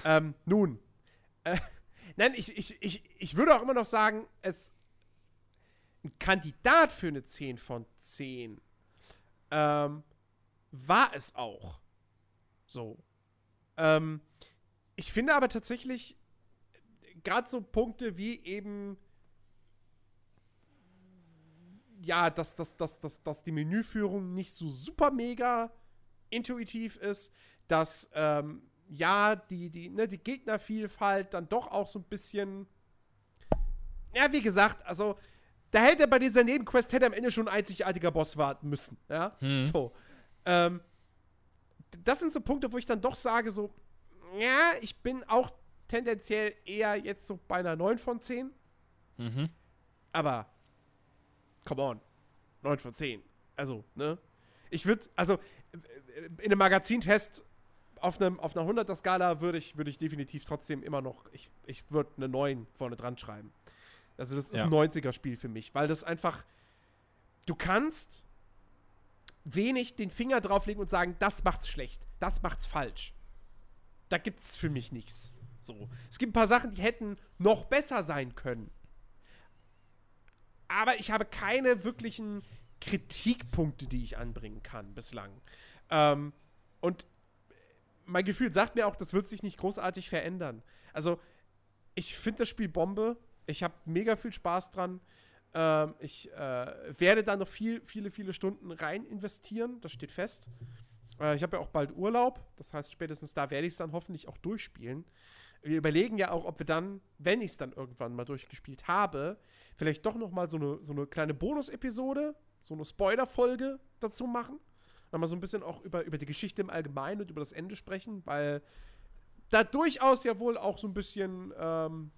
ähm, nun, äh, nein, ich, ich, ich, ich würde auch immer noch sagen, es ein Kandidat für eine 10 von 10. Ähm, war es auch. So. Ähm, ich finde aber tatsächlich gerade so Punkte wie eben ja, dass, dass, dass, dass, dass die Menüführung nicht so super mega intuitiv ist, dass ähm, ja, die, die, ne, die Gegnervielfalt dann doch auch so ein bisschen. Ja, wie gesagt, also da hätte bei dieser Nebenquest hätte am Ende schon ein einzigartiger Boss warten müssen. Ja, hm. so. Ähm, das sind so Punkte, wo ich dann doch sage, so, ja, ich bin auch tendenziell eher jetzt so bei einer 9 von 10. Mhm. Aber, come on, 9 von 10. Also, ne? Ich würde, also, in einem Magazintest auf, einem, auf einer 100er Skala würde ich, würd ich definitiv trotzdem immer noch, ich, ich würde eine 9 vorne dran schreiben. Also, das ist ja. ein 90er-Spiel für mich, weil das einfach, du kannst wenig den Finger drauflegen und sagen, das macht's schlecht, das macht's falsch. Da gibt's für mich nichts. So. Es gibt ein paar Sachen, die hätten noch besser sein können. Aber ich habe keine wirklichen Kritikpunkte, die ich anbringen kann bislang. Ähm, und mein Gefühl sagt mir auch, das wird sich nicht großartig verändern. Also, ich finde das Spiel Bombe. Ich habe mega viel Spaß dran. Ähm, ich äh, werde da noch viel, viele, viele Stunden rein investieren. Das steht fest. Äh, ich habe ja auch bald Urlaub. Das heißt, spätestens da werde ich es dann hoffentlich auch durchspielen. Wir überlegen ja auch, ob wir dann, wenn ich es dann irgendwann mal durchgespielt habe, vielleicht doch noch mal so eine, so eine kleine Bonus-Episode, so eine Spoiler-Folge dazu machen. Dann mal so ein bisschen auch über, über die Geschichte im Allgemeinen und über das Ende sprechen, weil da durchaus ja wohl auch so ein bisschen, ähm,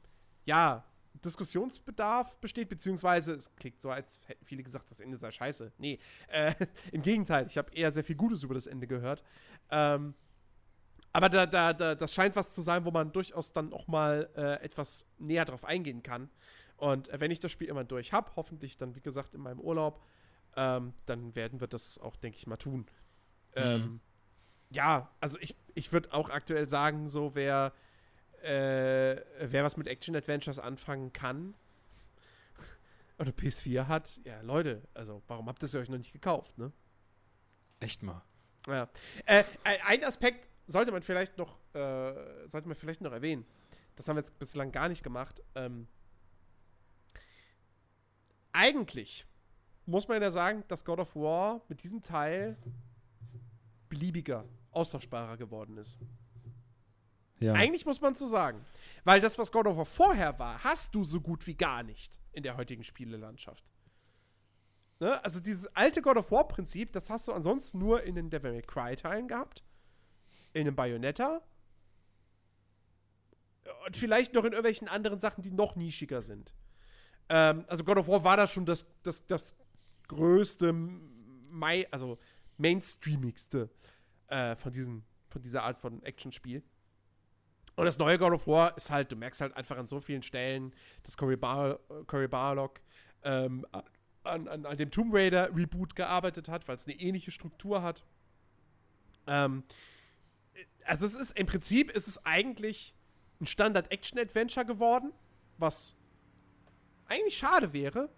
ja, Diskussionsbedarf besteht, beziehungsweise es klingt so, als hätten viele gesagt, das Ende sei scheiße. Nee, äh, im Gegenteil, ich habe eher sehr viel Gutes über das Ende gehört. Ähm, aber da, da, da, das scheint was zu sein, wo man durchaus dann auch mal äh, etwas näher drauf eingehen kann. Und äh, wenn ich das Spiel immer durch habe, hoffentlich dann, wie gesagt, in meinem Urlaub, ähm, dann werden wir das auch, denke ich mal, tun. Mhm. Ähm, ja, also ich, ich würde auch aktuell sagen, so wer äh, wer was mit Action-Adventures anfangen kann oder PS4 hat, ja, Leute, also warum habt ihr es euch noch nicht gekauft, ne? Echt mal. Ja. Äh, ein Aspekt sollte man vielleicht noch, äh, sollte man vielleicht noch erwähnen. Das haben wir jetzt bislang gar nicht gemacht. Ähm, eigentlich muss man ja sagen, dass God of War mit diesem Teil beliebiger, austauschbarer geworden ist. Ja. Eigentlich muss man so sagen. Weil das, was God of War vorher war, hast du so gut wie gar nicht in der heutigen Spielelandschaft. Ne? Also dieses alte God of War-Prinzip, das hast du ansonsten nur in den Devil May Cry-Teilen gehabt. In dem Bayonetta. Und vielleicht noch in irgendwelchen anderen Sachen, die noch nischiger sind. Ähm, also God of War war da schon das, das, das größte, Mai, also mainstreamigste äh, von, diesen, von dieser Art von Actionspiel. Und das neue God of War ist halt, du merkst halt einfach an so vielen Stellen, dass Cory, Bar Cory Barlog ähm, an, an, an, dem Tomb Raider Reboot gearbeitet hat, weil es eine ähnliche Struktur hat. Ähm, also es ist im Prinzip ist es eigentlich ein Standard Action Adventure geworden, was eigentlich schade wäre,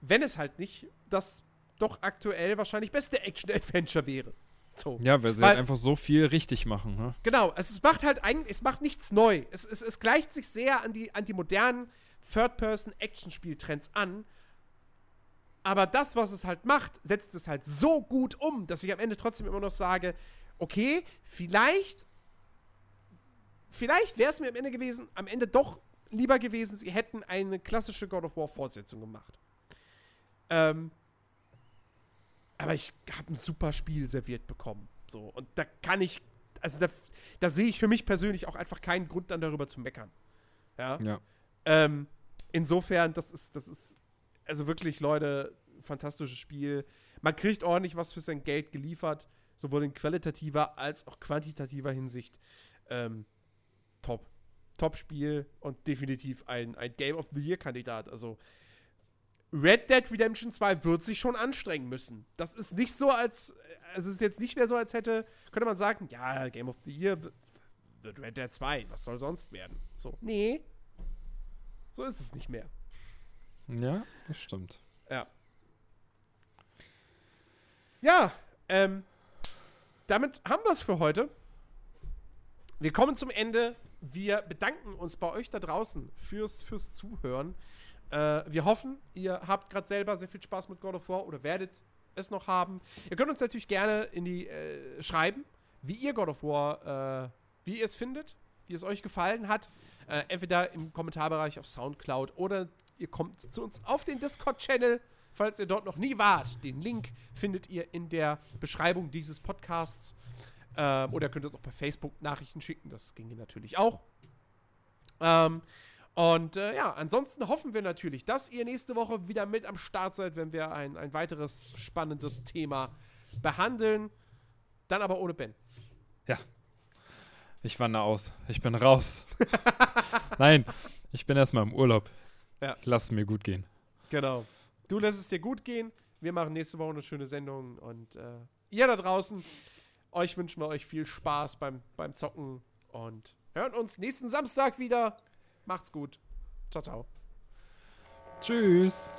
wenn es halt nicht das doch aktuell wahrscheinlich beste Action Adventure wäre. So. Ja, weil sie weil, halt einfach so viel richtig machen. Ne? Genau, es, es macht halt eigentlich, es macht nichts neu. Es, es, es gleicht sich sehr an die, an die modernen Third-Person-Action-Spieltrends an. Aber das, was es halt macht, setzt es halt so gut um, dass ich am Ende trotzdem immer noch sage, okay, vielleicht, vielleicht wäre es mir am Ende gewesen, am Ende doch lieber gewesen, sie hätten eine klassische God of War Fortsetzung gemacht. Ähm, aber ich habe ein super Spiel serviert bekommen. So, und da kann ich, also da, da sehe ich für mich persönlich auch einfach keinen Grund dann darüber zu meckern. Ja. ja. Ähm, insofern, das ist, das ist, also wirklich, Leute, fantastisches Spiel. Man kriegt ordentlich was für sein Geld geliefert, sowohl in qualitativer als auch quantitativer Hinsicht. Ähm, top. Top-Spiel und definitiv ein, ein Game of the Year-Kandidat. Also, Red Dead Redemption 2 wird sich schon anstrengen müssen. Das ist nicht so, als. Also, es ist jetzt nicht mehr so, als hätte. Könnte man sagen, ja, Game of the Year wird Red Dead 2. Was soll sonst werden? So. Nee. So ist es nicht mehr. Ja, das stimmt. Ja. Ja, ähm. Damit haben wir es für heute. Wir kommen zum Ende. Wir bedanken uns bei euch da draußen fürs, fürs Zuhören. Äh, wir hoffen, ihr habt gerade selber sehr viel Spaß mit God of War oder werdet es noch haben. Ihr könnt uns natürlich gerne in die äh, schreiben, wie ihr God of War, äh, wie ihr es findet, wie es euch gefallen hat. Äh, entweder im Kommentarbereich auf Soundcloud oder ihr kommt zu uns auf den Discord-Channel, falls ihr dort noch nie wart. Den Link findet ihr in der Beschreibung dieses Podcasts. Ähm, oder könnt uns auch per Facebook Nachrichten schicken, das ginge natürlich auch. Ähm, und äh, ja, ansonsten hoffen wir natürlich, dass ihr nächste Woche wieder mit am Start seid, wenn wir ein, ein weiteres spannendes Thema behandeln. Dann aber ohne Ben. Ja. Ich wandere aus. Ich bin raus. Nein, ich bin erstmal im Urlaub. Ja. Lass es mir gut gehen. Genau. Du lässt es dir gut gehen. Wir machen nächste Woche eine schöne Sendung. Und äh, ihr da draußen, euch wünschen wir euch viel Spaß beim, beim Zocken und hören uns nächsten Samstag wieder. Macht's gut. Ciao, ciao. Tschüss.